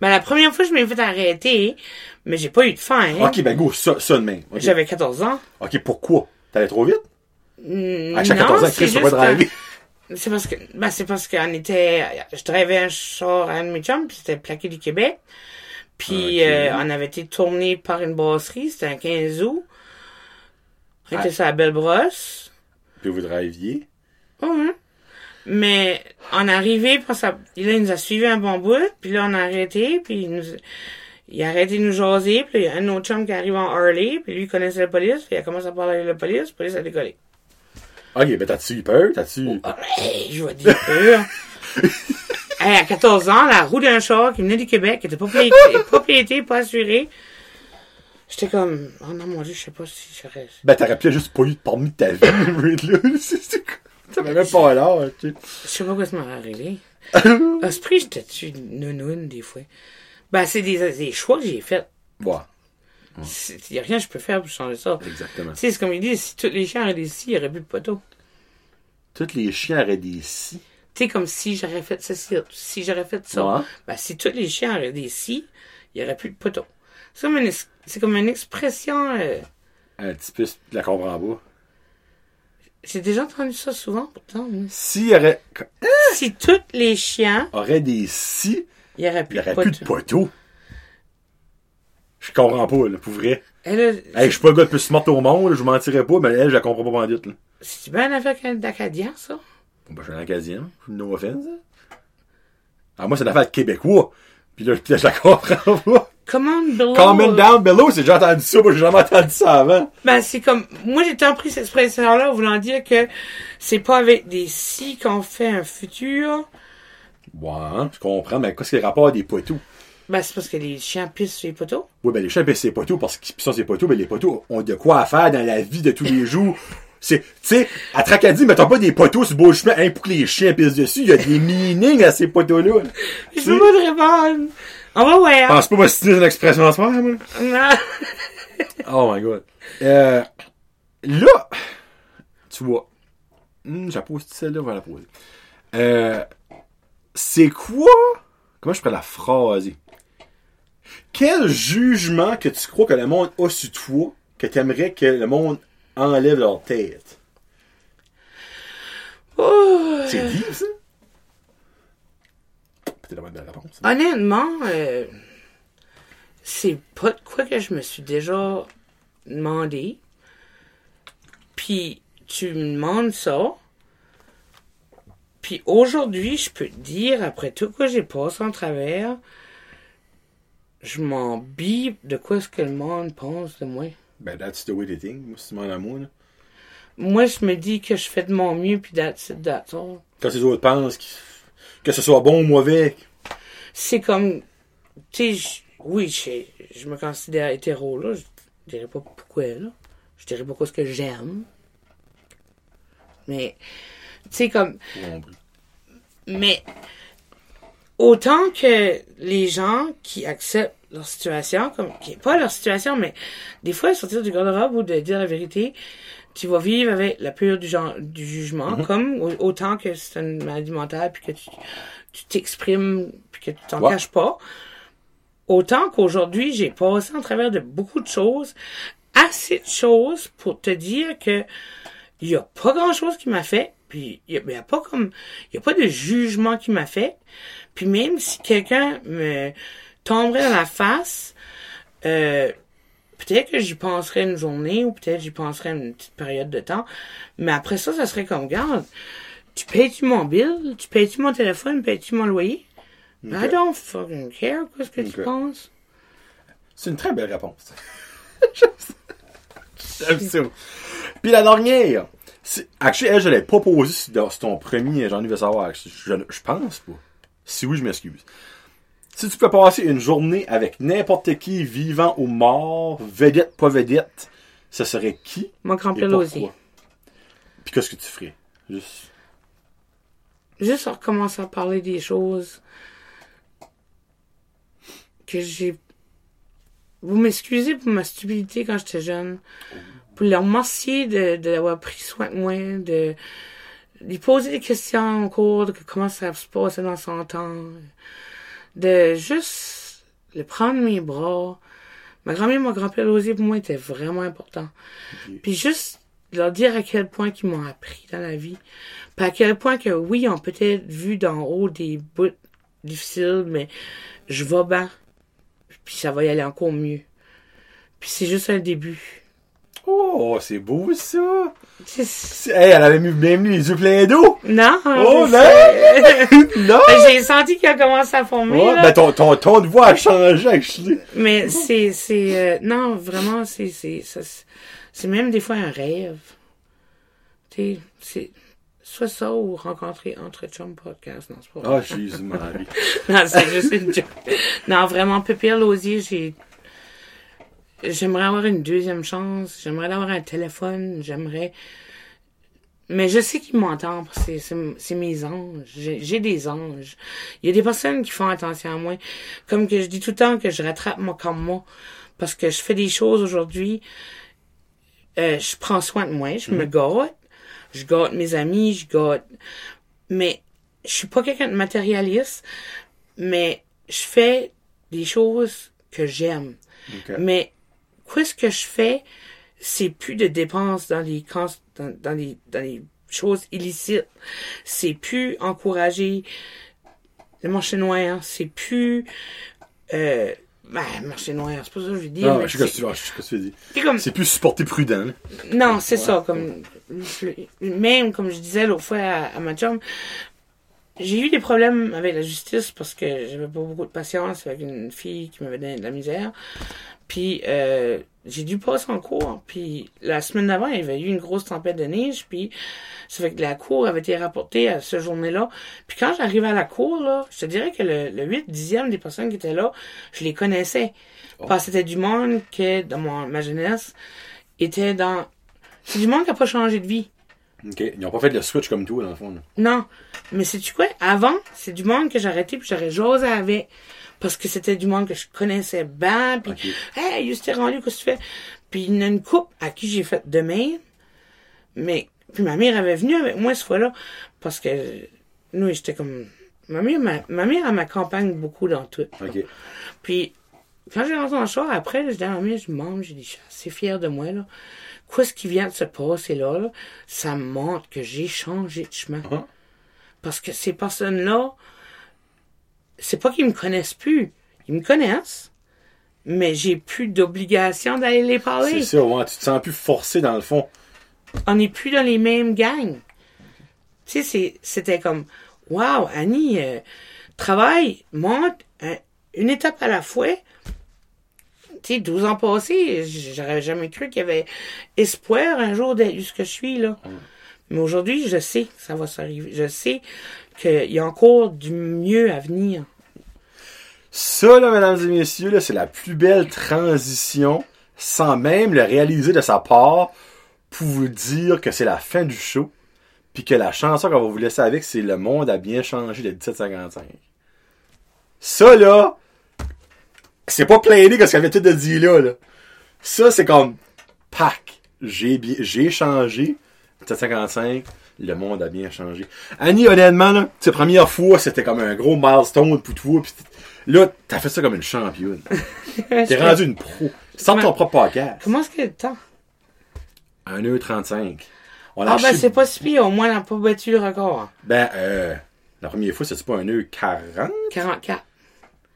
Là.
Ben, la première fois, je m'ai fait arrêter, mais j'ai pas eu de faim. hein.
Ok, ben, go, ça, ça de même.
J'avais 14 ans.
Ok, pourquoi? T'allais trop vite? À chaque
non,
14 ans, Chris, tu driver.
C'est parce que, ben, c'est parce qu'on était, je drivais un char à un de mes chums, puis c'était plaqué du Québec. Puis, euh, on avait été tourné par une brasserie, c'était un 15 août. On
Ah.
était sur la belle brosse.
Puis vous driviez?
Mais, on est arrivé, puis ça, puis là, il nous a suivi un bon bout, puis là, on a arrêté, puis il nous, il a arrêté de nous jaser, puis il y a un autre chum qui arrive en Harley, puis lui, il connaissait la police, puis il a commencé à parler avec la police, la police a décollé.
Ok, ben, t'as-tu eu peur? T'as-tu...
Ah, hey, je vais dire peur. hey, à 14 ans, la roue d'un char qui venait du Québec, qui était propriété, propriété pas assurée. J'étais comme, oh non, mon dieu, je sais pas si je reste.
Ben, t'aurais pu juste pas eu de parmi de ta vie. C'est- c'est quoi? T'avais même pas tu sais.
Je sais pas quoi ça m'est arrivé. À ce prix, j'étais-tu nounoune des fois? Ben, c'est des, des choix que j'ai faits.
Ouais,
Il y a rien que je peux faire pour changer ça.
exactement.
Tu sais, c'est comme ils disent, si tous les chiens auraient des scies, il n'y aurait plus de poteaux.
Tous les chiens auraient des scies.
Tu sais, comme si j'aurais fait ceci, si j'aurais fait ça.
Ouais.
Ben, si tous les chiens auraient des scies, il il y aurait plus de poteau. C'est comme une, comme une expression, euh,
Un petit peu, je la comprends pas.
J'ai déjà entendu ça souvent, pourtant. moi.
S'il y aurait,
Si tous les chiens,
aurait des si,
il y aurait
il
plus de
aurait
poteau.
plus de poteaux. Je comprends pas, là, pour vrai.
Là,
Hey, je suis pas le gars le plus smart au monde, là, je vous mentirais pas, mais elle, je la comprends pas pendant là.
c'est bien une affaire d'Acadien, ça?
Ben, je suis un Acadien, no offense. hein. Ah, moi, c'est une affaire de Québécois. Puis là, je la comprends pas.
Comment below?
Comment down below, c'est déjà entendu ça, moi, j'ai jamais entendu ça avant.
Ben, c'est comme, moi, j'ai tant pris cette expression-là, voulant dire que c'est pas avec des si qu'on fait un futur.
Ouais, je comprends, mais qu'est-ce qu'il y a rapport à des poteaux?
Ben, c'est parce que les chiens pissent sur les poteaux.
Oui, ben les chiens pissent ces poteaux parce qu'ils pissent ces poteaux, ben les poteaux ont de quoi à faire dans la vie de tous les jours. C'est, tu sais, à Tracadie, mettons pas des poteaux sur le beau chemin, hein, pour que les chiens pissent dessus. Il y a des meanings à ces poteaux-là.
Je peux pas répondre. On va voir.
Pense pas c'est une expression en soi, moi?
Non.
Oh my god. Euh, là, tu vois. Hmm, j'ai posé celle-là, on va la poser. Euh, c'est quoi? Comment je pourrais la phraser? Quel jugement que tu crois que le monde a sur toi que tu aimerais que le monde enlève leur tête?
Oh.
C'est deep, ça? Peut-être la bonne réponse.
Honnêtement, euh, c'est pas de quoi que je me suis déjà demandé. Puis tu me demandes ça. Puis aujourd'hui, je peux te dire, après tout que j'ai passé en travers, je m'en de quoi est-ce que le monde pense de moi.
Ben, that's the way they think. Moi, c'est mon amour, là.
Moi, je me dis que je fais de mon mieux, puis that's it, that's all.
Quand les autres pensent que ce soit bon ou mauvais,
c'est comme, tu sais, oui, je, me considère hétéro, là. Je dirais pas pourquoi, là. Je dirais pas quoi ce que j'aime. Mais, tu sais, comme, mais, autant que les gens qui acceptent leur situation, comme, qui est pas leur situation, mais des fois, sortir du garde-robe ou de dire la vérité, tu vas vivre avec la peur du, genre, du jugement, comme au- autant que c'est une maladie mentale, puis que tu tu t'exprimes, puis que tu t'en
Ouais.
caches pas. Autant qu'aujourd'hui, j'ai passé en travers de beaucoup de choses, assez de choses pour te dire que il y a pas grand chose qui m'a fait, puis il y a, pas comme, il y a pas de jugement qui m'a fait, puis même si quelqu'un me tomberait dans la face, euh, peut-être que j'y penserais une journée ou peut-être j'y penserais une petite période de temps, mais après ça, ça serait comme, regarde, tu payes-tu mon bill, tu payes-tu mon téléphone, payes-tu mon loyer? I don't fucking care, qu'est-ce que tu penses?
C'est une très belle réponse. J'aime ça. Puis la dernière. c'est- Actually, elle, je l'ai pas posée sur sur ton premier, j'en ai savoir. Je, je, je pense pas. Si oui, je m'excuse. Si tu peux passer une journée avec n'importe qui, vivant ou mort, vedette, pas vedette, ce serait qui?
Mon
et
grand Pelosi.
pourquoi? Puis qu'est-ce que tu ferais? Juste.
Juste recommencer à parler des choses que j'ai. Vous m'excusez pour ma stupidité quand j'étais jeune. Pour leur remercier de, pris soin de moi, de lui poser des questions au cours de comment ça se passait dans son temps. De juste le prendre mes bras. Ma grand-mère et mon grand-père Losier, pour moi, était vraiment important. Puis juste leur dire à quel point qu'ils m'ont appris dans la vie. Puis à quel point que oui, on peut être vu d'en haut des bouts difficiles, mais je vais bien. Puis ça va y aller encore mieux. Puis c'est juste un début.
Oh, c'est beau ça! Hey, elle avait même mis les yeux pleins d'eau!
Non.
Oh, non! non!
J'ai senti qu'il a commencé à former.
Ouais,
là.
ben ton, ton ton de voix a changé, actually.
Mais c'est, c'est, euh, non, vraiment, c'est, même des fois un rêve. Tu sais, c'est, soit ça ou rencontrer entre chum podcast. Non, c'est pas vrai.
Ah, Jésus, Marie.
Non, c'est juste une joke. Non, vraiment, Pépère Lausier, j'ai, j'aimerais avoir une deuxième chance. J'aimerais avoir un téléphone. J'aimerais, mais je sais qu'ils m'entendent c'est, c'est, c'est mes anges. J'ai, des anges. Il y a des personnes qui font attention à moi. Comme que je dis tout le temps que je rattrape comme moi. Parce que je fais des choses aujourd'hui. Euh, je prends soin de moi. Je me gâte. Je gâte mes amis. Je gâte. Mais je suis pas quelqu'un de matérialiste. Mais je fais des choses que j'aime. Mais qu'est-ce que je fais, c'est plus de dépenses dans les cans- dans, dans les dans les choses illicites? C'est plus encourager le marché noir. C'est plus euh, ben, marché noir, c'est pas ça que je veux dire.
Non,
mais
je sais ce que
c'est-
tu veux- je sais ce que tu veux dire.
c'est comme
C'est plus supporter prudent. là.
non, c'est ça. Comme même comme je disais l'autre fois à, à ma chum, j'ai eu des problèmes avec la justice parce que j'avais pas beaucoup de patience avec une fille qui m'avait donné de la misère. Puis euh, j'ai dû passer en cours. Puis la semaine d'avant, il y avait eu une grosse tempête de neige. Puis ça fait que la cour avait été rapportée à ce journée-là. Puis quand j'arrivais à la cour, là, je te dirais que le, le 8 dixième des personnes qui étaient là, je les connaissais. Parce que c'était du monde que, dans mon, ma jeunesse, était dans... C'est du monde qui a pas changé de vie.
Ok. Ils n'ont pas fait le switch comme toi, dans le fond. là.
Non. Mais sais-tu quoi? Avant, c'est du monde que arrêté puis j'aurais jasé avec. Parce que c'était du monde que je connaissais bien. Puis,
Ok.
hey, t'es rendu, qu'est-ce que tu fais? Puis il y en a une couple à qui j'ai fait de même. Mais, puis ma mère avait venu avec moi ce fois-là. Parce que, nous, j'étais comme, ma mère, ma, ma mère, elle m'accompagne beaucoup dans tout.
Ok.
Puis, quand j'ai rentré le char, après, là, je dis à ma mère, je Maman, j'ai dit, assez fière de moi, là. Qu'est-ce qui vient de se passer là, là? Ça me montre que j'ai changé de chemin.
Ah.
Parce que ces personnes-là, c'est pas qu'ils me connaissent plus. Ils me connaissent. Mais j'ai plus d'obligation d'aller les parler.
C'est ça, ouais. Tu te sens plus forcé, dans le fond.
On n'est plus dans les mêmes gangs. Tu sais, c'était comme, wow, Annie, euh, travaille, monte, euh, une étape à la fois. Tu sais, 12 ans passés, j'aurais jamais cru qu'il y avait espoir un jour d'être ce que je suis, là. Mais aujourd'hui, je sais que ça va s'arriver. Je sais qu'il y a encore du mieux à venir.
Ça, là, mesdames et messieurs, là, c'est la plus belle transition, sans même le réaliser de sa part, pour vous dire que c'est la fin du show, puis que la chanson qu'on va vous laisser avec, c'est Le monde a bien changé de 1755. Ça, là, c'est pas plaidé que ce avait tout de dire là, là. Ça, c'est comme, pack, j'ai j'ai changé, 1755, le monde a bien changé. Annie, honnêtement, là, tes première fois, c'était comme un gros milestone pour toi, pis là, t'as fait ça comme une championne. T'es rendu une pro. Sors ton propre podcast.
Comment est-ce qu'il y a le temps?
1h35. On a
Ah, ben, c'est pas si pire. Au moins, on n'a pas battu le record.
Ben, euh, la première fois, c'était pas 1h40?
44.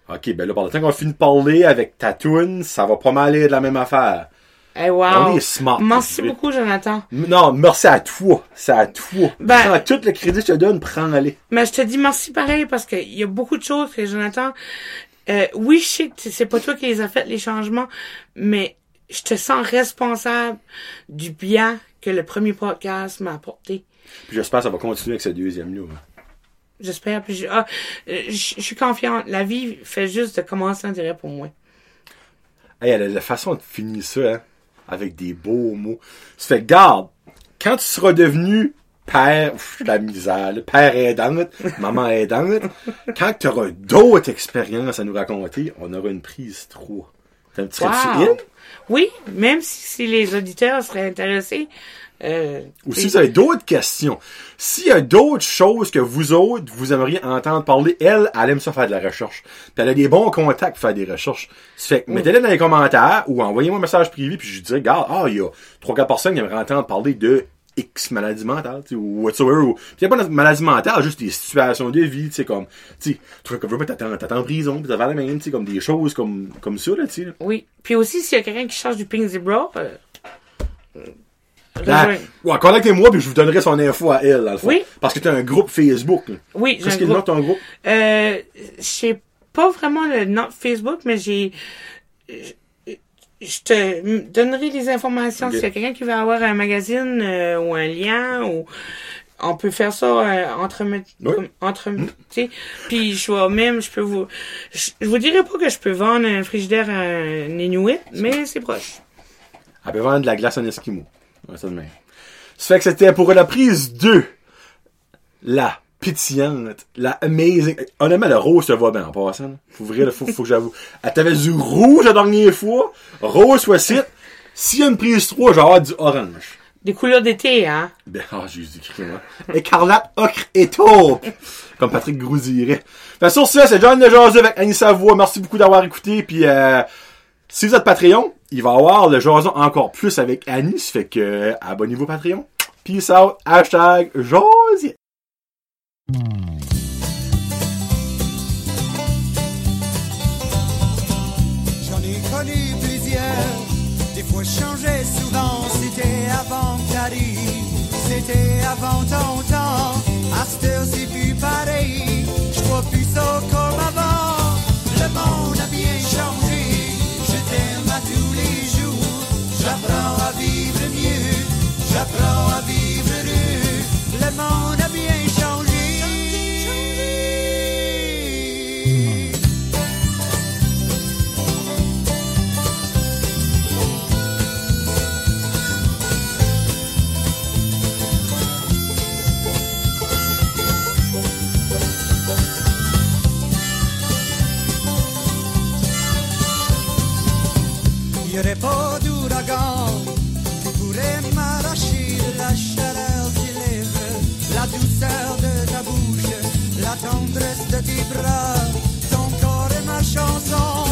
Ok, ben là, par le temps qu'on finit de parler avec ta toune, ça va pas mal aller de la même affaire.
Eh, wow.
On est smart.
Merci beaucoup, Jonathan.
Non, merci à toi. C'est à toi.
Ben-
Prends tout le crédit que je te donne, prends-le.
Mais je te dis merci pareil parce qu'il y a beaucoup de choses que Jonathan. Euh, oui, je sais que c'est pas toi qui les a fait les changements, mais je te sens responsable du bien que le premier podcast m'a apporté.
Puis j'espère que ça va continuer avec ce deuxième-là.
J'espère. Puis je, ah, euh, je, suis confiante. La vie fait juste de commencer, on dirait pour moi.
Hey, la façon de finir ça, hein, avec des beaux mots. Ça fait, garde, quand tu seras devenu père, pff, la misère, là, père aidante, maman aidante, quand tu auras d'autres expériences à nous raconter, on aura une prise 3. T'as un petit
Wow. Oui, même si, si les auditeurs seraient intéressés. Euh,
Ou si vous avez d'autres questions, s'il y a d'autres choses que vous autres, vous aimeriez entendre parler, elle, elle aime ça faire de la recherche. Puis elle a des bons contacts pour faire des recherches. Ça fait que mettez-les dans les commentaires ou envoyez-moi un message privé puis je dirais, regarde, ah, il y a trois, quatre personnes qui aimeraient entendre parler de X maladie mentale, tu ou whatsoever, ou, puis il y a pas de maladie mentale, juste des situations de vie, tu sais, comme, tu sais, tu vois, comme, t'attends en prison, pis t'as la même, tu sais, comme des choses comme, comme ça, là, tu sais,
oui. Puis aussi, s'il y a quelqu'un qui cherche du Pink Zebra, euh,
ouais, contactez-moi puis je vous donnerai son info à elle.
Oui.
Parce que t'as un groupe Facebook, là.
Oui, j'ai
Qu'est-ce qu'il ton groupe?
Euh, je sais pas vraiment le nom de Facebook, mais j'ai, je te donnerai les informations
Ok.
s'il y a quelqu'un qui veut avoir un magazine euh, ou un lien ou on peut faire ça euh, entre
Oui.
entre tu sais puis je vais même je peux vous je, je vous dirai pas que je peux vendre un frigidaire à un Inuit mais c'est proche
Elle peut vendre de la glace en Esquimau. Ouais, ça de même. Ça fait que c'était pour la prise 2. La pétillante, la amazing. Honnêtement, le rose se voit bien en passant. là. Faut vrai, faut, faut que j'avoue. Elle t'avait du rouge la dernière fois. Rose soit site. S'il y a une prise 3, genre du orange.
des couleurs d'été hein?
Ben, ah, Jésus-Christ, moi. Écarlate, ocre et taupe. comme Patrick Grou dirait. Fait, sur ce, c'est John de Jazu avec Annie Savoie. Merci beaucoup d'avoir écouté. Puis euh, si vous êtes Patreon, il va y avoir le jason encore plus avec Annie. Ça fait que abonnez-vous Patreon. Peace out. Hashtag Josier.
J'en ai connu plusieurs, des fois je changeais souvent, c'était avant que c'était avant ton temps, à c'est plus pareil, je vois plus ça comme avant, le monde j'apprends à vivre le monde a bien changé. Il n'y aurait ton corps et ma chanson.